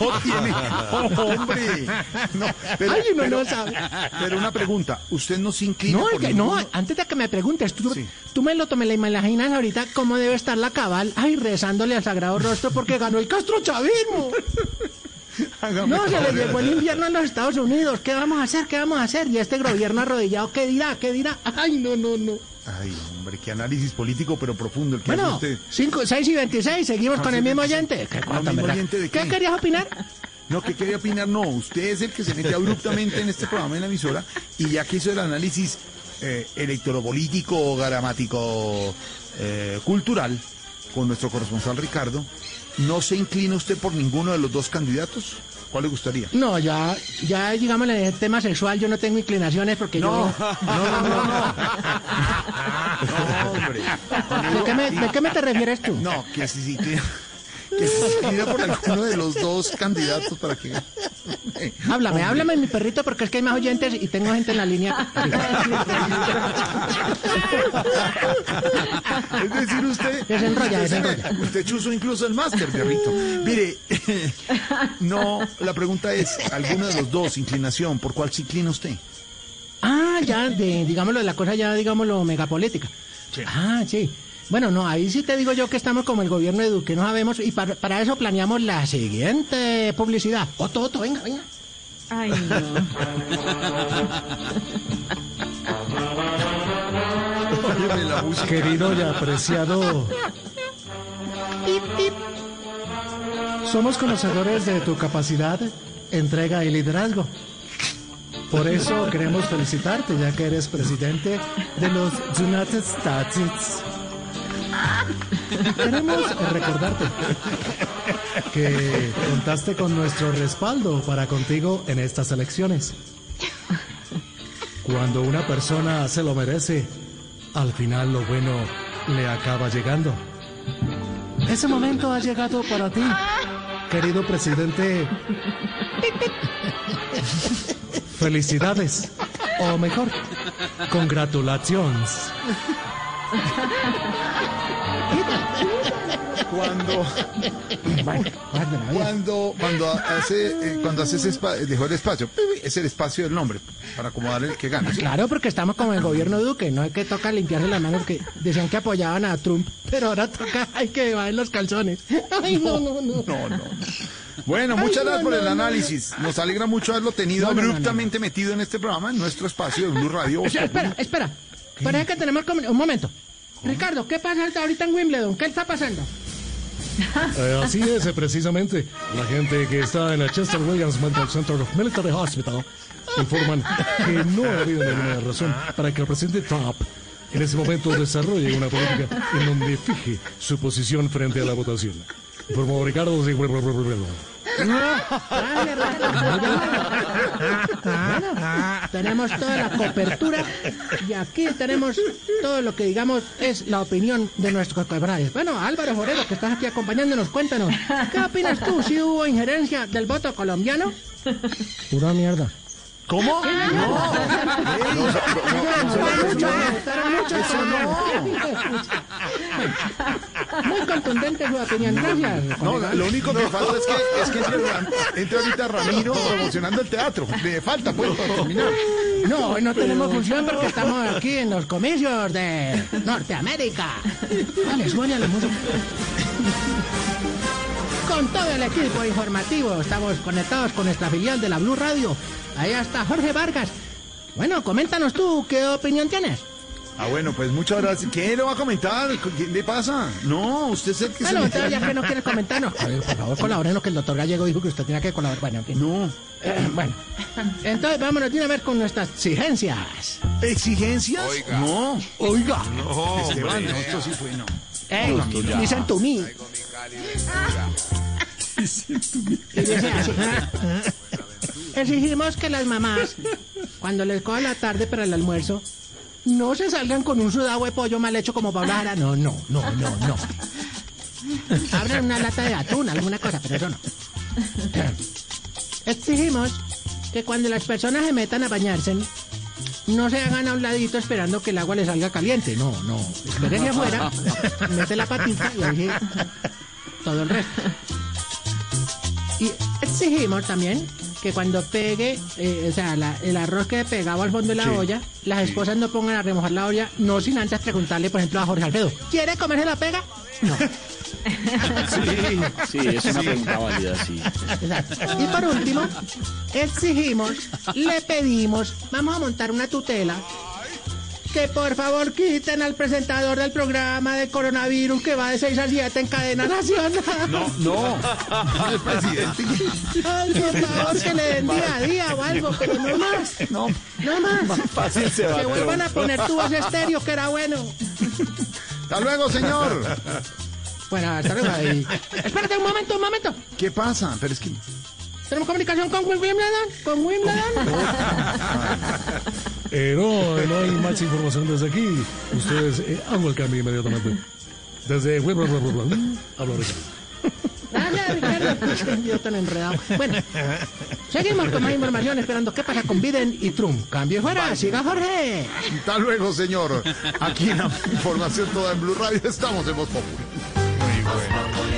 No tiene, oh, hombre. No, pero, Ay, uno pero- no sabe. pero una pregunta, ¿usted no se inclina No, por que- no, antes de que me preguntes, tú, Sí. tú me lo me la imaginas ahorita cómo debe estar la cabal, ay, rezándole al sagrado rostro porque ganó el Castro Chavismo. Hágame No, se le llegó el invierno en los Estados Unidos. ¿Qué vamos a hacer? ¿Qué vamos a hacer? Y este gobierno arrodillado, ¿qué dirá? ¿Qué dirá? Ay, no, no, no. Ay, hombre, qué análisis político, pero profundo el que hace Bueno, usted. 5, 6 y 26, seguimos Ah, con sí, el mismo 26. oyente. ¿Qué, ¿El cuánto, mismo oyente de ¿Qué qué? querías opinar? No, ¿qué quería opinar? No, usted es el que se mete abruptamente en este programa en la emisora y ya que hizo el análisis eh, electoropolítico, gramático, eh, cultural con nuestro corresponsal Ricardo, ¿no se inclina usted por ninguno de los dos candidatos? ¿Cuál le gustaría? No, ya, ya, digamos, en el tema sexual yo no tengo inclinaciones porque No, yo... no, no, no, no. No, hombre. ¿De qué, me, ¿De qué me te refieres tú? No, que si se inclina, que se por alguno de los dos candidatos para que... Háblame, háblame mi perrito porque es que hay más oyentes y tengo gente en la línea. Es decir, usted... Desenrolla, usted, desenrolla. Usted chuzo incluso el máster, perrito. Mire, no, la pregunta es, ¿alguno de los dos, inclinación, por cuál se inclina usted? Ah, ya, de, digámoslo, la cosa ya, digámoslo, megapolítica. Ah, sí. Bueno, no, ahí sí te digo yo que estamos como el gobierno de Duque, no sabemos, y para, para eso planeamos la siguiente publicidad. Otto, Otto, venga, venga. Ay, no. Óyeme la música. Querido y apreciado, somos conocedores de tu capacidad, entrega y liderazgo. Por eso queremos felicitarte, ya que eres presidente de los United States. Queremos recordarte que contaste con nuestro respaldo para contigo en estas elecciones. Cuando una persona se lo merece, al final lo bueno le acaba llegando. Ese momento ha llegado para ti. querido presidente. Felicidades. O mejor, congratulations. Cuando, cuando, cuando hace, eh, cuando hace ese espa- dejó el espacio, es el espacio del nombre, para acomodar el que gana. ¿sí? Claro, porque estamos como el gobierno Duque, no es que toca limpiarse las manos, que decían que apoyaban a Trump, pero ahora toca, hay que llevar los calzones. Ay, no, no, no. No, no. Bueno, muchas Ay, no, gracias por no, el no, análisis. Nos alegra mucho haberlo tenido No, no, no, no. abruptamente metido en este programa, en nuestro espacio de Blue Radio. O sea, espera, espera. Parece que tenemos un momento. Ricardo, ¿qué pasa ahorita en Wimbledon? ¿Qué está pasando? Eh, así es, eh, precisamente. La gente que está en el Chester Williams Medical Center Military Hospital informan que no ha habido ninguna razón para que el presidente Trump en ese momento desarrolle una política en donde fije su posición frente a la votación. Informó Ricardo. sí, Dale, Bueno, tenemos toda la cobertura y aquí tenemos todo lo que digamos es la opinión de nuestros camaradas. Bueno, Álvaro Forero, que estás aquí acompañándonos, cuéntanos, ¿qué opinas tú? ¿Si hubo injerencia del voto colombiano? Pura mierda. ¿Cómo? Muy contundente su opinión, gracias. No, lo único que falta es que, es que entre, entre ahorita Ramiro promocionando el teatro. Le falta, pues, para terminar. No, hoy no tenemos función porque estamos aquí en los comicios de Norteamérica. Vale, suena la música. Con todo el equipo informativo estamos conectados con nuestra filial de la Blue Radio. Ahí está Jorge Vargas. Bueno, coméntanos tú, ¿qué opinión tienes? Ah, bueno, pues muchas gracias. ¿Qué le va a comentar? ¿Qué le pasa? No, usted es el que Bueno, se entonces ya que no quieres comentarnos, a ver, por favor, colaborenos que el doctor Gallego dijo que usted tenía que colaborar. Bueno, en fin. No. Eh, bueno, entonces vámonos de una vez con nuestras exigencias. ¿Exigencias? No. Oiga. Esteban, no, esto sí fue, no. Ey, No, esto ya. Y. Exigimos que las mamás, cuando les coja la tarde para el almuerzo, no se salgan con un sudado de pollo mal hecho como Paula Jara. No, no, no, no, no. Abran una lata de atún, alguna cosa, pero eso no. Exigimos que cuando las personas se metan a bañarse, no se hagan a un ladito esperando que el agua les salga caliente. No, no. Espérense afuera, mete la patita y ahí todo el resto. Y exigimos también que cuando pegue, eh, o sea, la- el arroz que pegado al fondo de la Sí. olla, las esposas no pongan a remojar la olla, no sin antes preguntarle, por ejemplo, a Jorge Alfredo, ¿quiere comerse la pega? No. Sí, sí, es una pregunta válida, sí. Exacto. Y por último, exigimos, le pedimos, vamos a montar una tutela, que por favor quiten al presentador del programa de coronavirus que va de 6 a 7 en cadena nacional. No, no. El presidente. Ay, por favor, que le den día a día o algo, pero no más. No. No más. Más fácil se va, Que vuelvan a poner tubos estéreo, que era bueno. Hasta luego, señor. Bueno, hasta luego. ahí. Espérate un momento, un momento. ¿Qué pasa? Pero es que. ¿Tenemos comunicación con Wimbledon? ¿Con Wimbledon? Eh, no, no hay más información desde aquí. Ustedes eh, hago el cambio inmediatamente. Desde bla, bla, bla, bla, bla. Hablo Ricardo. Dale, Ricardo. Yo tan enredado. Bueno, seguimos con más información esperando qué pasa con Biden y Trump. Cambio fuera, siga Jorge. Hasta luego, señor. Aquí en la información toda en Blue Radio estamos en Voz Populi. Muy bueno.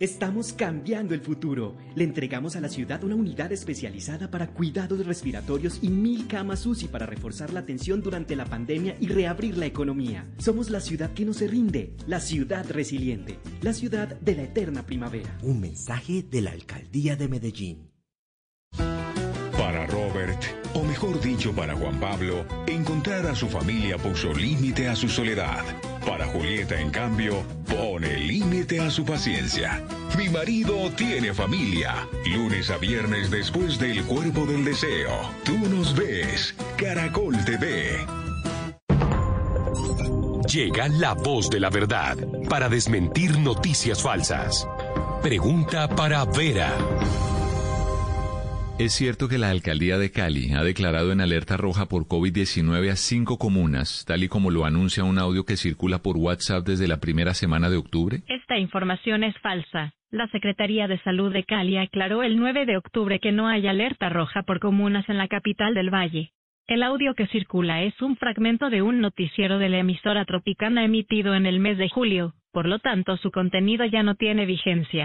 Estamos cambiando el futuro. Le entregamos a la ciudad una unidad especializada para cuidados respiratorios y mil camas UCI para reforzar la atención durante la pandemia y reabrir la economía. Somos la ciudad que no se rinde, la ciudad resiliente, la ciudad de la eterna primavera. Un mensaje de la Alcaldía de Medellín. Para mejor dicho para Juan Pablo, encontrar a su familia puso límite a su soledad. Para Julieta, en cambio, pone límite a su paciencia. Mi marido tiene familia. Lunes a viernes después del cuerpo del deseo. Tú nos ves. Caracol TV. Llega la voz de la verdad para desmentir noticias falsas. Pregunta para Vera. ¿Es cierto que la alcaldía de Cali ha declarado en alerta roja por COVID-19 a cinco comunas, tal y como lo anuncia un audio que circula por WhatsApp desde la primera semana de octubre? Esta información es falsa. La Secretaría de Salud de Cali aclaró el 9 de octubre que no hay alerta roja por comunas en la capital del Valle. El audio que circula es un fragmento de un noticiero de la emisora Tropicana emitido en el mes de julio, por lo tanto su contenido ya no tiene vigencia.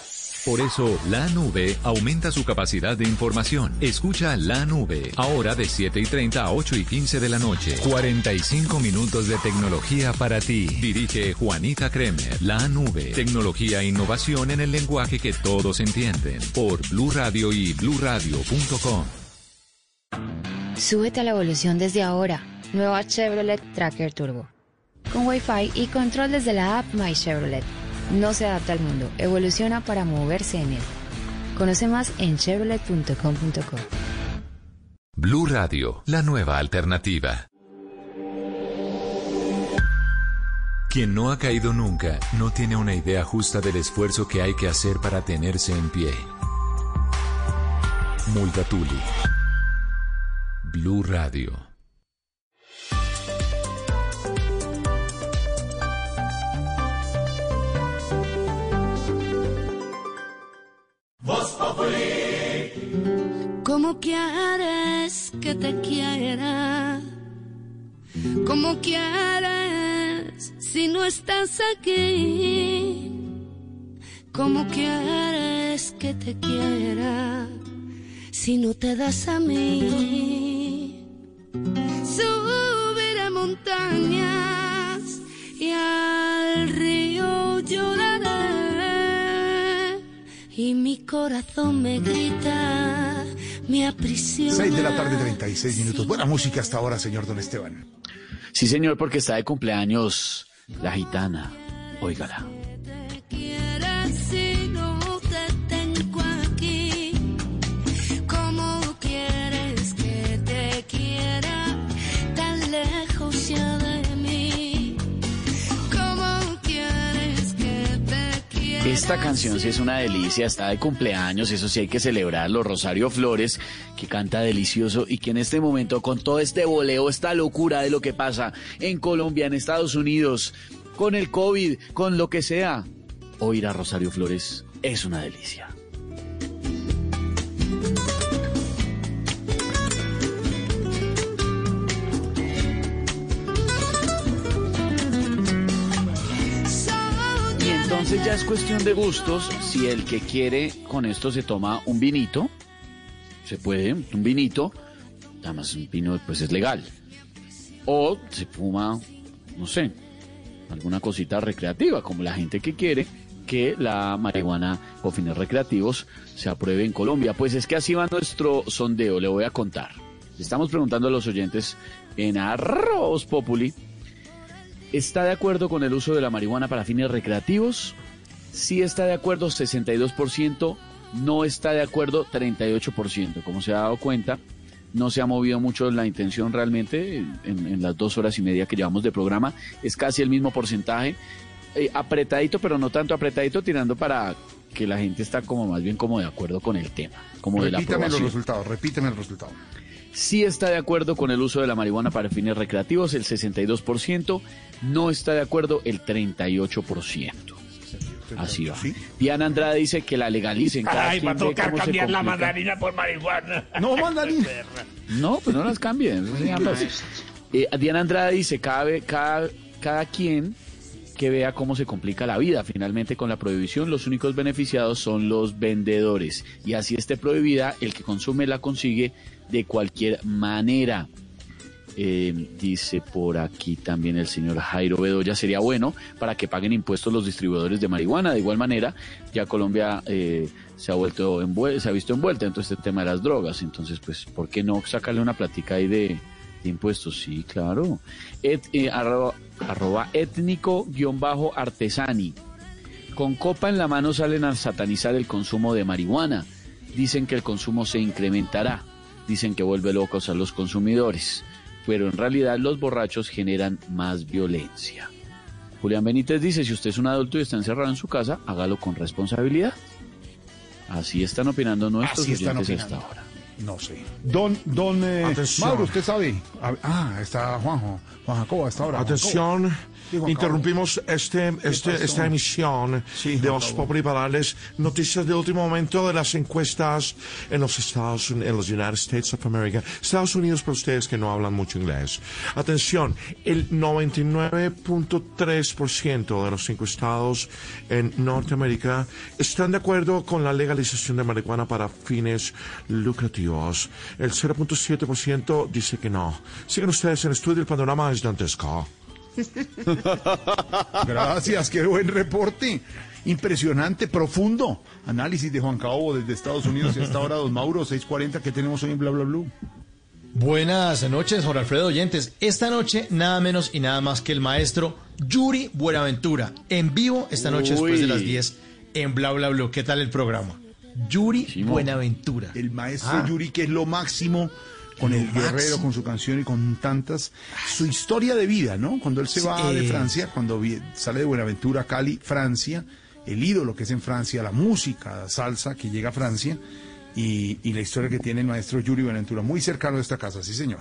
Por eso, la nube aumenta su capacidad de información. Escucha la nube, ahora de 7 y 30 a 8 y 15 de la noche. 45 minutos de tecnología para ti. Dirige Juanita Kremer. La nube, tecnología e innovación en el lenguaje que todos entienden. Por Blue Radio y bluradio.com. Súbete a la evolución desde ahora. Nueva Chevrolet Tracker Turbo. Con Wi-Fi y control desde la app My Chevrolet. No se adapta al mundo, evoluciona para moverse en él. Conoce más en chevrolet.com.co. Blue Radio, la nueva alternativa. Quien no ha caído nunca no tiene una idea justa del esfuerzo que hay que hacer para tenerse en pie. Multatuli. Blue Radio. ¿Cómo quieres que te quiera? ¿Cómo quieres si no estás aquí? ¿Cómo quieres que te quiera si no te das a mí? Subiré montañas y al río lloraré y mi corazón me grita, me aprisiona. 6 de la tarde, 36 minutos. Buena música hasta ahora, señor Don Esteban. Sí, señor, porque está de cumpleaños la gitana. Óigala. Esta canción sí es una delicia, está de cumpleaños, eso sí hay que celebrarlo. Rosario Flores, que canta delicioso y que en este momento, con todo este voleo, esta locura de lo que pasa en Colombia, en Estados Unidos, con el COVID, con lo que sea, oír a Rosario Flores es una delicia. Entonces ya es cuestión de gustos. Si el que quiere con esto se toma un vinito, se puede, un vinito, además un vino pues es legal. O se fuma, no sé, alguna cosita recreativa, como la gente que quiere que la marihuana con fines recreativos se apruebe en Colombia. Pues es que así va nuestro sondeo, le voy a contar. Estamos preguntando a los oyentes en Arroz Populi ¿Está de acuerdo con el uso de la marihuana para fines recreativos? Sí está de acuerdo 62%, no está de acuerdo 38%. Como se ha dado cuenta, no se ha movido mucho la intención realmente en, en las dos horas y media que llevamos de programa. Es casi el mismo porcentaje. Eh, apretadito, pero no tanto apretadito, tirando para que la gente está como más bien como de acuerdo con el tema, como de la Repítame los resultados, repítame el resultado. Sí está de acuerdo con el uso de la marihuana para fines recreativos, el 62%. No está de acuerdo el 38%. Así va. Diana Andrade dice que la legalicen. Cada Ay, va a tocar cambiar la mandarina por marihuana. No, mandarina. No, pues no las cambien. así. Eh, Diana Andrade dice, cada, cada, cada quien que vea cómo se complica la vida. Finalmente, con la prohibición, los únicos beneficiados son los vendedores. Y así esté prohibida, el que consume la consigue de cualquier manera. Eh, dice por aquí también el señor Jairo Bedoya, sería bueno para que paguen impuestos los distribuidores de marihuana. De igual manera, ya Colombia eh, se ha vuelto se ha visto envuelta en todo este tema de las drogas. Entonces, pues, ¿por qué no sacarle una platica ahí de, de impuestos? Sí, claro. Et- eh, arroba, arroba étnico guion bajo artesani. Con copa en la mano salen a satanizar el consumo de marihuana. Dicen que el consumo se incrementará. Dicen que vuelve locos a los consumidores. Pero en realidad los borrachos generan más violencia. Julián Benítez dice, si usted es un adulto y está encerrado en su casa, hágalo con responsabilidad. Así están opinando nuestros Así están oyentes hasta ahora. No sé. Don, don eh. Mauro, usted sabe. Ah, está Juanjo. Juan Jacobo, hasta ahora. Atención, Jacobo. Interrumpimos este, este, esta emisión de Jacobo. Populi para darles noticias de último momento de las encuestas en los Estados Unidos, en los United States of America. Estados Unidos para ustedes que no hablan mucho inglés. Atención, el 99.3% de los encuestados en Norteamérica están de acuerdo con la legalización de marihuana para fines lucrativos. El 0.7% dice que no. Sigan ustedes en estudio, el panorama es dantesco. Gracias, qué buen reporte. Impresionante, profundo. Análisis de Juan Cabo desde Estados Unidos y hasta ahora, don Mauro, 640 que tenemos hoy en Bla Bla Blue. Buenas noches, Jorge Alfredo Oyentes. Esta noche, nada menos y nada más que el maestro Yuri Buenaventura, en vivo esta noche después de las 10 en Bla Bla Blue. ¿Qué tal el programa? Yuri Buenaventura. El maestro Ah. Yuri, que es lo máximo con el guerrero, máximo. con su canción y con tantas. Su historia de vida, ¿no? Cuando él se Sí, va de. Francia, cuando sale de Buenaventura, Cali, Francia, el ídolo que es en Francia, la música, salsa que llega a Francia y, y la historia que tiene el maestro Yuri Buenaventura, muy cercano de esta casa, sí señor.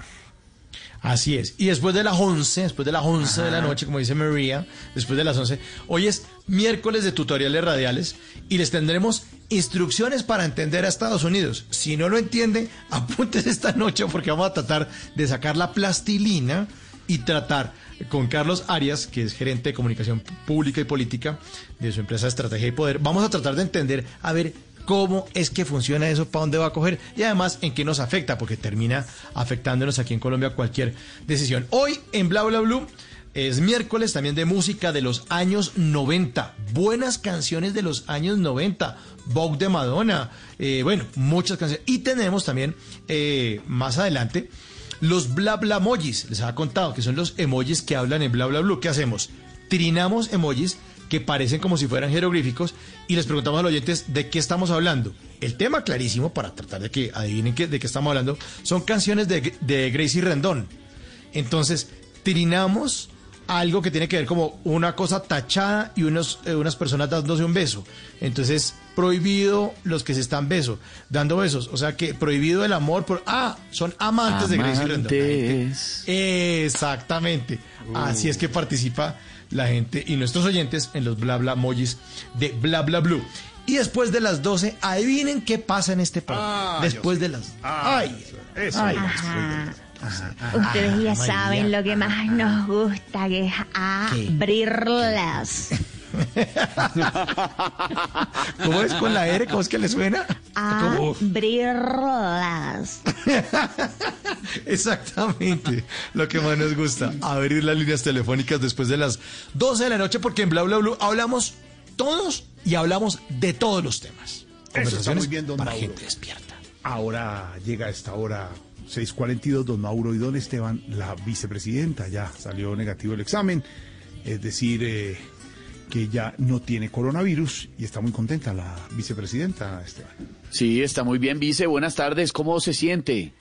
Así es. Y después de las 11, después de las 11 de la noche, como dice María, después de las 11, hoy es miércoles de tutoriales radiales y les tendremos instrucciones para entender a Estados Unidos. Si no lo entiende, apúntese esta noche porque vamos a tratar de sacar la plastilina y tratar con Carlos Arias, que es gerente de comunicación pública y política de su empresa Estrategia y Poder. Vamos a tratar de entender, a ver, cómo es que funciona eso, para dónde va a coger y además en qué nos afecta, porque termina afectándonos aquí en Colombia cualquier decisión. Hoy en Bla Bla Blue es miércoles también de música de los años 90, buenas canciones de los años 90, Vogue de Madonna, eh, bueno, muchas canciones. Y tenemos también eh, más adelante los bla bla emojis, les había contado que son los emojis que hablan en bla bla blue. ¿Qué hacemos? Trinamos emojis que parecen como si fueran jeroglíficos y les preguntamos a los oyentes de qué estamos hablando. El tema clarísimo, para tratar de que adivinen qué- de qué estamos hablando, son canciones de, de Gracie Rendón. Entonces, trinamos algo que tiene que ver como una cosa tachada y unos, eh, unas personas dándose un beso. Entonces, prohibido los que se están beso, dando besos. O sea que prohibido el amor por... Ah, son amantes, de Gracie Rendón. Exactamente. Así es que participa la gente y nuestros oyentes en los bla bla emojis de bla bla blue. Y después de las 12, adivinen qué pasa en este programa. Ah, después de las... Ah, ay, eso. ay, Ajá. Ustedes ya saben lo que más nos gusta, que es abrirlas. ¿Cómo es con la R? ¿Cómo es que le suena? Abrirlas. Exactamente. Lo que más nos gusta. Abrir las líneas telefónicas después de las 12 de la noche porque en Bla Bla Blue hablamos todos y hablamos de todos los temas. Eso está muy bien, don para Mauro. gente despierta. Ahora llega a esta hora 6:42, don Mauro y don Esteban, la vicepresidenta, ya salió negativo el examen, es decir, eh, que ya no tiene coronavirus y está muy contenta la vicepresidenta, Esteban. Sí, está muy bien, vice. Buenas tardes. ¿Cómo se siente?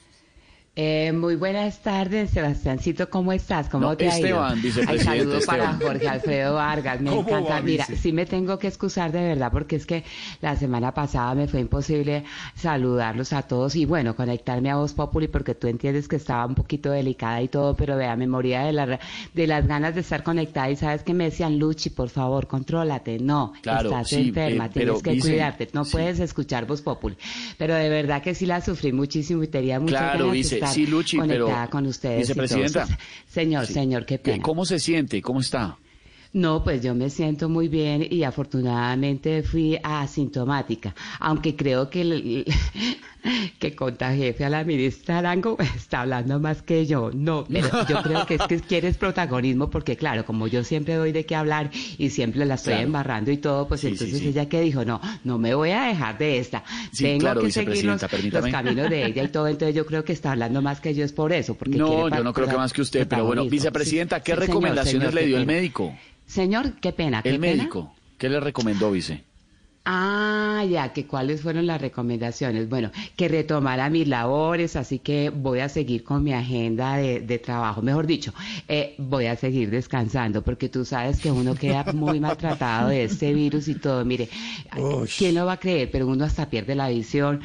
Eh, muy buenas tardes, Sebastiancito, ¿cómo estás? ¿Cómo No, te ha Esteban, ido? vicepresidente Ay, saludo para. Jorge Alfredo Vargas, me ¿Cómo encanta. va, Mira, sí me tengo que excusar de verdad porque es que la semana pasada me fue imposible saludarlos a todos y bueno, conectarme a Voz Populi porque tú entiendes que estaba un poquito delicada y todo, pero vea, me moría de, la, de las ganas de estar conectada y sabes que me decían, Luchi, por favor, contrólate. No, Claro, estás sí, enferma, eh, pero tienes que cuidarte, no sí. puedes escuchar Voz Populi. Pero de verdad que sí la sufrí muchísimo y tenía muchas Claro, ganas dice, estar sí, Luchi, pero conectada con ustedes. vicepresidenta. Señor, Sí. señor, qué ¿Qué- pena. ¿Cómo se siente? ¿Cómo está? No, pues yo me siento muy bien y afortunadamente fui asintomática, aunque creo que el, que contagié a la ministra Arango está hablando más que yo. No, pero yo creo que es que quieres protagonismo porque claro, como yo siempre doy de qué hablar y siempre la estoy Claro. embarrando y todo, pues Sí, entonces sí. ella que dijo, no, no me voy a dejar de esta. Tengo claro, que seguir los, vicepresidenta, permítame. los caminos de ella y todo, entonces yo creo que está hablando más que yo es por eso. Porque No, yo no creo que más que usted, pero bueno, vicepresidenta, ¿qué señor, recomendaciones señor, le dio el médico? Señor, qué pena. qué El pena. médico. ¿Qué le recomendó, vice? Ah, ya, que cuáles fueron las recomendaciones. Bueno, que retomara mis labores, así que voy a seguir con mi agenda de, de trabajo. Mejor dicho, eh, voy a seguir descansando, porque tú sabes que uno queda muy maltratado de este virus y todo. Mire, ¿quién lo va a creer? Pero uno hasta pierde la visión,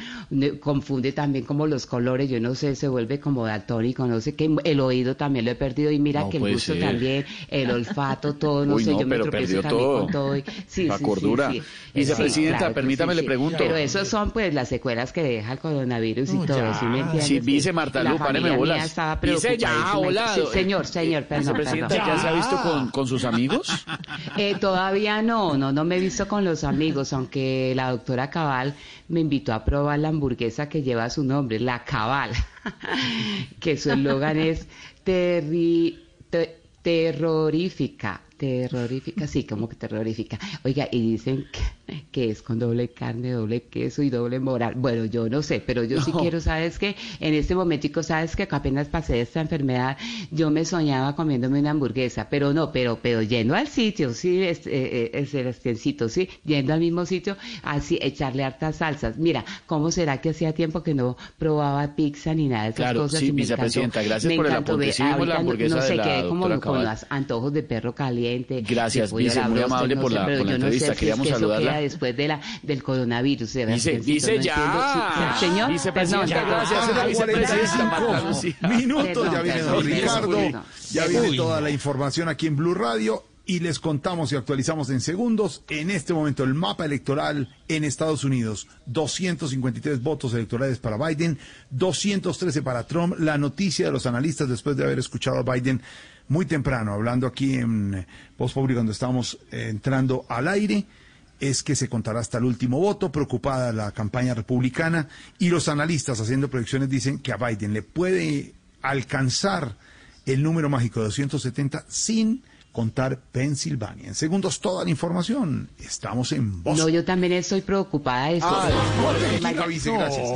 confunde también como los colores, yo no sé, se vuelve como daltónico, no sé qué. El oído también lo he perdido y mira No que el gusto ser. también, el olfato, todo, no Uy, sé, no, yo me tropiezo también todo. con todo. y- sí, La sí, sí, cordura. sí. Vicepresidenta, Claro que permítame, sí, le pregunto. Pero esos son pues las secuelas que deja el coronavirus y No, todo, ya. ¿sí me entiendes? Sí, vice Marta Lu, páreme bolas. mía estaba Vice, ya, hola. Sí, señor, señor, perdón, Vicepresidenta, perdón. ¿ya se ha visto con, con sus amigos? Eh, todavía no, no, no me he visto con los amigos, aunque la doctora Cabal me invitó a probar la hamburguesa que lleva su nombre, la Cabal, que su eslogan es terri- terrorífica, terrorífica, sí, como que terrorífica. Oiga, y dicen que, que es con doble carne, doble queso y doble moral. Bueno, yo no sé, pero yo sí No. quiero, ¿sabes qué? En este momentico, ¿sabes que apenas pasé esta enfermedad, yo me soñaba comiéndome una hamburguesa, pero no, pero, pero yendo al sitio, sí, es, eh, eh, Sebastiancito, sí, yendo al mismo sitio, así, echarle hartas salsas. Mira, ¿cómo será que hacía tiempo que no probaba pizza ni nada de esas Claro, cosas? sí, vicepresidenta, gracias me por el encantó aporte. ver- Sí la no- hamburguesa no de sé, quedé como con los antojos de perro caliente. Gracias, de la muy amable no por la- pero por la yo no sé entrevista. si es Queríamos eso saludarla. queda después de la, del coronavirus. Dice, Sebastiancito, dice no ya. entiendo. Sí, Señor, Vicepresidenta, perdón, gracias, vicepresidenta Lucía. Minutos, ya viene don Ricardo, ya viene toda la información aquí en Blue Radio y les contamos y actualizamos en segundos. En este momento el mapa electoral en Estados Unidos, 253 votos electorales para Biden, 213 para Trump. La noticia de los analistas después de haber escuchado a Biden muy temprano, hablando aquí en eh, Voz Pública cuando estábamos eh, entrando al aire es que se contará hasta el último voto, preocupada la campaña republicana, y los analistas haciendo proyecciones dicen que a Biden le puede alcanzar el número mágico de 270 sin contar Pensilvania. En segundos toda la información. Estamos en voz. No, yo también estoy preocupada de eso. Gracias.